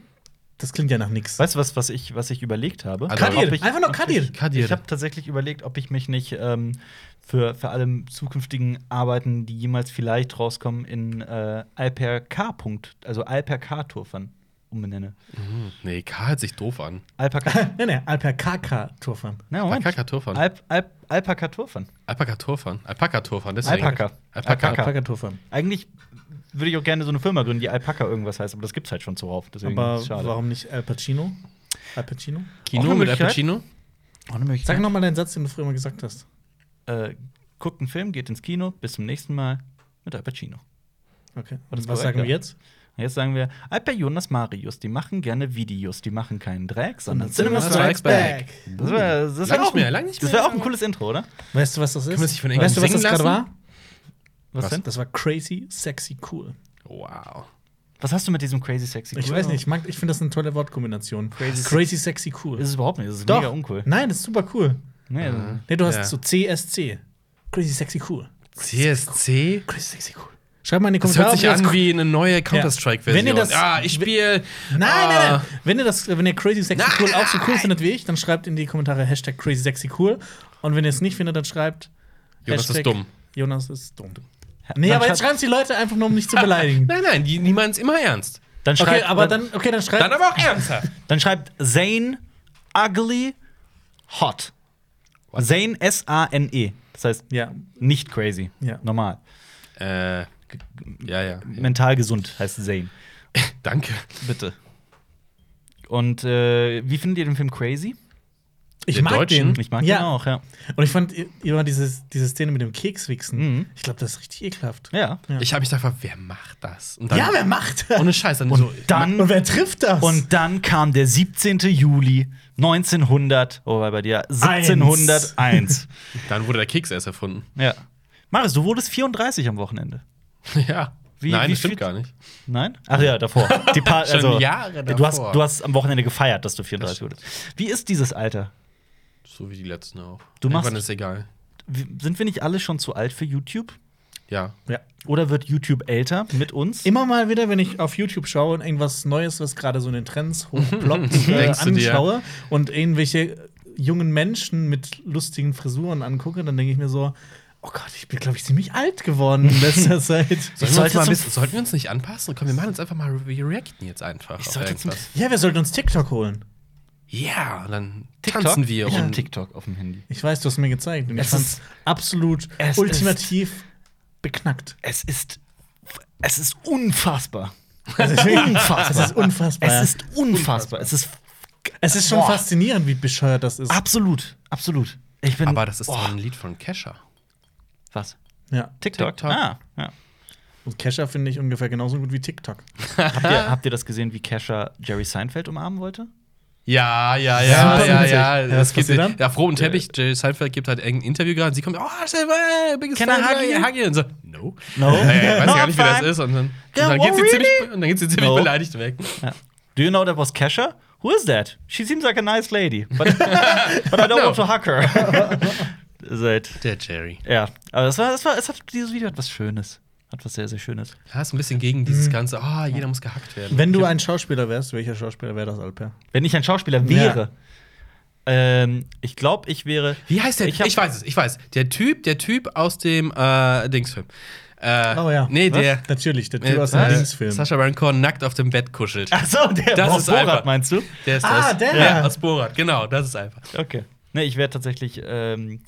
Das klingt ja nach nichts. Weißt du, was, was, ich, was ich überlegt habe? Also, Kadir, ich- einfach nur Kadir. Ich, Kadir. ich habe tatsächlich überlegt, ob ich mich nicht ähm, für, für alle zukünftigen Arbeiten, die jemals vielleicht rauskommen, in äh, Alper K. Punkt, also Alper K. Turfan umbenenne. Hm, Nee, K hört sich doof an. Alper K. [laughs] nee, nee, Alper Kaka Turfan. Na, Moment. Alpaka Turfan. Alp, Alp, Alpaka Turfan. Alpaka Turfan. Alpaka Turfan, deswegen. Alpaka. Alpaka. Alpaka. Alpaka Turfan. Eigentlich würde ich auch gerne so eine Firma gründen, die Alpaka irgendwas heißt, aber das gibt's halt schon zuhauf. Deswegen Aber warum nicht Al Pacino? Al Pacino? Kino mit Al. Pacino? Auch eine Möglichkeit. Sag noch mal deinen Satz, den du früher mal gesagt hast. äh, guckt einen Film, geht ins Kino, bis zum nächsten Mal mit Al Pacino. Okay. Und was sagen wir jetzt? Und Jetzt sagen wir, Alper Jonas Marius, die machen gerne Videos, die machen keinen Dreck, sondern Cinema Strikes Back. Das wäre wär nicht auch, mehr, ein- lang nicht das mehr. wär auch ein cooles Intro, oder? Weißt du, was das ist? Weißt du, was das gerade war? Was, Was? denn? Das war crazy, sexy, cool. Wow. Was hast du mit diesem Crazy Sexy Ich Cool? weiß nicht, ich, mag- ich finde das eine tolle Wortkombination. Crazy Crazy, sexy, cool. Ist es überhaupt nicht, das ist Doch. mega uncool. Nein, das ist super cool. Nee, Mhm. Nee, du hast Ja. so CSC. Crazy, sexy, cool. CSC? Crazy, sexy, cool. Schreib mal in die Das Kommentare. hört sich das an wie eine neue Counter-Strike-Version. Wenn ihr das- ah, ich spiele. Nein, nein, Ah. nein. Wenn ihr, das, wenn ihr Crazy Sexy Nein. Cool auch so cool findet wie ich, dann schreibt in die Kommentare Hashtag Crazy Sexy Cool. Und wenn ihr es nicht findet, dann schreibt Jonas ist Hashtag dumm. Jonas ist dumm. Dann Nee, aber jetzt schreibt- schreiben es die Leute einfach nur, um mich zu [laughs] beleidigen. Nein, nein, die, die meinen es immer ernst. Dann Okay, schreibt, aber dann, okay, dann schreibt. Dann aber auch ernsthaft. Dann schreibt Zane Ugly Hot. Zane S-A-N-E. Das heißt, ja, nicht crazy. Ja. Normal. äh, ja, ja. ja. Mental gesund heißt Zane. [laughs] Danke. Bitte. Und äh, wie findet ihr den Film Crazy? Ich Den mag Deutschen? den. Ich mag ja. den auch, ja. Und ich fand immer dieses, diese Szene mit dem Kekswichsen. Mhm. Ich glaube, das ist richtig ekelhaft. Ja. Ja. Ich habe mich gefragt, wer macht das? Und dann, Ja, wer macht das? Ohne Scheiß. Dann Und so, dann Und wer trifft das? Und dann kam der 17. Juli 1900, oh, bei dir 1701. [laughs] dann wurde der Keks erst erfunden. ja. Marius, du wurdest 34 am Wochenende. [laughs] ja. Wie- Nein, wie das stimmt gar nicht. Nein? Ach ja, davor. Die [laughs] paar, Schon also, Jahre Du hast, davor. du hast am Wochenende gefeiert, dass du 34 Das wurdest. Wie ist dieses Alter? So wie die letzten auch. Du machst- Irgendwann ist egal. Sind wir nicht alle schon zu alt für YouTube? Ja. ja. Oder wird YouTube älter mit uns? Immer mal wieder, wenn ich auf YouTube schaue und irgendwas Neues, was gerade so in den Trends [laughs] hochploppt, äh, anschaue und irgendwelche jungen Menschen mit lustigen Frisuren angucke, dann denke ich mir so, oh Gott, ich bin, glaube ich, ziemlich alt geworden in letzter [laughs] Zeit. Sollen wir mal bisschen, sollten wir uns nicht anpassen? Komm, wir machen uns einfach mal, wir reacten jetzt einfach. Ich auf sollte zum-. Ja, wir sollten uns TikTok holen. Ja, und dann TikTok? tanzen wir. Ich hab und TikTok auf dem Handy. Ich weiß, du hast mir gezeigt. Und ich Es ist- absolut es ultimativ beknackt. Es ist. Es ist unfassbar. Es [laughs] ist unfassbar. Es ist unfassbar. Es ist unfassbar. Es ist Es ist schon Boah. faszinierend, wie bescheuert das ist. absolut, absolut. Ich bin. Aber das ist Boah. doch ein Lied von Kesha. Was? Ja. TikTok? TikTok. Ah, ja. Und Kesha finde ich ungefähr genauso gut wie TikTok. [laughs] Habt ihr, habt ihr das gesehen, wie Kesha Jerry Seinfeld umarmen wollte? Ja, ja, Ja, ja, ja, ja. Ja, Das gibt ja, auf rotem Teppich. Jerry Seinfeld gibt halt ein Interview gerade und sie kommt, oh, biggest Can I hug you? Und so, no. No. [laughs] Ja, ja, ich weiß No, gar nicht, wie das ist. Und dann, und Yeah, dann geht oh, sie ziemlich, really? und dann geht sie ziemlich No. beleidigt weg. Ja. Do you know that was Kesha? Who is that? She seems like a nice lady, but, [laughs] but I don't No. want to hug her. [laughs] Seit. Der Jerry. Ja, aber das war, das war, es hat, dieses Video hat was Schönes. Hat was sehr, sehr Schönes. Ja, ist ein bisschen gegen dieses ganze, ah, jeder muss gehackt werden. Wenn du ein Schauspieler wärst, welcher Schauspieler wäre das, Alper? Wenn ich ein Schauspieler wäre, ähm, ich glaube, ich wäre. Wie heißt der? Ich Ich, weiß es, ich weiß. Der Typ, der Typ aus dem äh, Dingsfilm. Äh, Oh ja. Nee, Was? der. Natürlich, der Typ äh, aus dem äh, Dingsfilm. Sascha Baron Cohen nackt auf dem Bett kuschelt. Ach so, der Das aus ist Borat, einfach- meinst du? Der ist Ah, aus, der. Ja, aus Borat, genau, das ist einfach. Okay. Ne, ich wäre tatsächlich ähm,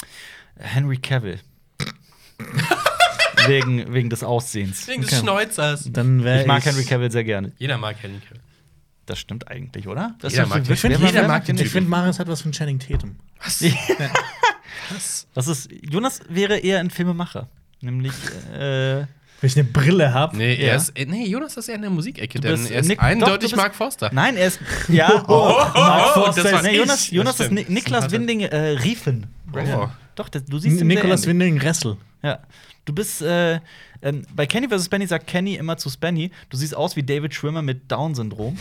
Henry Cavill. [laughs] wegen, wegen des Aussehens. Wegen Okay. des Schneuzers. Dann Ich mag Henry Cavill sehr gerne. Jeder mag Henry Cavill. Das stimmt eigentlich, oder? Das Jeder mag den. Ich finde, jeder mag den Ich finde, Marius hat was von Channing Tatum. Was? [laughs] Was? Das ist, Jonas wäre eher ein Filmemacher. Nämlich, äh, Wenn ich eine Brille habe. Nee, er Ja. ist, äh, nee, Jonas ist eher in der Musikecke, Du denn bist er ist Nick- eindeutig doch, Mark Forster. nein, er ist, ja, [laughs] Oh, Mark Forster das war ist- nee, ich. Jonas, Das Jonas ist Niklas Winding äh, Riefen. Oh. Doch, das, du siehst sehr ähnlich. Winding Ressel. Ja. Du bist, äh, ähm, bei Kenny vs. Benny sagt Kenny immer zu Spenny, du siehst aus wie David Schwimmer mit Down-Syndrom.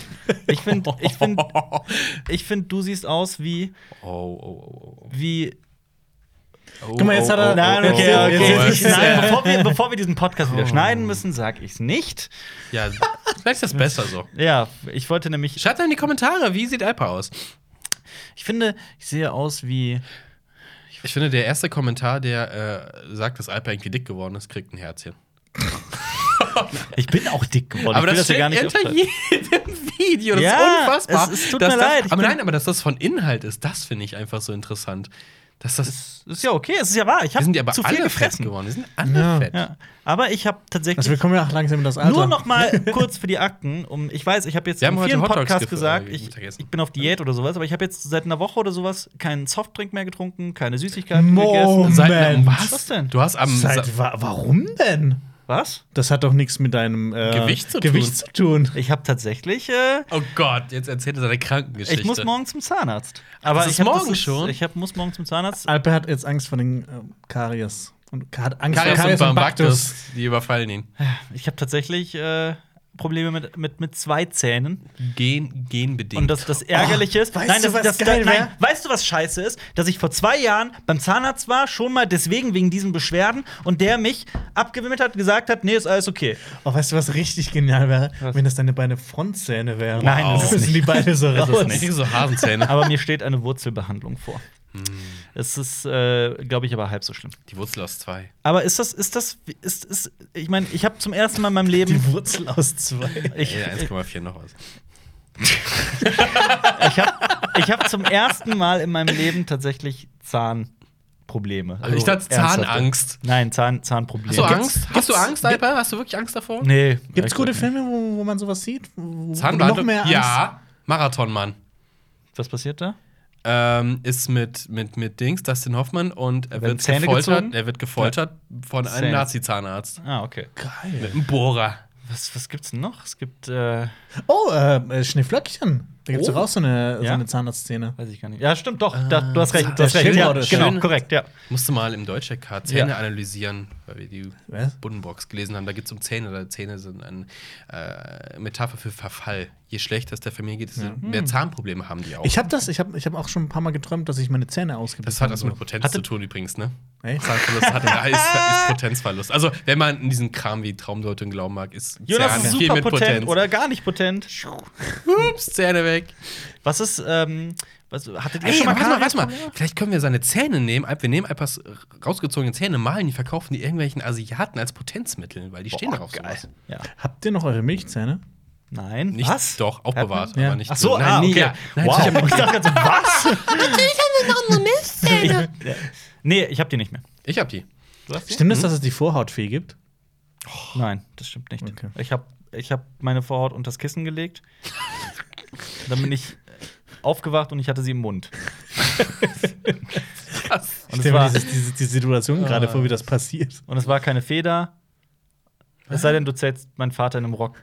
Ich finde, ich finde, [laughs] ich find, du siehst aus wie, Oh, oh, oh, wie oh. Guck mal, jetzt hat er- Nein, Jetzt- okay, jetzt- okay. jetzt- Ich, nein, bevor wir, bevor wir diesen Podcast wieder Oh. schneiden müssen, sag ich's nicht. Ja, vielleicht ist das besser so. Ja, ich wollte nämlich. Schreibt in die Kommentare, wie sieht Alpa aus? Ich finde, ich sehe aus wie. Ich finde, der erste Kommentar, der äh, sagt, dass Alpa irgendwie dick geworden ist, kriegt ein Herzchen. [laughs] Ich bin auch dick geworden. Aber ich das, das ja gar nicht. unter jedem Video. Das Ja, ist unfassbar. es- es tut mir das, leid, ich Aber nein, aber dass das von Inhalt ist, das finde ich einfach so interessant. Dass das, Das ist ja okay, es ist ja wahr. Ich habe sind ja aber zu alle viel fett gefressen. geworden. Wir sind alle Ja. fett. Ja. Aber ich habe tatsächlich. Also, wir kommen ja auch langsam in das Alter. Nur noch mal [laughs] kurz für die Akten, um ich weiß, ich habe jetzt Wir in vielen Podcasts gef- gesagt, äh, ich, ich bin auf Diät oder sowas, aber ich habe jetzt seit einer Woche oder sowas keinen Softdrink mehr getrunken, keine Süßigkeiten gegessen. Moment. Seit einem, Was? Was denn? Du hast am Seit, wa warum denn? Was? Das hat doch nichts mit deinem äh, Gewicht zu Gewicht zu tun. Ich habe tatsächlich äh, Oh Gott, jetzt erzählt er seine Krankengeschichte. ich muss morgen zum Zahnarzt. Aber das ist ich hab, morgen schon? Ich hab, muss morgen zum Zahnarzt. Alper hat jetzt Angst vor den äh, Karies. Und hat Angst Karies, vor Karies und und Baktus. Baktus, die überfallen ihn. Ich habe tatsächlich äh, Probleme mit, mit, mit zwei Zähnen. Gen, genbedingt. Und das, das Ärgerliche ist, Oh, weißt nein, du, das, was das, geil nein, weißt du, was scheiße ist? Dass ich vor zwei Jahren beim Zahnarzt war, schon mal deswegen wegen diesen Beschwerden und der mich abgewimmelt hat, gesagt hat, nee, ist alles okay. Oh, weißt du, was richtig genial wäre? Was? Wenn das deine Beine Frontzähne wären. Nein, das ist Dann sind die Beine so Das ist raus. nicht. [laughs] so Hasenzähne. Aber mir steht eine Wurzelbehandlung vor. Hm. Es ist, äh, glaube ich, aber halb so schlimm. Die Wurzel aus zwei. Aber ist das, ist das, ist, ist, ich meine, ich habe zum ersten Mal in meinem Leben. Die Wurzel aus zwei. [laughs] Ich, Ja, 1,4 noch was. [laughs] ich habe ich hab zum ersten Mal in meinem Leben tatsächlich Zahnprobleme. Also ich dachte ernsthafte. Zahnangst. Nein, Zahn, Zahnprobleme. Hast du Gibt's- Angst? Hast du gibt's- Angst, Alper? Hast du wirklich Angst davor? Nee. Gibt's ich gute Filme, wo, wo man sowas sieht? Noch mehr Angst? Ja. Marathonmann. Was passiert da? Ähm, ist mit, mit, mit Dings, Dustin Hoffmann, und er Werden wird Zähne gefoltert, gezogen? er wird gefoltert von einem Zähne. Nazi-Zahnarzt. Ah, okay. Mit Geil. einem Bohrer. Was, was gibt's denn noch? Es gibt, äh, Oh, äh, Schneeflöckchen. Da gibt's Oh. doch auch so eine, so Ja? eine Zahnarztszene. weiß ich gar nicht. Ja, stimmt, doch. da, du hast recht. Du hast recht. Ja, genau, schön. korrekt, ja. Musste mal im Deutsch-LK Zähne Ja. analysieren, weil wir die Was? Buddenbox gelesen haben. Da geht es um Zähne. Oder Zähne sind eine äh, Metapher für Verfall. Je schlechter es der Familie geht, desto mehr Zahnprobleme haben die auch. Ich habe das, ich habe ich hab auch schon ein paar Mal geträumt, dass ich meine Zähne ausgebissen das hat was habe. mit Potenz Hatte- zu tun übrigens, ne? Echt? Zahnverlust hat, [laughs] ja, ist, ist Potenzverlust. Also, wenn man in diesen Kram wie Traumdeutung glauben mag, ist Jonas Zähne ist viel super mit potent Potenz. oder gar nicht potent. Ups, Zähne weg. Was ist, ähm, was, hattet ihr Ey, schon mal warte mal, warte mal. Vielleicht können wir seine Zähne nehmen. Wir nehmen Alpas rausgezogene Zähne, malen die, verkaufen die irgendwelchen Asiaten als Potenzmittel, weil die stehen darauf geil. sowas. Ja. Habt ihr noch eure Milchzähne? Nein. Nicht was? doch, aufbewahrt? Ja. aber nicht Ach so, nein, ah, nie, okay. ja. Nein, wow. ich hab- ich dachte so, was? [laughs] ich, nee, ich hab die nicht mehr. Ich hab die. Du hast die? Stimmt es, dass es die Vorhautfee gibt? Nein, das stimmt nicht. Okay. Ich habe ich hab meine Vorhaut unter das Kissen gelegt. [laughs] Dann bin ich aufgewacht und ich hatte sie im Mund. [laughs] Und Ich es, stelle mir war, dieses, diese, die Situation gerade vor, wie das passiert. und es war keine Feder. Es sei denn, du zählst meinen Vater in einem Rock.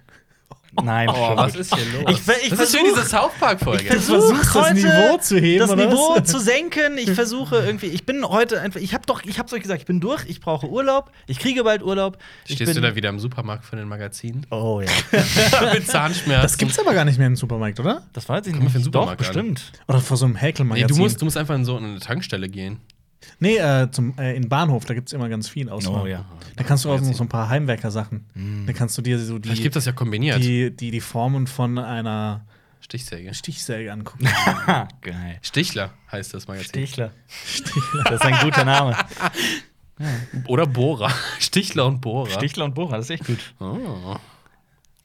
Nein, Oh, was ist hier los? Ich ich das ist für versuch- diese South Park-Folge. Ich versuche das Niveau zu heben, das Niveau zu senken. Ich versuche irgendwie. Ich bin heute einfach. Ich habe doch. Ich habe euch gesagt. Ich bin durch. Ich brauche Urlaub. Ich kriege bald Urlaub. Ich Stehst bin, du da wieder im Supermarkt von den Magazinen? Oh ja. [laughs] mit Zahnschmerzen. Das gibt's aber gar nicht mehr im Supermarkt, oder? Das weiß ich Komm nicht. für den Doch Supermarkt an. bestimmt. Oder vor so einem Nee, Häkelmagazin? du musst, du musst einfach in so eine Tankstelle gehen. Nee, äh, zum, äh, in Bahnhof, da gibt's immer ganz viel Auswahl. Oh, ja. Da kannst du auch noch so ein paar Heimwerker-Sachen. Da kannst du dir so Vielleicht die, gibt das ja kombiniert. die, die, die Formen von einer Stichsäge. Stichsäge angucken. [laughs] Geil. Stichler heißt das Magazin. Stichler. Das ist ein guter Name. Oder Bohrer. [laughs] Stichler und Bohrer. Stichler und Bohrer, das ist echt gut. Oh.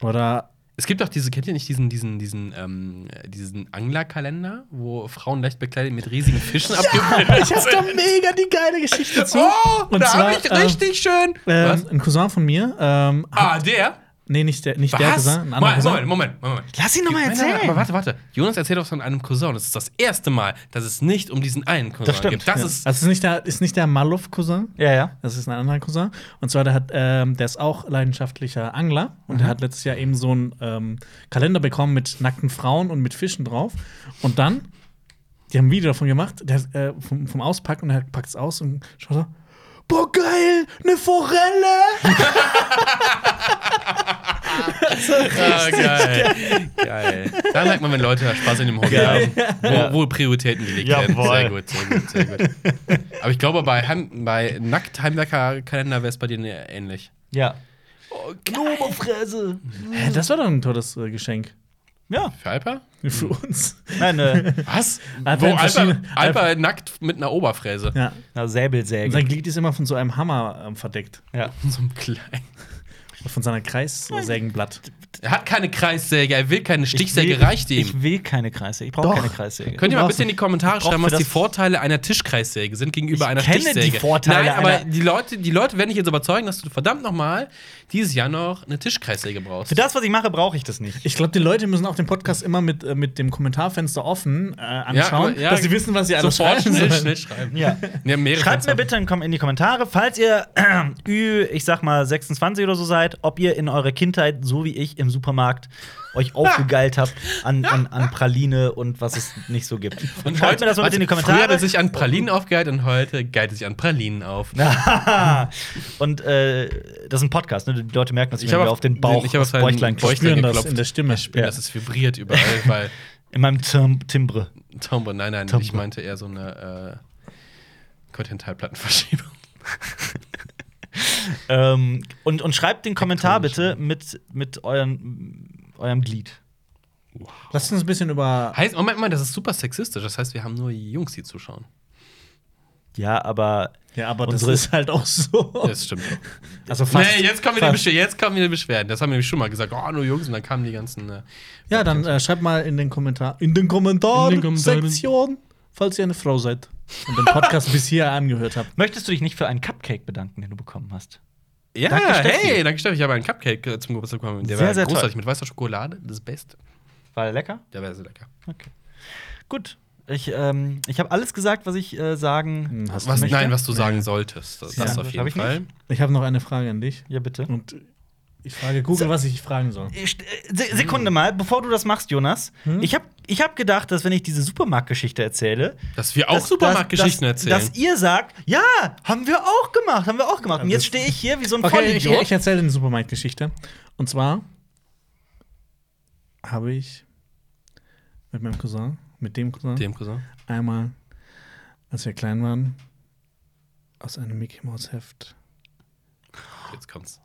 Oder Es gibt auch diese, kennt ihr nicht diesen, diesen, diesen, ähm, diesen Anglerkalender, wo Frauen leicht bekleidet mit riesigen Fischen abgebildet ich hab da mega die geile Geschichte zu. Oh, Und da habe ich richtig schön. Was? Ähm, ein Cousin von mir, ähm, Ah, der? Nee, nicht der, nicht der Was? Cousin, ein anderer Moment, Cousin. Moment, Moment, Moment. Lass ihn noch mal Nein, nein, nein, erzählen. aber warte, warte. Jonas erzählt auch von einem Cousin. Das ist das erste Mal, dass es nicht um diesen einen Cousin Das stimmt, gibt. Das Ja. ist. Also ist nicht der, ist nicht der Maluf-Cousin, Ja, ja. das ist ein anderer Cousin. Und zwar, der, hat, ähm, der ist auch leidenschaftlicher Angler und der hat letztes Jahr eben so einen ähm, Kalender bekommen mit nackten Frauen und mit Fischen drauf. Und dann, die haben ein Video davon gemacht, der, äh, vom, vom Auspacken, und er packt es aus und schaut so: Boah, geil, eine Forelle! Ah, geil. geil. Da merkt man, wenn Leute Spaß in dem Hobby haben, wo, wo Prioritäten gelegt werden. Sehr gut, sehr gut, sehr gut. Aber ich glaube, bei, Heim, bei Nackt-Heimwerker-Kalender wäre es bei dir ähnlich. Ja. Oh, Knoblauchfräse. Das war doch ein tolles äh, Geschenk. Ja. Für Alper? Für uns. Nein, äh, Was? Alper Wo Alper, Alper nackt mit einer Oberfräse. Ja. na, Und Säbelsäge. sein Glied ist immer von so einem Hammer ähm, verdeckt. Ja. [laughs] So einem kleinen. Von seiner Kreissägenblatt. Er hat keine Kreissäge, er will keine Stichsäge, Ich will- reicht ihm. Ich will keine Kreissäge. Ich brauche keine Kreissäge. Könnt ihr mal bitte in die Kommentare schreiben, was die Vorteile einer Tischkreissäge sind gegenüber Ich einer kenne die Stichsäge? Vorteile Nein, aber einer- die Leute, die Leute werden dich jetzt überzeugen, dass du verdammt nochmal dieses Jahr noch eine Tischkreissäge brauchst. Für das, was ich mache, brauche ich das nicht. Ich glaube, die Leute müssen auch den Podcast immer mit, äh, mit dem Kommentarfenster offen äh, anschauen, aber- ja, dass sie wissen, was sie alles Sofort schreiben schnell, schnell schreiben. Ja. [laughs] Ja, Schreibt mir bitte in, die Kommentare, falls ihr [clears throat] Ü, ich sag mal 26 oder so seid, ob ihr in eurer Kindheit, so wie ich im Supermarkt, euch aufgegeilt habt an, an, an Praline und was es nicht so gibt. [laughs] Und schreibt mir das mal bitte in die Früher hat Kommentare. er sich an Pralinen aufgeheilt und heute geilt er sich an Pralinen auf. [laughs] und äh, das ist ein Podcast, ne? Die Leute merken, dass ich, Ich mir hab auf den Bauch ich hab das auf seinen Bäuchlein. Bäuchlein das in der Stimme. Ich spüre, Ja. dass es vibriert überall, [laughs] weil In meinem Tim Timbre. Tombo, nein, nein, Tombo. ich meinte eher so eine äh, Kontinentalplattenverschiebung. Ähm, und, und schreibt den Kommentar bitte mit, mit euren, eurem Glied. Lass uns ein bisschen über. Heißt, Moment mal, das ist super sexistisch. Das heißt, wir haben nur Jungs, die zuschauen. Ja, aber Ja, aber Unsere- das ist halt auch so. Das stimmt. Also fast. nee, jetzt kommen, wieder fast. Beschwerden, jetzt kommen wieder Beschwerden. Das haben wir nämlich schon mal gesagt. Oh, nur Jungs. Und dann kamen die ganzen. Äh, Ja, dann äh, schreibt mal in den Kommentar in den Kommentaren In den Kommentaren. Sektion, falls ihr eine Frau seid und den Podcast [laughs] bis hier angehört habt. möchtest du dich nicht für einen Cupcake bedanken, den du bekommen hast? Ja, Danke, Steffi. hey, danke Steffi. Ich habe einen Cupcake äh, zum Geburtstag bekommen. Der Sehr, war sehr großartig toll. mit weißer Schokolade. Das Beste. War der lecker? Der war sehr lecker. Okay. Gut. Ich, ähm, ich habe alles gesagt, was ich äh, sagen. Hm, Was, nein, was du sagen solltest. Das, Ja, das auf hab jeden ich Fall. nicht. Ich habe noch eine Frage an dich. Ja, bitte. Und ich frage Google, was ich fragen soll. Ich- äh, Se Sekunde mal, bevor du das machst, Jonas. Ich habe ich hab gedacht, dass wenn ich diese Supermarktgeschichte erzähle, Dass wir auch Supermarktgeschichten erzählen. Dass ihr sagt, ja, haben wir auch gemacht, haben wir auch gemacht. Und jetzt stehe ich hier wie so ein Okay, ich, Vollidiot. ich erzähle eine Supermarktgeschichte. Und zwar habe ich mit meinem Cousin, mit dem Cousin, Dem Cousin. einmal, als wir klein waren, Aus einem Mickey Mouse Heft. Jetzt kommt's.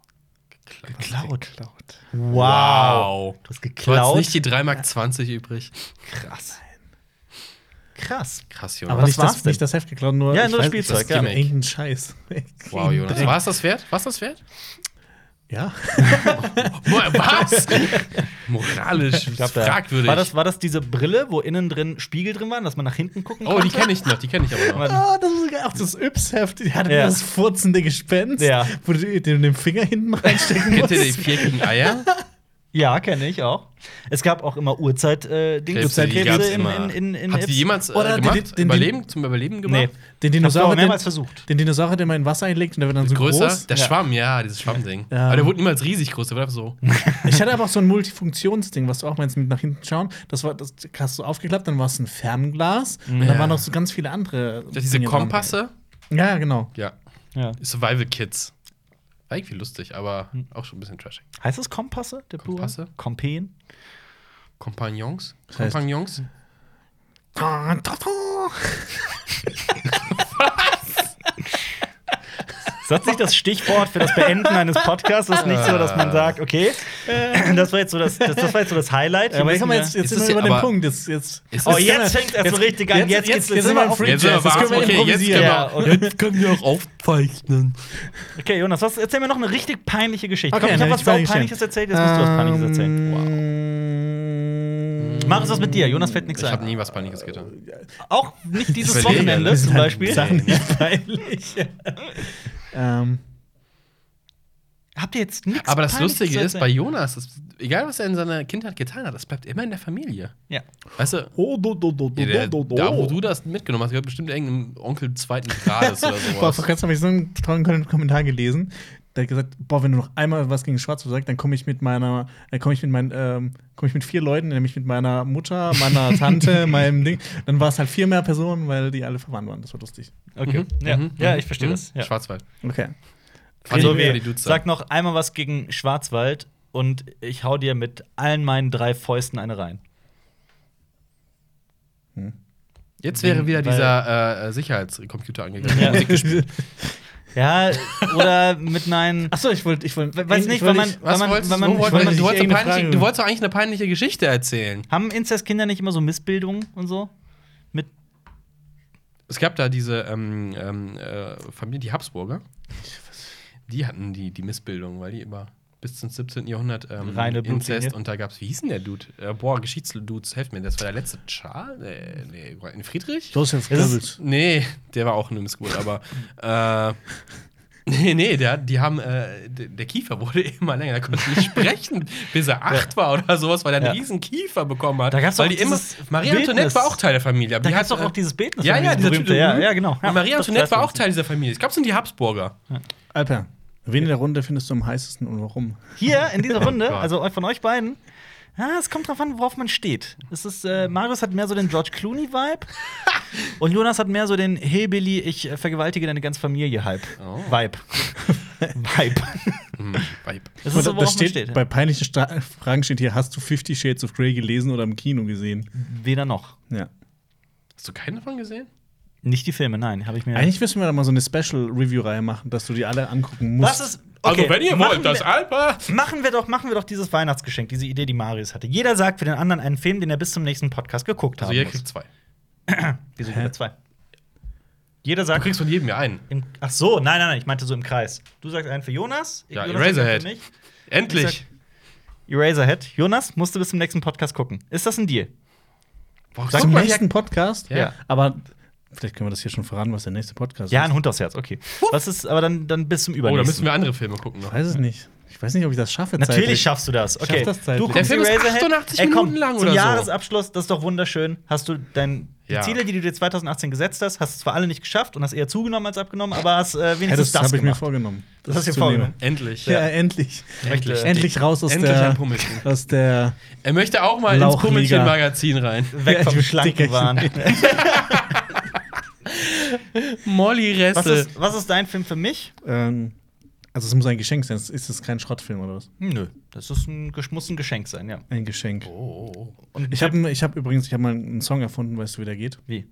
Geklaut. Geklaut. Wow. Du hast Du hast geklaut. nicht die 3,20 Mark übrig. Krass. Krass. Krass, Aber Jonas. was nicht war's das, nicht das Heft geklaut, nur, Ja, ich nur Spielzeug, das ja. Irgendein Scheiß. [laughs] Wow, Jonas. War es das wert? War es das wert? Ja. [laughs] Was? Moralisch glaub, fragwürdig. War das, war das diese Brille, wo innen drin Spiegel drin waren, dass man nach hinten gucken oh, konnte? die kenne ich noch, die kenne ich aber noch. Ah, das ist auch das Yps-Heft. Die hatte Ja. das furzende Gespenst, Ja. wo du den, den Finger hinten reinstecken Kennt ihr die musst. viereckigen Eier? [laughs] Ja, kenne ich auch. Es gab auch immer Uhrzeit äh, Dings Krebse, die Krebse gab's in, immer. in, in, in Hat die Ips. jemals äh, Oder den- gemacht? den- Überleben? Zum Überleben gemacht? Nee. Den Dinosaurier, mehrmals den, versucht. den Dinosaurier, der mal in Wasser einlegt und der wird dann so Größer? groß. Der Ja. Schwamm, ja, dieses Schwammding. Ja. Aber der wurde niemals riesig groß, der war einfach so. Ich hatte aber auch so ein Multifunktionsding, was du auch meinst, mit nach hinten schauen. Das war, das hast du aufgeklappt, dann war es ein Fernglas und Ja. dann waren noch so ganz viele andere. Das diese dran. Kompasse? Ja, genau. Ja. Ja. Survival Kids. War irgendwie lustig, aber auch schon ein bisschen trashig. Heißt es Kompasse? Der Plural? Kompasse? Kompen? Kompagnons? Das heißt- Kompagnons? [laughs] Ist das nicht das Stichwort für das Beenden eines Podcasts? Das ist nicht so, dass man sagt, okay, das war jetzt so das, das, das, war jetzt so das Highlight. Ja, aber jetzt, haben wir müssen jetzt, jetzt sind es wir über den Punkt. Jetzt, jetzt, Ist Oh, es- jetzt fängt erst so richtig an. Jetzt, geht's- jetzt, sind wir im auf- Free Jetzt Jazz. Jetzt können wir. Okay, jetzt können Ja, wir, jetzt können wir auch aufzeichnen. Okay, Jonas, was, erzähl mir noch eine richtig peinliche Geschichte. Okay, Komm, ich habe was Peinliches erzählt, jetzt musst du was Peinliches erzählen. erzählen. Mach es was mit dir. Jonas fällt nichts Ich habe ein. nie was Peinliches getan. Auch nicht dieses Wochenende zum halt Beispiel. Sachen nicht peinlich. Ähm, Habt ihr jetzt nichts Aber das Peinliches Lustige ist, bei? Jonas, das, egal was er in seiner Kindheit getan hat, das bleibt immer in der Familie. Ja. Weißt du, oh, do, do, do, der, do, do, da wo du das mitgenommen hast, gehört bestimmt irgendeinem Onkel zweiten Grades oder [laughs] Boah, sowas. vor kurzem habe ich so einen tollen Kommentar gelesen. Der hat gesagt, boah, wenn du noch einmal was gegen Schwarz sagst, dann komme ich mit meiner, äh, komme ich mit meinen, ähm, komme ich mit vier Leuten, nämlich mit meiner Mutter, meiner [laughs] Tante, meinem Ding. Dann war es halt vier mehr Personen, weil die alle verwandt waren. Das war lustig. Okay. Mhm, Ja. mhm, ja, ich verstehe mhm. das. Ja. Schwarzwald. Okay. Also, wir sag noch einmal was gegen Schwarzwald und ich hau dir mit allen meinen drei Fäusten eine rein. Jetzt wäre wieder dieser äh, Sicherheitscomputer angegangen. Ja. [laughs] Ja, oder mit meinen. [laughs] Achso, ich wollte, ich wollte, Weiß nicht, ich weil man- Was man- du? man- wollt- wollte du, wolltest peinliche, du wolltest doch eigentlich eine peinliche Geschichte erzählen. Haben Inzestkinder nicht immer so Missbildungen und so? Mit. Es gab da diese ähm, ähm, äh, Familie, die Habsburger. Die hatten die, die Missbildung, weil die immer bis zum 17. Jahrhundert ähm, Reine. Inzest und da gab es, wie hieß denn der Dude? Äh, boah, Geschichtsdudes, helft mir, das war der letzte Charles? Äh, nee, nee, Friedrich? Joseph Es Goebbels. Nee, der war auch eine Missgeburt, aber äh, [laughs] nee, nee, der, die haben, äh, der Kiefer wurde [laughs] immer länger, der konnte nicht sprechen, [laughs] bis er acht war oder sowas, weil er einen Ja. riesen Kiefer bekommen hat. Da gab's weil die immer, Marie Bildnis. Antoinette war auch Teil der Familie. aber Da die gab's hat, doch auch äh, dieses Bildnis. Ja, ja, dieser berühmte- ja, ja, genau. Und Marie Antoinette war auch Teil dieser Familie. Ich glaube, es sind die Habsburger. Alper, wen in der Runde findest du am heißesten und warum? Hier in dieser [laughs] Runde, Gott. also von euch beiden, ja, es kommt drauf an, worauf man steht. Es ist, äh, Marius hat mehr so den George Clooney-Vibe [laughs] und Jonas hat mehr so den Hillbilly, ich äh, vergewaltige deine ganze Familie-Hype. Oh. Vibe. [laughs] Vibe. Hm, Vibe. Das ist so, da worauf steht, man steht. Bei peinlichen Sta Fragen steht hier: Hast du Fifty Shades of Grey gelesen oder im Kino gesehen? Weder noch. Ja. Hast du keinen davon gesehen? Nicht die Filme, nein, habe ich mir. Eigentlich müssen wir da mal so eine Special-Review-Reihe machen, dass du die alle angucken musst. Was ist. okay, machen wir- Alper. Machen wir doch, machen wir doch dieses Weihnachtsgeschenk, diese Idee, die Marius hatte. Jeder sagt für den anderen einen Film, den er bis zum nächsten Podcast geguckt Also hat. jeder kriegt zwei. [clears throat] Wieso jeder zwei? Jeder Du sagt. kriegst von jedem ja einen. Im, ach so, nein, nein, nein, ich meinte so im Kreis. Du sagst einen für Jonas. Ja, Jonas Eraserhead. einen für mich. Endlich. Eraserhead. Jonas, musst du bis zum nächsten Podcast gucken. Ist das ein Deal? Boah, Zum guck mal, nächsten Podcast? Ja. Aber vielleicht können wir das hier schon verraten, was der nächste Podcast Ja, ist. ein Hund aufs Herz, okay. Was ist, aber dann, dann bis zum Oh, da übernächsten. müssen wir andere Filme gucken noch. Ich weiß es nicht. Ich weiß nicht, ob ich das schaffe. Natürlich zeitlich. schaffst du das. Okay. das du Der guckst Film ist Eraserhead. 88 Ey, komm, Minuten lang zum oder so. Jahresabschluss, das ist doch wunderschön. Hast du dein, die Ja. Ziele, die du dir 2018 gesetzt hast, hast du zwar alle nicht geschafft und hast eher zugenommen als abgenommen, aber hast äh, Ja, wenigstens das das, habe ich mir gemacht. vorgenommen. Das hast du dir vorgenommen. Endlich. Ja, endlich. Endlich. Endlich raus aus Endlich ein der, Pummelchen. aus der. Er möchte auch mal ins. Pummelchen-Magazin rein. Weg Ja, vom Schlankenwahn. [laughs] [laughs] Molly was, Resse. ist, was ist dein Film für mich? Ähm, also, es muss ein Geschenk sein. Ist es kein Schrottfilm oder was? Nö, das ist ein, muss ein Geschenk sein, ja. Ein Geschenk. Oh, oh, oh. Und Ich habe ich hab übrigens ich hab mal einen Song erfunden, weißt du, wie der geht? Wie?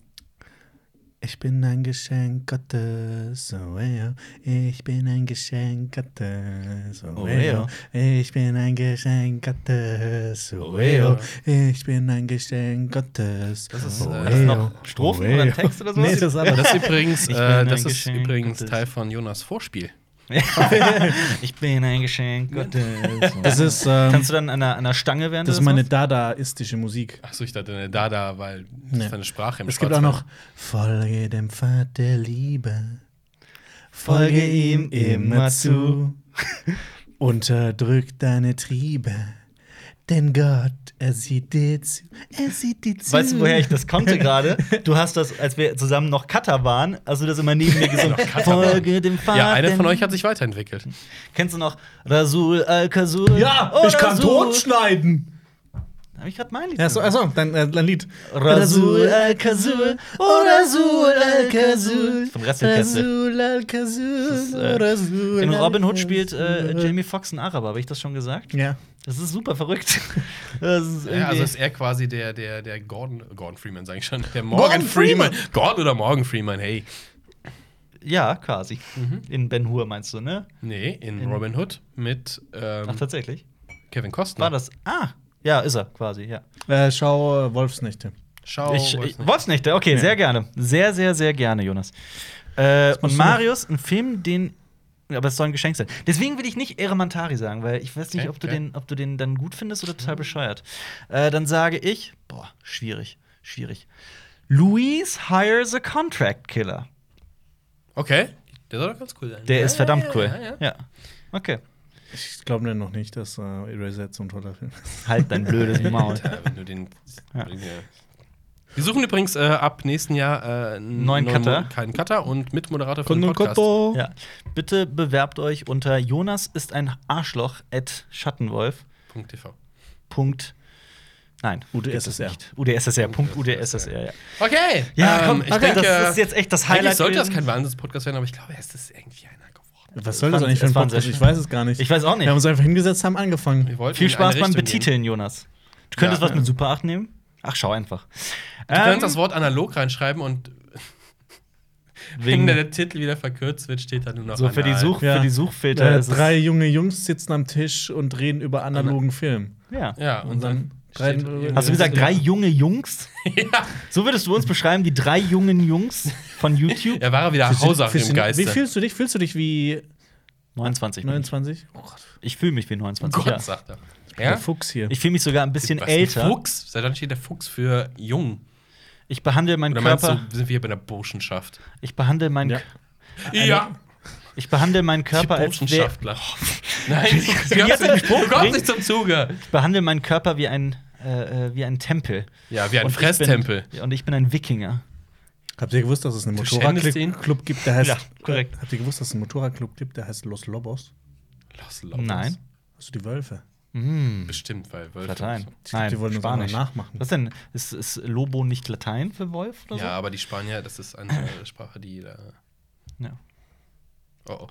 Ich bin ein Geschenk Gottes, oh, ey, oh. ich bin ein Geschenk Gottes, oh, ey, oh. ich bin ein Geschenk Gottes, oh, ey, oh. ich bin ein Geschenk Gottes. Das ist, oh, äh, das noch. Strophen oh, oder. Text oder sowas? Nee, das ist aber Das ist übrigens, äh, das ist übrigens. Teil von Jonas Vorspiel. [laughs] ich bin ein Geschenk Gottes. [laughs] Das ist, ähm, Kannst du dann an einer, an einer Stange während das ist meine dadaistische Musik. Achso, ich dachte, ne, Dada, weil das Nee. ist eine Sprache im Es gibt auch noch. Folge dem Pfad der Liebe, folge ihm immer zu, [laughs] unterdrück deine Triebe, denn Gott, er sieht dir zu, er sieht dir zu. Weißt du, woher ich das konnte gerade? Du hast das, als wir zusammen noch Cutter waren, also das immer neben mir gesungen. [laughs] Folge dem Pfad. Ja, einer von euch hat sich weiterentwickelt. Kennst du noch Rasul Al-Kasul? Ja, Oh, ich kann Rasul. totschneiden. Hab ich gerade mein Lied Ja, so, achso, dein, äh, dein Lied. Rasul Al-Kasul, oh Rasul Al-Kasul. Von Rasselkessel. Rasul ist, äh, In Robin Hood spielt äh, Jamie Foxx einen Araber, habe ich das schon gesagt? Ja. Das ist super verrückt. [laughs] Das ist Ja, also ist er quasi der, der, der Gordon, Gordon Freeman, sag ich schon. Der Morgan Gordon Freeman. Freeman. Gordon oder Morgan Freeman, hey. ja, quasi. Mhm. In Ben Hur meinst du, ne? Nee, in, In- Robin Hood mit ähm, Ach, tatsächlich. Kevin Costner. War das? Ah, ja, ist er quasi, ja. Äh, schau äh, Wolfsnächte. Schau, ich, weiß ich, nicht. Wolfsnächte, okay, Ja. sehr gerne. Sehr, sehr, sehr gerne, Jonas. Äh, und Marius, ein Film, den. Aber es soll ein Geschenk sein. Deswegen will ich nicht Eremantari sagen, weil ich weiß nicht, Okay, ob, du okay. den, ob du den dann gut findest oder total bescheuert. Äh, dann sage ich, boah, schwierig, schwierig. Louise hires a contract killer. Okay, der soll doch ganz cool sein. Der Ja, ist verdammt ja, cool. Ja, ja. Ja. Okay. Ich glaube noch nicht, dass äh, Eraser so ein toller Film ist. Halt dein blödes [laughs] Maul. Alter, wenn du den. Ja. Wir suchen übrigens äh, ab nächsten Jahr äh, einen Neuen Cutter. Mo- Keinen Cutter und Mitmoderator für den Podcast. Ja. Bitte bewerbt euch unter Jonas ist ein Arschloch at Schattenwolf. Punkt TV. Punkt. Nein, UdSSR. UdSSR. Punkt UdSSR, ja. Okay. Ja, ähm, komm, ich okay, denke, das ist jetzt echt das Highlight. eigentlich sollte das kein Wahnsinns-Podcast werden, aber ich glaube, es ist irgendwie einer. Was soll das eigentlich für ein Podcast? Ich weiß es gar nicht. Ich weiß auch nicht. Wir haben uns einfach hingesetzt, haben angefangen. Viel Spaß beim Betiteln, Jonas. Du könntest Ja. was mit Super 8 nehmen? Ach, schau einfach. Du kannst das Wort analog reinschreiben und [laughs] wegen, der Titel wieder verkürzt wird, steht da nur noch so für die. Such, Ja. für die Suchfilter. Äh, ist es- drei junge Jungs sitzen am Tisch und reden über analogen Film. Ja. Ja, und dann. Drei- Hast du gesagt, drei junge Jungs? [laughs] ja. So würdest du uns beschreiben, die drei jungen Jungs von YouTube? [laughs] Er war er wieder Hausach Fühlst im Geiste. Wie fühlst du dich? Fühlst du dich wie 29. bin ich. 29? Oh Gott, Ich fühle mich wie 29. Gott, ja. sagt er. der Ja? Fuchs hier. Ich fühle mich sogar ein bisschen Was, älter. Fuchs? Seit wann steht der Fuchs für jung? Ich behandle meinen Oder meinst Körper. du, sind wir bei der Burschenschaft? Ich behandle meinen. Ja. Ja. Ich behandle meinen Körper als wär, Burschenschaftler. Nein, du kommst du den nicht, Spruch du kommst bringen? nicht zum Zuge. ich behandle meinen Körper wie ein äh, äh, wie ein Tempel. Ja, wie ein Und ich Fresstempel. Bin, und ich bin ein Wikinger. Habt ihr gewusst, dass es einen? Motorradclub gibt, der heißt. Ja, korrekt. Habt ihr gewusst, dass es einen Motorradclub gibt, der heißt Los Lobos? Los Lobos. Nein. Also die Wölfe. Mm. Bestimmt, weil Wölfe. Latein. Ich glaub, die wollen uns Spanisch. nachmachen. Was denn? Ist, ist Lobo nicht Latein für Wolf oder Ja, aber die Spanier, das ist eine äh, Sprache, die da. so? Ja. Oh, oh.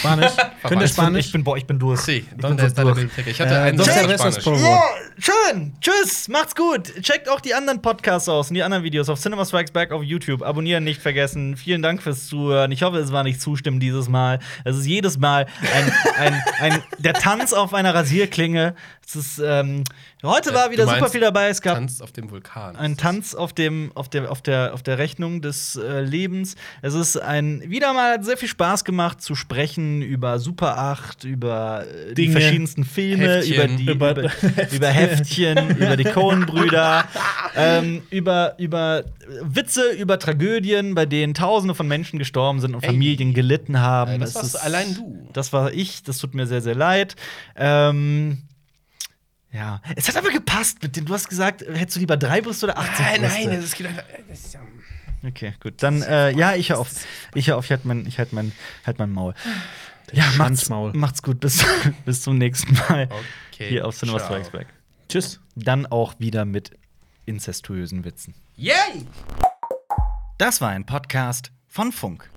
Spanisch? [laughs] Könnt ihr Ich bin, Spanisch? ich bin, boah, ich bin durch. Sí, ich bin ¿dónde so durch. Ich hatte Äh, einen cervezas Spanisch. Ja, schön. Tschüss. Macht's gut. Checkt auch die anderen Podcasts aus und die anderen Videos auf Cinema Strikes Back auf YouTube. Abonnieren nicht vergessen. Vielen Dank fürs Zuhören. Ich hoffe, es war nicht zustimmen dieses Mal. Es ist jedes Mal ein, ein, ein, der Tanz auf einer Rasierklinge. Es ist, ähm, heute war Äh, wieder du super meinst viel dabei. Es gab Tanz auf dem Vulkan. ein Tanz auf, dem, auf, der, auf, der, auf der Rechnung des äh, Lebens. Es ist ein wieder mal hat sehr viel Spaß gemacht zu sprechen über Super 8, über äh, die Dinge, verschiedensten Filme, Heftchen, über die über- über, [laughs] Heftchen, über die Coen-Brüder, [laughs] ähm, über, über Witze, über Tragödien, bei denen Tausende von Menschen gestorben sind und Ey. Familien gelitten haben. Äh, das warst allein du. Das war ich, das tut mir sehr, sehr leid. Ähm, ja, es hat aber gepasst mit dem. Du hast gesagt, hättest du lieber drei Brüste oder 80 Nein, Brüste? nein, einfach. Das ist ja Okay, gut. Dann, äh, ja, ich hör auf. Ich hör auf, ich halt mein, ich halt mein, halt mein Maul. Ja, macht's, macht's gut. Bis, [laughs] bis zum nächsten Mal. okay. Hier auf Cinema. Strikes Back. Tschüss. Dann auch wieder mit inzestuösen Witzen. Yay! Das war ein Podcast von Funk.